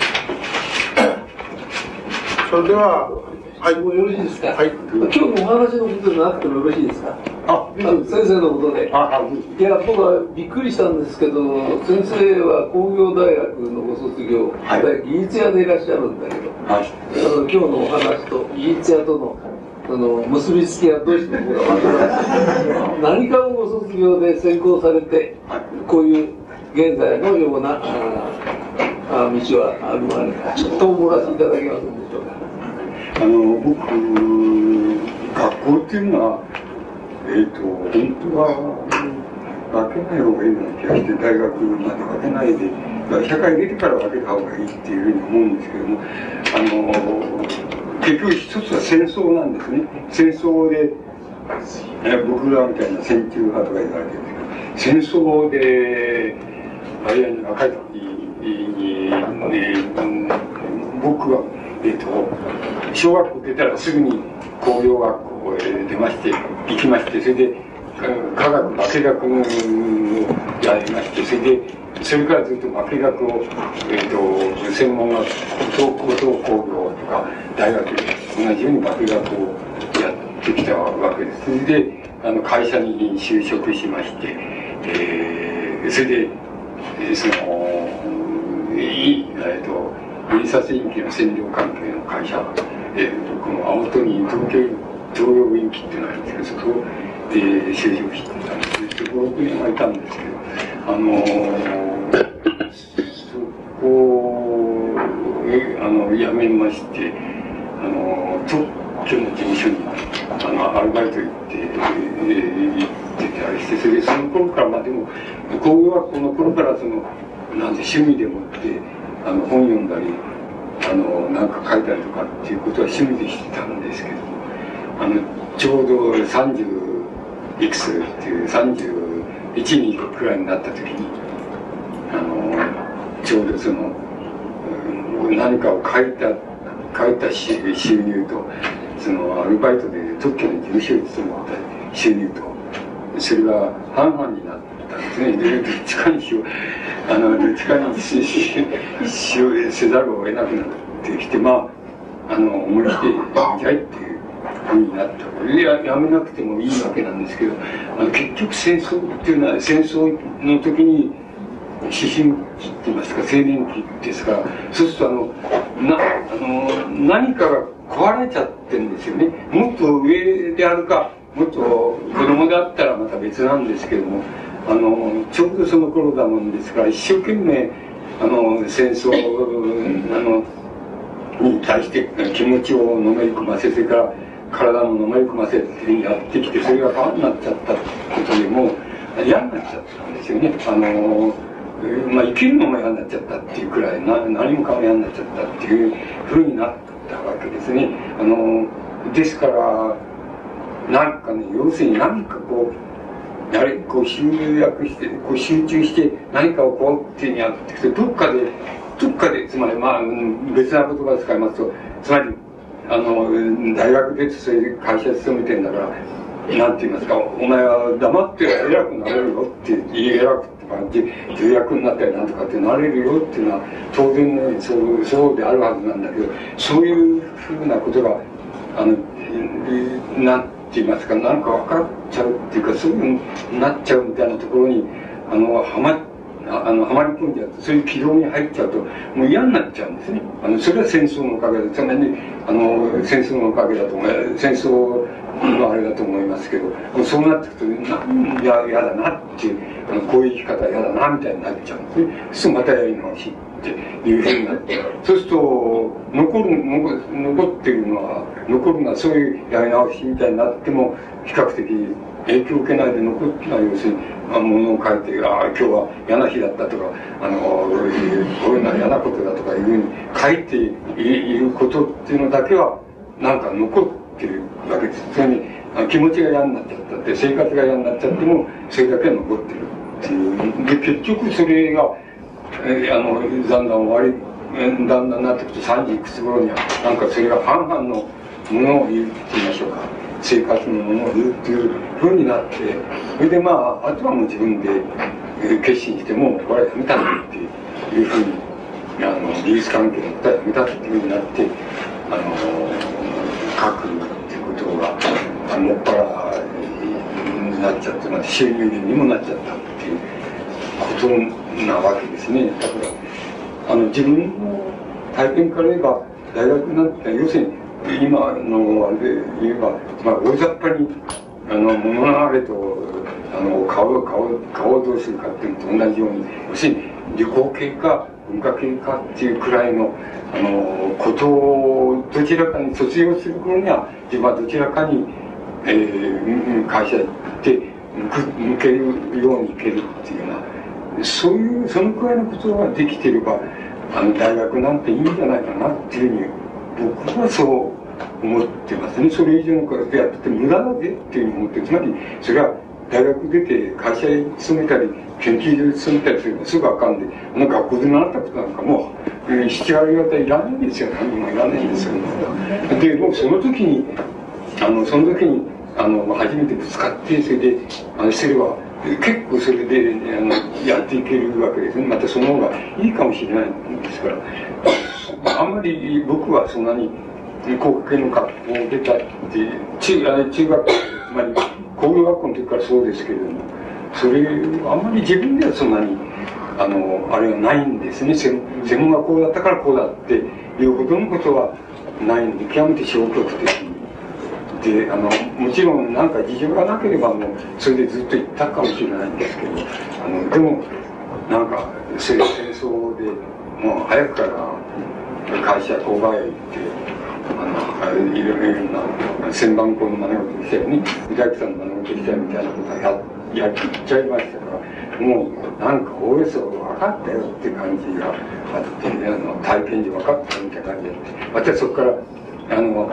B: それでは
C: はい、もうよろしいですか？
B: はい。
C: 今日のお話のことでなくてもよろしいですか？
A: あ、
C: 先生のことで。いや、僕はびっくりしたんですけど、先生は工業大学のご卒業、はい、技術屋でいらっしゃるんだけど、はい、あの今日のお話と技術屋とのあの結びつきはどうして僕は分からない。何かをご卒業で専攻されて、こういう現在のようなああ道はあるまでちょっとお漏らしいただけますでしょうか。
A: あの僕学校っていうのはえっ、ー、と本当は分けない方がいいような気がして大学まで分けないで社会出てから分けた方がいいっていうふうに思うんですけどもあの結局一つは戦争なんですね。戦争で僕らみたいな戦中派とか言われてる戦争であるいは若い時に、僕はえっ、ー、と、小学校出たらすぐに工業学校へ出まして、行きまして、それで、科学、化学をやりまして、それで、それからずっと化学を、え、ー、と、専門学校、高等工業とか、大学で同じように化学をやってきたわけです。それで、あの、会社に就職しまして、えー、それで、その、いい、えっ、ー、と、印刷印記の占領関係の会社、えー、この青戸に東京東洋印記っていうのがあるんですけどそこで就職してたんですけど56年はいたんですけどあの、そこをあの辞めましてあの特許の事務所にあのアルバイト行って、えー、行ってたりしてそれでその頃からまあでも工業学校の頃からそのなんて趣味でもってあの本読んだりあのなんか書いたりとかっていうことは趣味でしてたんですけどあのちょうど30いくつっていう31にくらいになった時にあのちょうどその、うん、何かを書いた書いた収入とそのアルバイトで特許の事務所に勤めた収入とそれが半々になったんですね。でどっちかにしよう。あのどっちかにしせざるを得なくなってきてまああの思い切ってやめちゃいっていうふうになったいややめなくてもいいわけなんですけどあの結局戦争っていうのは戦争の時に思春期って言いますか青年期ですからそうするとあのなあの何かが壊れちゃってるんですよね。もっと上であるかもっと子供だったらまた別なんですけどもあのちょうどその頃だもんですから一生懸命あの戦争あのに対して気持ちをのめり込ませそれから体ものめり込ませてやってきてそれが変になっちゃったことでも嫌になっちゃったんですよね。あのまあ、生きるのも嫌になっちゃったっていうくらいな何もかも嫌になっちゃったっていうふうになったわけですね。あのですからなんかね要するに何かこうやはりこう集約してこう集中して何かをこうっていうにやっていくとどっかでどっかでつまりまあ別な言葉を使いますとつまりあの大学出てそれで会社勤めてんだからなんて言いますかお前は黙って偉くなれるよって言い偉くとか重役になったりなんとかってなれるよっていうのは当然のそうそうであるはずなんだけどそういうふうなことがあのなって言いますかなんか分かっちゃうっていうかそういうふうになっちゃうみたいなところにあのはまあの、はまり込んじゃうと、そういう軌道に入っちゃうと、もう嫌になっちゃうんですね。あの、それは戦争のおかげで、つまり、あの、戦争のおかげだと思。戦争のあれだと思いますけど、そうなってくると、なんや、嫌だなっていう、あの、こういう生き方嫌だな、みたいになっちゃうんですね。すぐまたやり直しっていうふうになって、そうすると、残る、残ってるのは、残るのはそういうやり直しみたいになっても、比較的影響を受けないで残ってない要するに、あ、物を書いて、ああ、今日は嫌な日だったとか、あの、こういうのは嫌なことだとかいうふうに書いていることっていうのだけは、なんか残ってるわけです。それに、気持ちが嫌になっちゃったって、生活が嫌になっちゃっても、それだけは残ってるっていう。で、結局それが、えー、あの、だんだん終わり、だんだんなってくると30いくつ頃には、なんかそれが半々のものを言うって言いましょうか。生活のものをっていうふうになって、それでまあ、あとはもう自分で決心しても、これはやめたんだっていうふうに、あの、技術関係のことはやめたっていうふうになって、あの、書くっていうことが、あの、もっぱらになっちゃって、また収入源にもなっちゃったっていうことなわけですね。だから、あの、自分の体験から言えば、大学なんて、要するに、今のあれで言えば、まあ、大雑把に、あの、物流れと、あの、顔、顔、顔をどうするかっていうのと同じように、要するに、理工系か文化系かっていうくらいの、あの、ことを、どちらかに卒業する頃には、自分はどちらかに、えー、会社行って、向けるようにいけるっていうような、そういう、そのくらいのことができてれば、あの、大学なんていいんじゃないかなっていうふうに、僕はそう思ってますね。それ以上のことやってて無駄だぜっていうふうに思って、つまり、それは大学出て会社に勤めたり、研究所に勤めたりするのすぐあかんで、学校で習ったことなんかもう、えー、7割方いらないんですよ。何もいらないんですよ。で、もその時に、あの、その時に、あの、初めてぶつかって、それで、あの、すれば、結構それで、あの、やっていけるわけですね。またその方がいいかもしれないんですから。あんまり僕はそんなに国系の学校を出たって中あ中学校つまり工業学校の時からそうですけれどもそれあんまり自分ではそんなにあのあれはないんですね専門がこうだったからこうだっていうほどのことはないんで極めて消極的にであのもちろん何か事情がなければもうそれでずっと行ったかもしれないんですけどあのでもなんか戦争でもう早くから会社購買ってあのいろいろな千番校の真似事したよね宇崎さんの真似事したよみたいなことはややっちゃいましたからもうなんかおおよそ分かったよって感じがあってあの体験で分かったみたいな感じでまたそこからあの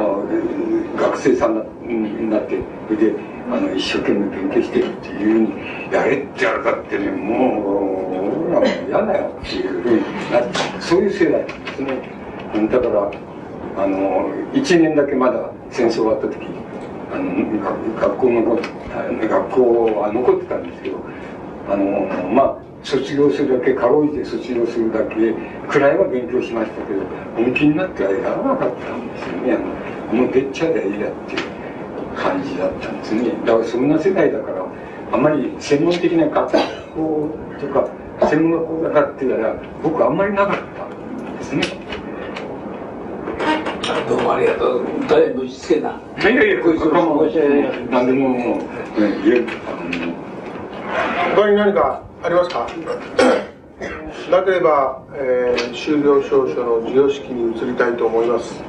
A: 学生さんになってそれであの一生懸命勉強してるっていうふうにやれってやるかってねもう俺らも嫌だよっていうふうになってそういう世代ですね。だからあの1年だけまだ戦争終わった時あの学校残って学校は残ってたんですけどあのまあ卒業するだけかろうじて卒業するだけくらいは勉強しましたけど本気になってはやらなかったんですよねあのもうでっちゃでいいやっていう感じだったんですねだからそんな世代だからあまり専門的な学校とか専門学校だからって言ったら僕あんまりなかったんですね
C: どうもありがとう。大変ぶしつけな。
A: いやいや、こいつはもう、何でももう、言える。
B: 他に何か？ありますか？なければ、えー、終了証書の授与式に移りたいと思います。